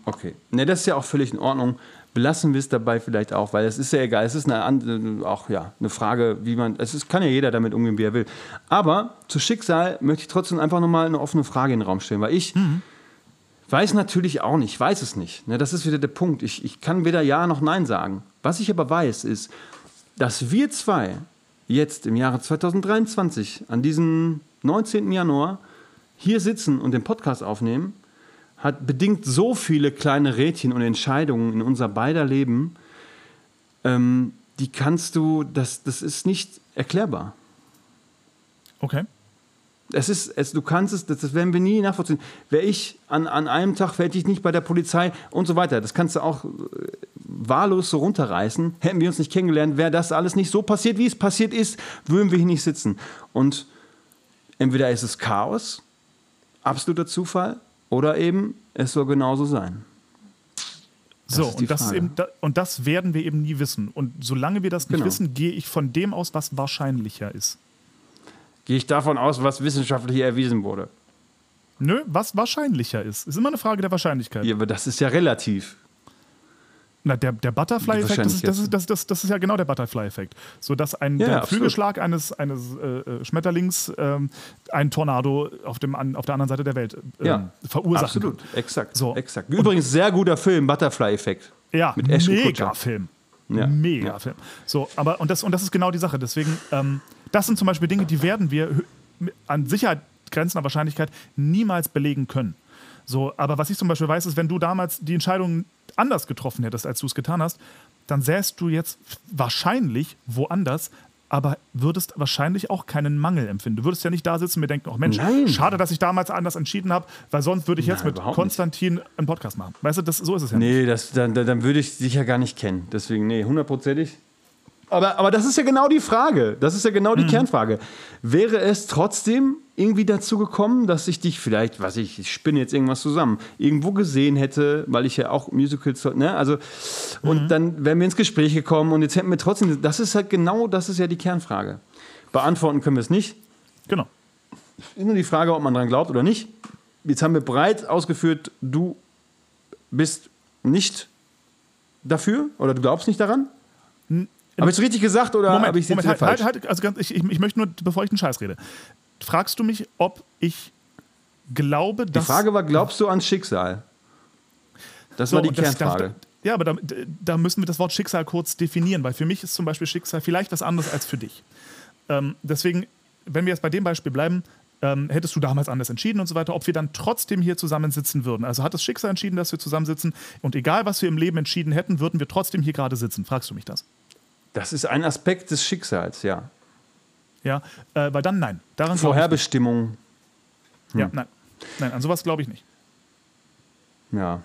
Okay. Ne, das ist ja auch völlig in Ordnung. Belassen wir es dabei vielleicht auch, weil es ist ja egal. Es ist eine, auch ja, eine Frage, wie man. Es ist, kann ja jeder damit umgehen, wie er will. Aber zu Schicksal möchte ich trotzdem einfach nochmal eine offene Frage in den Raum stellen, weil ich weiß natürlich auch nicht, weiß es nicht. Ne, das ist wieder der Punkt. Ich, ich kann weder Ja noch Nein sagen. Was ich aber weiß, ist, dass wir zwei jetzt im Jahre 2023, an diesem 19. Januar, hier sitzen und den Podcast aufnehmen, hat bedingt so viele kleine Rädchen und Entscheidungen in unser beider Leben, ähm, die kannst du, das, das ist nicht erklärbar. Okay. Es ist, es, du kannst es, das, das werden wir nie nachvollziehen. Wäre ich an, an einem Tag, hätte ich nicht bei der Polizei und so weiter. Das kannst du auch äh, wahllos so runterreißen. Hätten wir uns nicht kennengelernt, wäre das alles nicht so passiert, wie es passiert ist, würden wir hier nicht sitzen. Und entweder ist es Chaos, absoluter Zufall, oder eben es soll genauso sein. So, ist die und, das eben, und das werden wir eben nie wissen. Und solange wir das nicht Genau. wissen, gehe ich von dem aus, was wahrscheinlicher ist. Gehe ich davon aus, was wissenschaftlich erwiesen wurde. Nö, was wahrscheinlicher ist. Ist immer eine Frage der Wahrscheinlichkeit. Ja, aber das ist ja relativ. Na, der, der Butterfly-Effekt, das das, das, das, das ist ja genau der Butterfly-Effekt. So dass ein Ja, der. Flügelschlag eines, eines äh, äh, Schmetterlings ähm, einen Tornado auf, dem, an, auf der anderen Seite der Welt ähm, Ja, verursachen Absolut, kann. exakt. So. exakt. Übrigens, sehr guter Film, Butterfly-Effekt. Ja, Mit Ashton mega Kutcher. Film. Ja. Mega Ja. Film. So, aber und das, und das ist genau die Sache. Deswegen, ähm, das sind zum Beispiel Dinge, die werden wir an Sicherheit grenzender Wahrscheinlichkeit niemals belegen können. So, aber was ich zum Beispiel weiß, ist, wenn du damals die Entscheidung anders getroffen hättest, als du es getan hast, dann säst du jetzt wahrscheinlich woanders, aber würdest wahrscheinlich auch keinen Mangel empfinden. Du würdest ja nicht da sitzen und mir denken, oh Mensch, Nein. schade, dass ich damals anders entschieden habe, weil sonst würde ich jetzt Nein, mit überhaupt nicht. Konstantin einen Podcast machen. Weißt du, das, so ist es ja nicht. Nee, das, dann, dann würde ich dich ja gar nicht kennen. Deswegen, nee, hundertprozentig. Aber, aber das ist ja genau die Frage. Das ist ja genau Mhm. die Kernfrage. Wäre es trotzdem irgendwie dazu gekommen, dass ich dich vielleicht, was ich, ich spinne jetzt irgendwas zusammen, irgendwo gesehen hätte, weil ich ja auch Musicals, ne, also, und Mhm. dann wären wir ins Gespräch gekommen und jetzt hätten wir trotzdem, das ist halt genau, das ist ja die Kernfrage. Beantworten können wir es nicht. Genau. Ist nur die Frage, ob man dran glaubt oder nicht. Jetzt haben wir breit ausgeführt, du bist nicht dafür oder du glaubst nicht daran? Habe ich es richtig gesagt oder habe ich es jetzt Moment wieder halt, falsch? halt, halt, also ganz, ich, ich, ich möchte nur, bevor ich einen Scheiß rede, fragst du mich, ob ich glaube, Die dass... Frage war, glaubst du ans Schicksal? Das So, war die das- Kernfrage. Ja, aber da, da müssen wir das Wort Schicksal kurz definieren, weil für mich ist zum Beispiel Schicksal vielleicht was anderes als für dich. Ähm, deswegen, wenn wir jetzt bei dem Beispiel bleiben, ähm, hättest du damals anders entschieden und so weiter, ob wir dann trotzdem hier zusammensitzen würden. Also hat das Schicksal entschieden, dass wir zusammensitzen und egal, was wir im Leben entschieden hätten, würden wir trotzdem hier gerade sitzen. Fragst du mich das? das ist ein Aspekt des Schicksals, ja. Ja, äh, weil dann nein. Daran Vorherbestimmung, nicht. Ja, nein. Nein, an sowas glaube ich nicht. ja.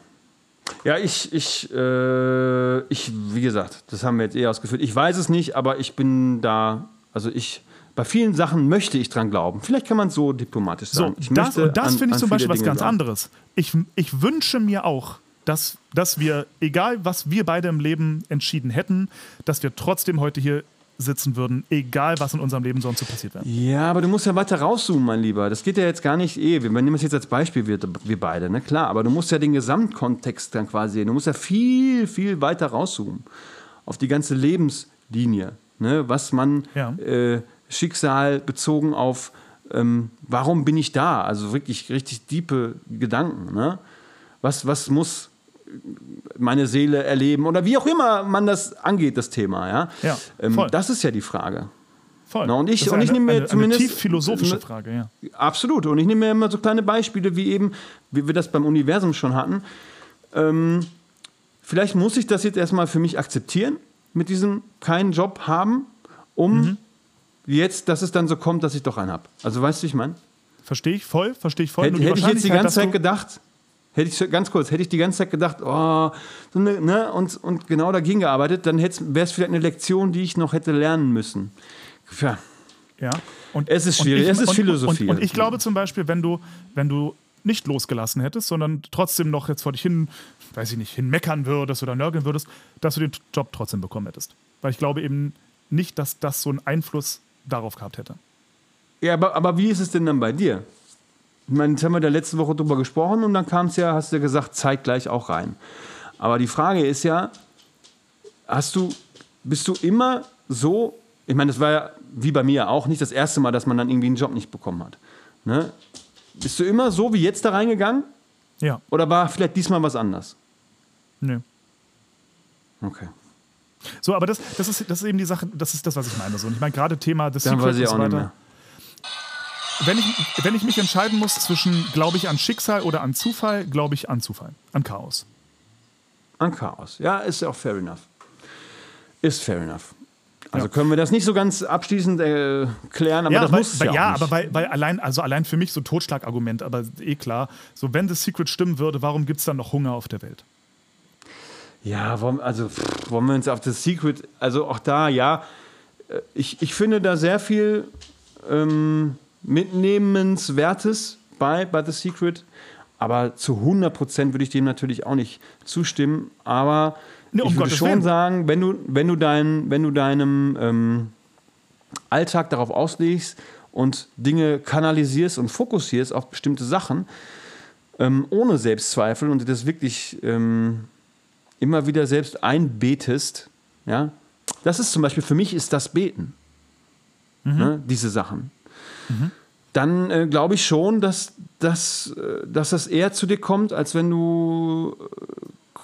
Ja, ich, ich, äh, ich, wie gesagt, das haben wir jetzt eh ausgeführt. Ich weiß es nicht, aber ich bin da, also ich, bei vielen Sachen möchte ich dran glauben. Vielleicht kann man es so diplomatisch So, sagen. Ich das, und das finde ich zum Beispiel was Dinge ganz glauben. anderes. Ich, ich wünsche mir auch, dass, dass wir, egal was wir beide im Leben entschieden hätten, dass wir trotzdem heute hier sitzen würden, egal was in unserem Leben sonst so passiert wäre. Ja, aber du musst ja weiter rauszoomen, mein Lieber. Das geht ja jetzt gar nicht eh. Wir nehmen es jetzt als Beispiel, wir, wir beide, ne? Klar, aber du musst ja den Gesamtkontext dann quasi sehen. Du musst ja viel, viel weiter rauszoomen. Auf die ganze Lebenslinie. Ne? Was man Ja. äh, Schicksal bezogen auf, ähm, warum bin ich da? Also wirklich richtig diepe Gedanken. Ne? Was, was muss meine Seele erleben oder wie auch immer man das angeht, das Thema. Ja? Ja, ähm, das ist ja die Frage. Voll. Na, und ich- Das ist und ich nehme mir eine, zumindest- Eine tief philosophische ne- Frage, ja. Absolut. Und ich nehme mir immer so kleine Beispiele, wie eben, wie wir das beim Universum schon hatten. Ähm, vielleicht muss ich das jetzt erstmal für mich akzeptieren, mit diesem keinen Job haben, um Mhm. jetzt, dass es dann so kommt, dass ich doch einen habe. Also weißt du, wie ich meine? Verstehe ich voll, verstehe ich voll. Hätte, hätte ich jetzt die ganze Zeit gedacht, hätte ich ganz kurz, hätte ich die ganze Zeit gedacht, oh, so ne, ne, und, und genau dagegen gearbeitet, dann wäre es vielleicht eine Lektion, die ich noch hätte lernen müssen. Ja, Ja. Und, Es ist schwierig, es ist und, Philosophie. Und, und ich glaube zum Beispiel, wenn du, wenn du nicht losgelassen hättest, sondern trotzdem noch jetzt vor dich hin, weiß ich nicht, hinmeckern würdest oder nörgeln würdest, dass du den Job trotzdem bekommen hättest. Weil ich glaube eben nicht, dass das so einen Einfluss darauf gehabt hätte. Ja, aber, aber wie ist es denn dann bei dir? Ich meine, jetzt haben wir da letzte Woche drüber gesprochen und dann kam es ja, hast du ja gesagt, zeitgleich auch rein. Aber die Frage ist ja, hast du, bist du immer so, ich meine, das war ja wie bei mir auch nicht das erste Mal, dass man dann irgendwie einen Job nicht bekommen hat. Ne? Bist du immer so wie jetzt da reingegangen Ja, oder war vielleicht diesmal was anders? nö. Okay. So, aber das, das, ist, das ist eben die Sache, das ist das, was ich meine. So. Und ich meine, gerade Thema des Secret und so weiter. mehr. Wenn ich, wenn ich mich entscheiden muss zwischen, glaube ich an Schicksal oder an Zufall, glaube ich an Zufall, an Chaos. An Chaos. Ja, ist ja auch fair enough. Ist fair enough. Also Ja. können wir das nicht so ganz abschließend äh, klären, aber ja, das weil, muss weil, ja, ja auch nicht. aber weil, weil allein, also allein für mich so Totschlagargument, aber eh klar, so wenn das Secret stimmen würde, warum gibt es dann noch Hunger auf der Welt? Ja, wollen, also pff, wollen wir uns auf das Secret, also auch da, ja, äh, ich, ich finde da sehr viel ähm, Mitnehmenswertes bei, bei The Secret, aber zu 100% würde ich dem natürlich auch nicht zustimmen, aber Nee, um ich würde Gottes schon Willen. sagen, wenn du, wenn du, dein, wenn du deinem ähm, Alltag darauf auslegst und Dinge kanalisierst und fokussierst auf bestimmte Sachen, ähm, ohne Selbstzweifel und das wirklich ähm, immer wieder selbst einbetest, ja, das ist zum Beispiel für mich ist das Beten, ne, diese Sachen. Dann äh, glaube ich schon, dass, dass, äh, dass das eher zu dir kommt, als wenn du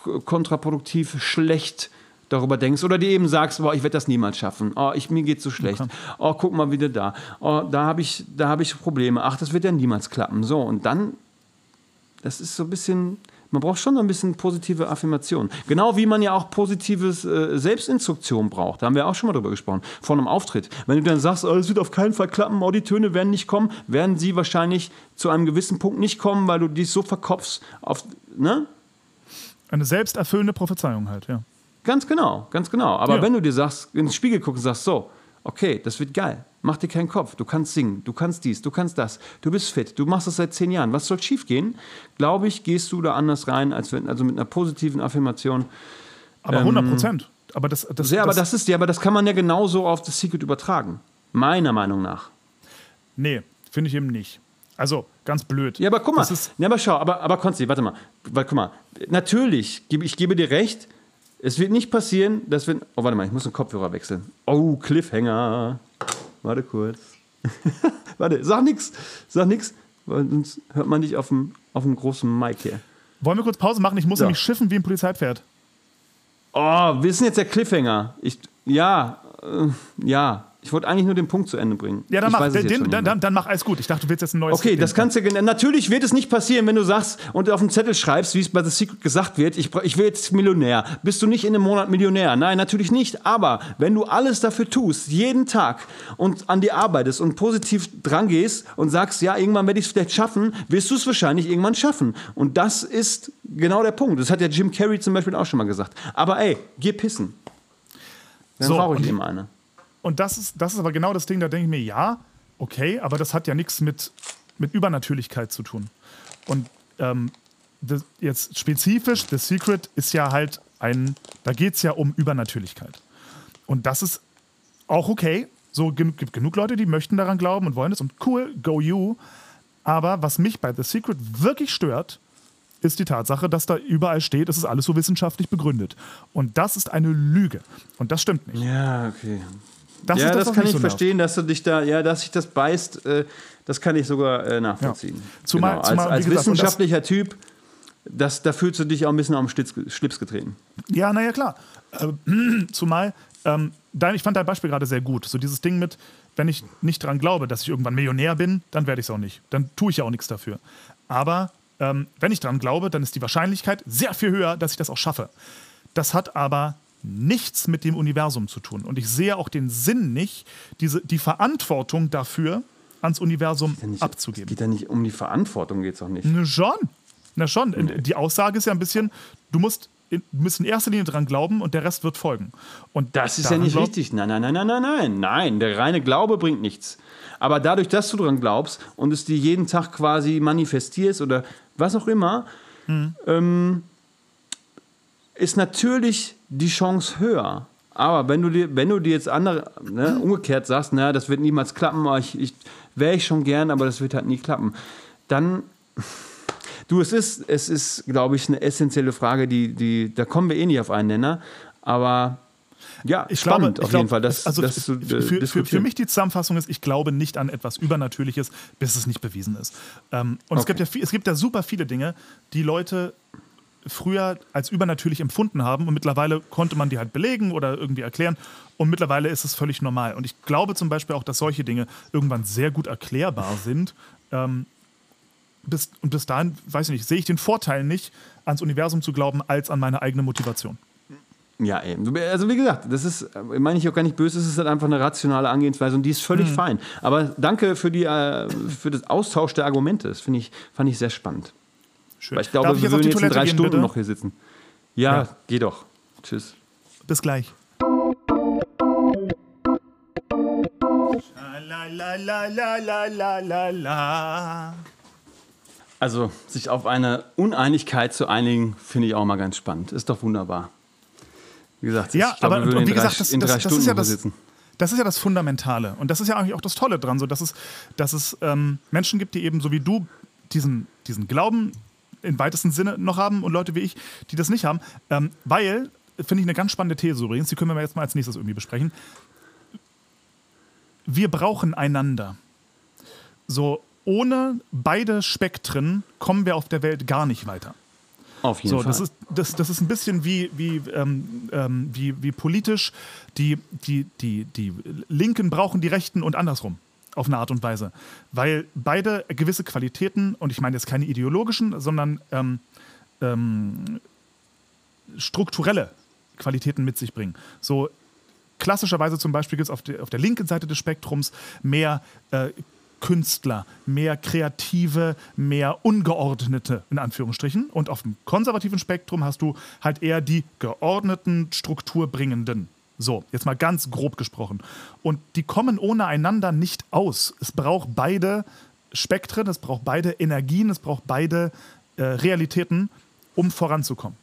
äh, kontraproduktiv schlecht darüber denkst oder dir eben sagst, boah, ich werde das niemals schaffen. Oh, ich, mir geht so schlecht. Oh, guck mal wieder da. Oh, da habe ich, da habe ich Probleme. Ach, das wird ja niemals klappen. So, und dann das ist so ein bisschen, man braucht schon ein bisschen positive Affirmation. Genau wie man ja auch positives äh, Selbstinstruktion braucht. Da haben wir auch schon mal drüber gesprochen. Vor einem Auftritt. Wenn du dann sagst, oh, es wird auf keinen Fall klappen, oh, die Töne werden nicht kommen, werden sie wahrscheinlich zu einem gewissen Punkt nicht kommen, weil du dich so verkopfst auf, ne? Eine selbsterfüllende Prophezeiung halt, ja. Ganz genau, ganz genau. Aber Ja. wenn du dir sagst, ins Spiegel guckst und sagst, so, okay, das wird geil. Mach dir keinen Kopf. Du kannst singen, du kannst dies, du kannst das. Du bist fit, du machst das seit zehn Jahren. Was soll schief gehen? Glaube ich, gehst du da anders rein, als wenn, also mit einer positiven Affirmation. Aber 100 Prozent. Aber das, das, Ja, aber das ist ja, aber das kann man ja genauso auf das Secret übertragen. Meiner Meinung nach. Nee, finde ich eben nicht. Also, ganz blöd. Ja, aber guck mal. Das ja, aber schau, aber, aber Konsti, warte mal. Weil, guck mal. Natürlich, ich gebe dir recht, es wird nicht passieren, dass wir. Oh, warte mal, ich muss den Kopfhörer wechseln. Oh, Cliffhanger. Warte kurz. warte, sag nix. Sag nix, weil sonst hört man dich auf dem, auf dem großen Mic hier. wollen wir kurz Pause machen? Ich muss So. nämlich schiffen wie ein Polizeipferd. Oh, wir sind jetzt der Cliffhanger. Ich, ja, äh, ja. Ich wollte eigentlich nur den Punkt zu Ende bringen. Ja, dann mach, den, den, dann, dann, dann mach alles gut. Ich dachte, du willst jetzt ein neues Okay, das kannst du. gen- Natürlich wird es nicht passieren, wenn du sagst und auf dem Zettel schreibst, wie es bei The Secret gesagt wird, ich, ich will jetzt Millionär. Bist du nicht in einem Monat Millionär? Nein, natürlich nicht. Aber wenn du alles dafür tust, jeden Tag und an dir arbeitest und positiv dran gehst und sagst, ja, irgendwann werde ich es vielleicht schaffen, wirst du es wahrscheinlich irgendwann schaffen. Und das ist genau der Punkt. Das hat ja Jim Carrey zum Beispiel auch schon mal gesagt. Aber ey, geh pissen. Dann So, rauche ich eben eine. Und das ist, das ist aber genau das Ding, da denke ich mir, ja, okay, aber das hat ja nichts mit, mit Übernatürlichkeit zu tun. Und ähm, das, jetzt spezifisch, The Secret ist ja halt ein, da geht es ja um Übernatürlichkeit. Und das ist auch okay. So gen gibt genug Leute, die möchten daran glauben und wollen es und cool, go you. Aber was mich bei The Secret wirklich stört, ist die Tatsache, dass da überall steht, es ist alles so wissenschaftlich begründet. Und das ist eine Lüge. Und das stimmt nicht. Ja, okay. Das ja, das, was kann ich so nervt. verstehen, dass du dich da, ja, dass sich das beißt, äh, das kann ich sogar äh, nachvollziehen. Ja. Zumal- genau. zumal, als, als gesagt, und das- wissenschaftlicher Typ, das, da fühlst du dich auch ein bisschen auf den Schlitz, Schlips getreten. Ja, naja, klar. Äh, zumal, ähm, dein, ich fand dein Beispiel gerade sehr gut. So dieses Ding mit, wenn ich nicht dran glaube, dass ich irgendwann Millionär bin, dann werde ich es auch nicht. Dann tue ich ja auch nichts dafür. Aber ähm, wenn ich dran glaube, dann ist die Wahrscheinlichkeit sehr viel höher, dass ich das auch schaffe. Das hat aber nichts mit dem Universum zu tun. Und ich sehe auch den Sinn nicht, diese, die Verantwortung dafür ans Universum Ja, nicht, abzugeben. Es geht ja nicht um die Verantwortung, geht es auch nicht. Na schon. Na schon. Die Aussage ist ja ein bisschen, du musst, in, musst in erster Linie dran glauben und der Rest wird folgen. Und Das ist ja nicht richtig. Nein, nein, nein, nein, nein, nein. Nein, der reine Glaube bringt nichts. Aber dadurch, dass du dran glaubst und es dir jeden Tag quasi manifestierst oder was auch immer, ähm, ist natürlich die Chance höher. Aber wenn du dir, wenn du dir jetzt andere, ne, umgekehrt sagst, na, das wird niemals klappen, ich, ich wäre ich schon gern, aber das wird halt nie klappen, dann Du, es ist, es ist, glaube ich, eine essentielle Frage, die, die, da kommen wir eh nicht auf einen Nenner. Aber ja, Ich spannend glaube, auf ich jeden glaube, Fall, das, also das für, äh, für, für, für diskutieren. mich die Zusammenfassung ist, ich glaube nicht an etwas Übernatürliches, bis es nicht bewiesen ist. Ähm, und es, Okay. gibt ja, es gibt ja super viele Dinge, die Leute früher als übernatürlich empfunden haben und mittlerweile konnte man die halt belegen oder irgendwie erklären und mittlerweile ist es völlig normal. Und ich glaube zum Beispiel auch, dass solche Dinge irgendwann sehr gut erklärbar sind. Ähm, bis, und bis dahin, weiß ich nicht, sehe ich den Vorteil nicht, ans Universum zu glauben, als an meine eigene Motivation. Ja, eben. Also wie gesagt, das ist, äh, meine ich auch gar nicht böse, es ist halt einfach eine rationale Angehensweise und die ist völlig fein. Aber danke für, die, äh, für das Austausch der Argumente. Das finde ich, fand ich sehr spannend. Schön. Weil ich glaube, Darf ich wir auf würden jetzt in drei gehen, Stunden bitte? noch hier sitzen. Ja, Ja. geh doch. Tschüss. Bis gleich. Also, sich auf eine Uneinigkeit zu einigen, finde ich auch mal ganz spannend. Ist doch wunderbar. Wie gesagt, Ja, ich glaube, aber und wie gesagt, das, das, das, ist ja das, das ist ja das Fundamentale. Und das ist ja eigentlich auch das Tolle dran, so dass es, dass es ähm, Menschen gibt, die eben so wie du diesen, diesen Glauben im weitesten Sinne noch haben und Leute wie ich, die das nicht haben. Ähm, weil, finde ich eine ganz spannende These übrigens, die können wir jetzt mal als nächstes irgendwie besprechen. Wir brauchen einander. So, ohne beide Spektren kommen wir auf der Welt gar nicht weiter. Auf jeden So, Fall. das ist, das, das ist ein bisschen wie, wie, ähm, ähm, wie, wie politisch. Die, die, die, die Linken brauchen die Rechten und andersrum. Auf eine Art und Weise. Weil beide gewisse Qualitäten, und ich meine jetzt keine ideologischen, sondern ähm, ähm, strukturelle Qualitäten mit sich bringen. So klassischerweise zum Beispiel gibt es auf, der- auf der linken Seite des Spektrums mehr äh, Künstler, mehr Kreative, mehr Ungeordnete, in Anführungsstrichen. Und auf dem konservativen Spektrum hast du halt eher die geordneten, strukturbringenden. So, jetzt mal ganz grob gesprochen. Und die kommen ohne einander nicht aus. Es braucht beide Spektren, es braucht beide Energien, es braucht beide äh, Realitäten, um voranzukommen.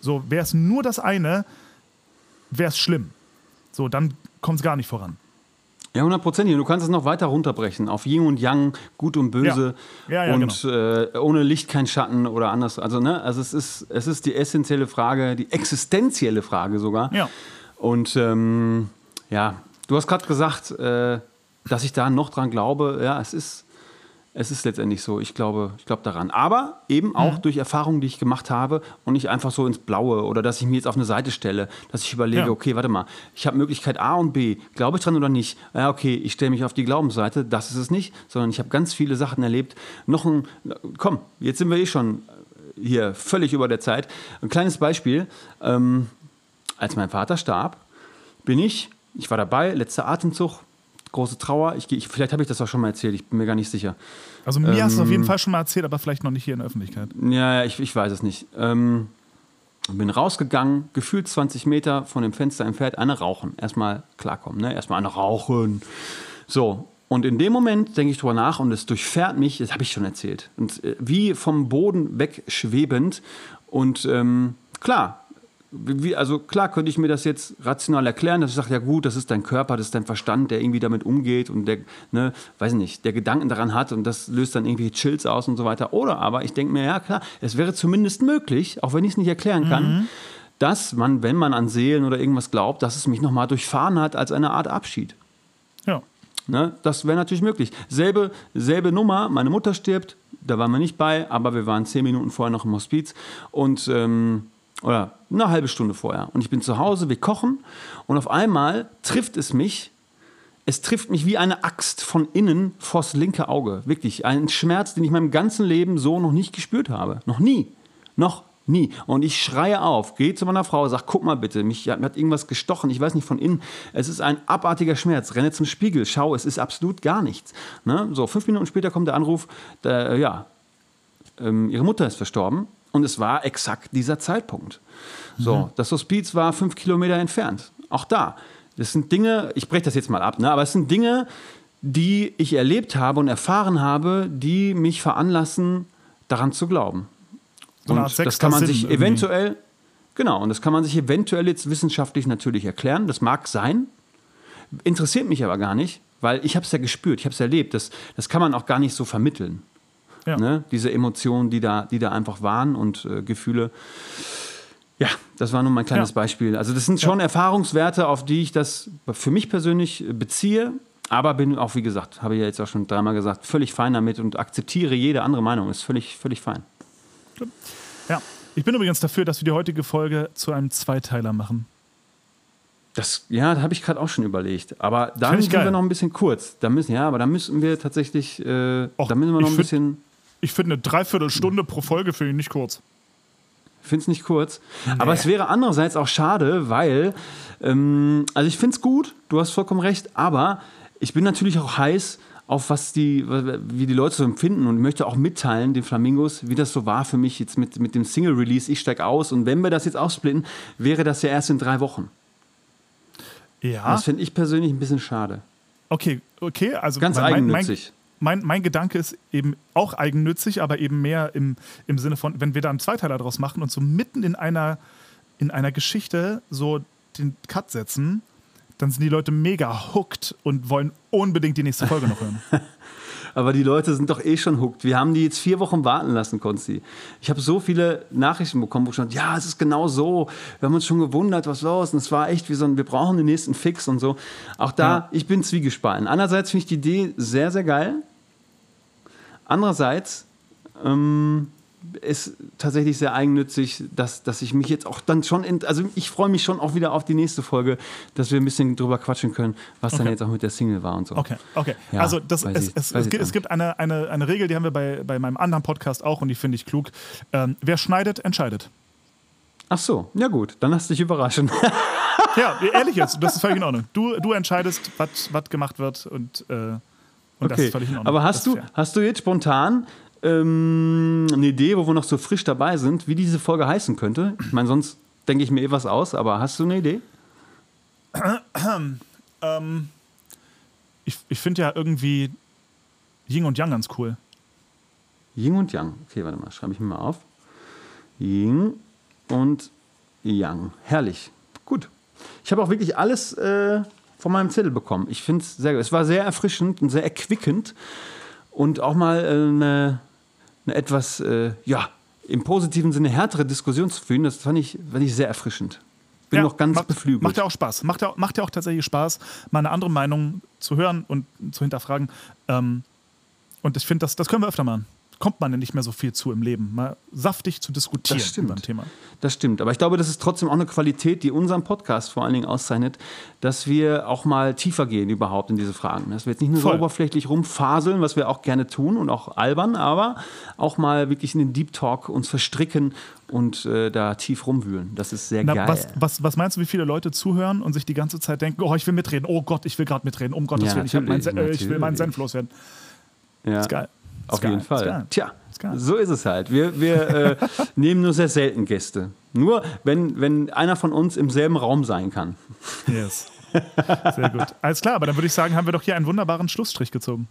So, wäre es nur das eine, wäre es schlimm. So, dann kommt es gar nicht voran. Ja, hundertprozentig. Und du kannst es noch weiter runterbrechen auf Yin und Yang, Gut und Böse Ja. Ja, ja, und äh, ohne Licht kein Schatten oder anders. Also, ne, also es ist, es ist die essentielle Frage, die existenzielle Frage sogar. Ja. Und ähm, ja, du hast gerade gesagt, äh, dass ich da noch dran glaube. Ja, es ist, es ist letztendlich so. Ich glaube, ich glaube daran. Aber eben auch Mhm. durch Erfahrungen, die ich gemacht habe und nicht einfach so ins Blaue oder dass ich mir jetzt auf eine Seite stelle, dass ich überlege, Ja. okay, warte mal, ich habe Möglichkeit A und B. Glaube ich dran oder nicht? Ja, okay, ich stelle mich auf die Glaubensseite. Das ist es nicht, sondern ich habe ganz viele Sachen erlebt. Noch ein, komm, jetzt sind wir eh schon hier völlig über der Zeit. Ein kleines Beispiel. Ähm, als mein Vater starb, bin ich, ich war dabei, letzter Atemzug, große Trauer. Ich, ich, vielleicht habe ich das auch schon mal erzählt, ich bin mir gar nicht sicher. Also mir hast du es Ähm. auf jeden Fall schon mal erzählt, aber vielleicht noch nicht hier in der Öffentlichkeit. Ja, ja, ich, ich weiß es nicht. Ähm, bin rausgegangen, gefühlt 20 Meter von dem Fenster entfernt, eine rauchen. Erstmal klarkommen, ne? Erstmal eine rauchen. So. Und in dem Moment denke ich drüber nach und es durchfährt mich, das habe ich schon erzählt. Und äh, wie vom Boden wegschwebend. Und ähm, klar, wie, also klar könnte ich mir das jetzt rational erklären, dass ich sage, ja gut, das ist dein Körper, das ist dein Verstand, der irgendwie damit umgeht und der, ne, weiß nicht, der Gedanken daran hat und das löst dann irgendwie Chills aus und so weiter. Oder aber ich denke mir, ja klar, es wäre zumindest möglich, auch wenn ich es nicht erklären kann, dass man, wenn man an Seelen oder irgendwas glaubt, dass es mich nochmal durchfahren hat als eine Art Abschied. Ja. Ne? Das wäre natürlich möglich. Selbe, selbe Nummer, meine Mutter stirbt, da waren wir nicht bei, aber wir waren zehn Minuten vorher noch im Hospiz und ähm, oder eine halbe Stunde vorher. Und ich bin zu Hause, wir kochen und auf einmal trifft es mich, es trifft mich wie eine Axt von innen vors linke Auge. Wirklich, ein Schmerz, den ich in meinem ganzen Leben so noch nicht gespürt habe. Noch nie. Noch nie. Und ich schreie auf, gehe zu meiner Frau, sage, guck mal bitte, mich hat, mir hat irgendwas gestochen, ich weiß nicht von innen. Es ist ein abartiger Schmerz. Renne zum Spiegel, schau, es ist absolut gar nichts. Ne? So, fünf Minuten später kommt der Anruf, der, ja, ähm, ihre Mutter ist verstorben und es war exakt dieser Zeitpunkt. So, das Hospiz war fünf Kilometer entfernt. Auch da. Das sind Dinge, ich breche das jetzt mal ab, ne? aber es sind Dinge, die ich erlebt habe und erfahren habe, die mich veranlassen, daran zu glauben. So Und das kann man Sinn sich irgendwie. eventuell, genau, und das kann man sich eventuell jetzt wissenschaftlich natürlich erklären. Das mag sein, interessiert mich aber gar nicht, weil ich habe es ja gespürt, ich habe es erlebt. Das, das kann man auch gar nicht so vermitteln. Ja. Ne? Diese Emotionen, die da, die da einfach waren und äh, Gefühle. Ja, das war nur mein kleines Ja. Beispiel. Also das sind schon Erfahrungswerte, auf die ich das für mich persönlich äh, beziehe. Aber bin auch, wie gesagt, habe ich ja jetzt auch schon dreimal gesagt, völlig fein damit und akzeptiere jede andere Meinung. Ist völlig, völlig fein. ja. Ich bin übrigens dafür, dass wir die heutige Folge zu einem Zweiteiler machen. Das, ja, da habe ich gerade auch schon überlegt. Aber ich sind geil. wir noch ein bisschen kurz. Da müssen, ja, aber da müssen wir tatsächlich, äh, Och, da müssen wir noch ein bisschen. Ich finde eine Dreiviertelstunde pro Folge finde ich nicht kurz. Ich finde es nicht kurz. Aber es wäre andererseits auch schade, weil, ähm, also ich finde es gut, du hast vollkommen recht, aber ich bin natürlich auch heiß auf was die, wie die Leute so empfinden und möchte auch mitteilen den Flamingos, wie das so war für mich jetzt mit, mit dem Single-Release, ich steig aus und wenn wir das jetzt aufsplitten, wäre das ja erst in drei Wochen. Ja. Das finde ich persönlich ein bisschen schade. Okay, okay, also Ganz mein, eigennützig. Mein, mein, mein Gedanke ist eben auch eigennützig, aber eben mehr im, im Sinne von, wenn wir da einen Zweiteiler draus machen und so mitten in einer, in einer Geschichte so den Cut setzen, dann sind die Leute mega hooked und wollen unbedingt die nächste Folge noch hören. Aber die Leute sind doch eh schon hooked. Wir haben die jetzt vier Wochen warten lassen, Konzi. Ich habe so viele Nachrichten bekommen, wo schon, ja, es ist genau so. Wir haben uns schon gewundert, was los. Und es war echt wie so ein, wir brauchen den nächsten Fix und so. Auch da, Ja. ich bin zwiegespalten. Einerseits finde ich die Idee sehr, sehr geil. Andererseits ähm, ist tatsächlich sehr eigennützig, dass, dass ich mich jetzt auch dann schon, in, also ich freue mich schon auch wieder auf die nächste Folge, dass wir ein bisschen drüber quatschen können, was dann Okay. jetzt auch mit der Single war und so. Okay, okay. Ja, also das, es, ich- es, es, es gibt eine, eine, eine Regel, die haben wir bei, bei meinem anderen Podcast auch und die finde ich klug. Ähm, wer schneidet, entscheidet. Ach so, ja gut, dann hast du dich überraschen. Ja, ehrlich jetzt, das ist völlig in Ordnung. Du, du entscheidest, was was gemacht wird und, äh, und Okay, aber hast du, hast du jetzt spontan ähm, eine Idee, wo wir noch so frisch dabei sind, wie diese Folge heißen könnte? Ich meine, sonst denke ich mir eh was aus, aber hast du eine Idee? Ich, ich finde ja irgendwie Yin und Yang ganz cool. Yin und Yang. Okay, warte mal, schreibe ich mir mal auf. Yin und Yang. Herrlich. Gut. Ich habe auch wirklich alles äh, von meinem Zettel bekommen. Ich finde es sehr gut. Es war sehr erfrischend und sehr erquickend und auch mal äh, eine, eine etwas, äh, ja, im positiven Sinne härtere Diskussion zu führen. Das fand ich, fand ich sehr erfrischend. Bin Ja, noch ganz macht, beflügelt. Macht ja auch Spaß. Macht ja, macht ja auch tatsächlich Spaß, mal eine andere Meinung zu hören und zu hinterfragen. Ähm, und ich finde, das, das können wir öfter machen. Kommt man ja nicht mehr so viel zu im Leben, mal saftig zu diskutieren Das stimmt. über ein Thema. Das stimmt. Aber ich glaube, das ist trotzdem auch eine Qualität, die unseren Podcast vor allen Dingen auszeichnet, dass wir auch mal tiefer gehen überhaupt in diese Fragen. Dass wir jetzt nicht nur so Voll. oberflächlich rumfaseln, was wir auch gerne tun und auch albern, aber auch mal wirklich in den Deep Talk uns verstricken und äh, da tief rumwühlen. Das ist sehr Na, geil. was, was, was meinst du, wie viele Leute zuhören und sich die ganze Zeit denken, oh, ich will mitreden, oh Gott, ich will gerade mitreden, um Gottes Ja, Willen, ich, mein, äh, ich will meinen. Senf loswerden. ja. Ist geil. Auf jeden Fall. Tja, so ist es halt. Wir, wir äh, nehmen nur sehr selten Gäste. Nur wenn, wenn einer von uns im selben Raum sein kann. Yes. Sehr gut. Alles klar, aber dann würde ich sagen, haben wir doch hier einen wunderbaren Schlussstrich gezogen.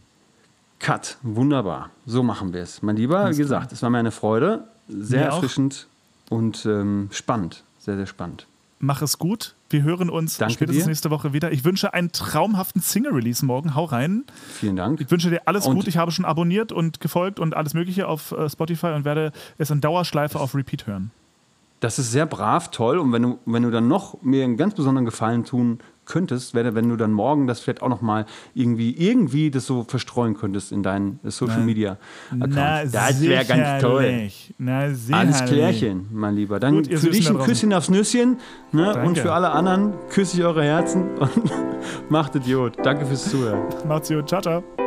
Cut, wunderbar. So machen wir es. Mein Lieber, wie gesagt, es war mir eine Freude. Sehr Mir auch. erfrischend und ähm, spannend. Sehr, sehr spannend. Mach es gut. Wir hören uns Danke spätestens dir. nächste Woche wieder. Ich wünsche einen traumhaften Single-Release morgen. Hau rein. Vielen Dank. Ich wünsche dir alles Und- gut. Ich habe schon abonniert und gefolgt und alles Mögliche auf äh, Spotify und werde es in Dauerschleife auf Repeat hören. Das ist sehr brav, toll. Und wenn du, wenn du dann noch mir einen ganz besonderen Gefallen tun könntest, wäre, wenn du dann morgen das vielleicht auch noch mal irgendwie, irgendwie das so verstreuen könntest in deinen Social Media Account. das wäre ganz toll. Na. Alles klärchen, mein Lieber. Dann Gut, für dich ein. Küsschen aufs Nüsschen ne? und für alle anderen küsse ich eure Herzen und macht Idiot. Danke fürs Zuhören. Macht's gut. Ciao, ciao.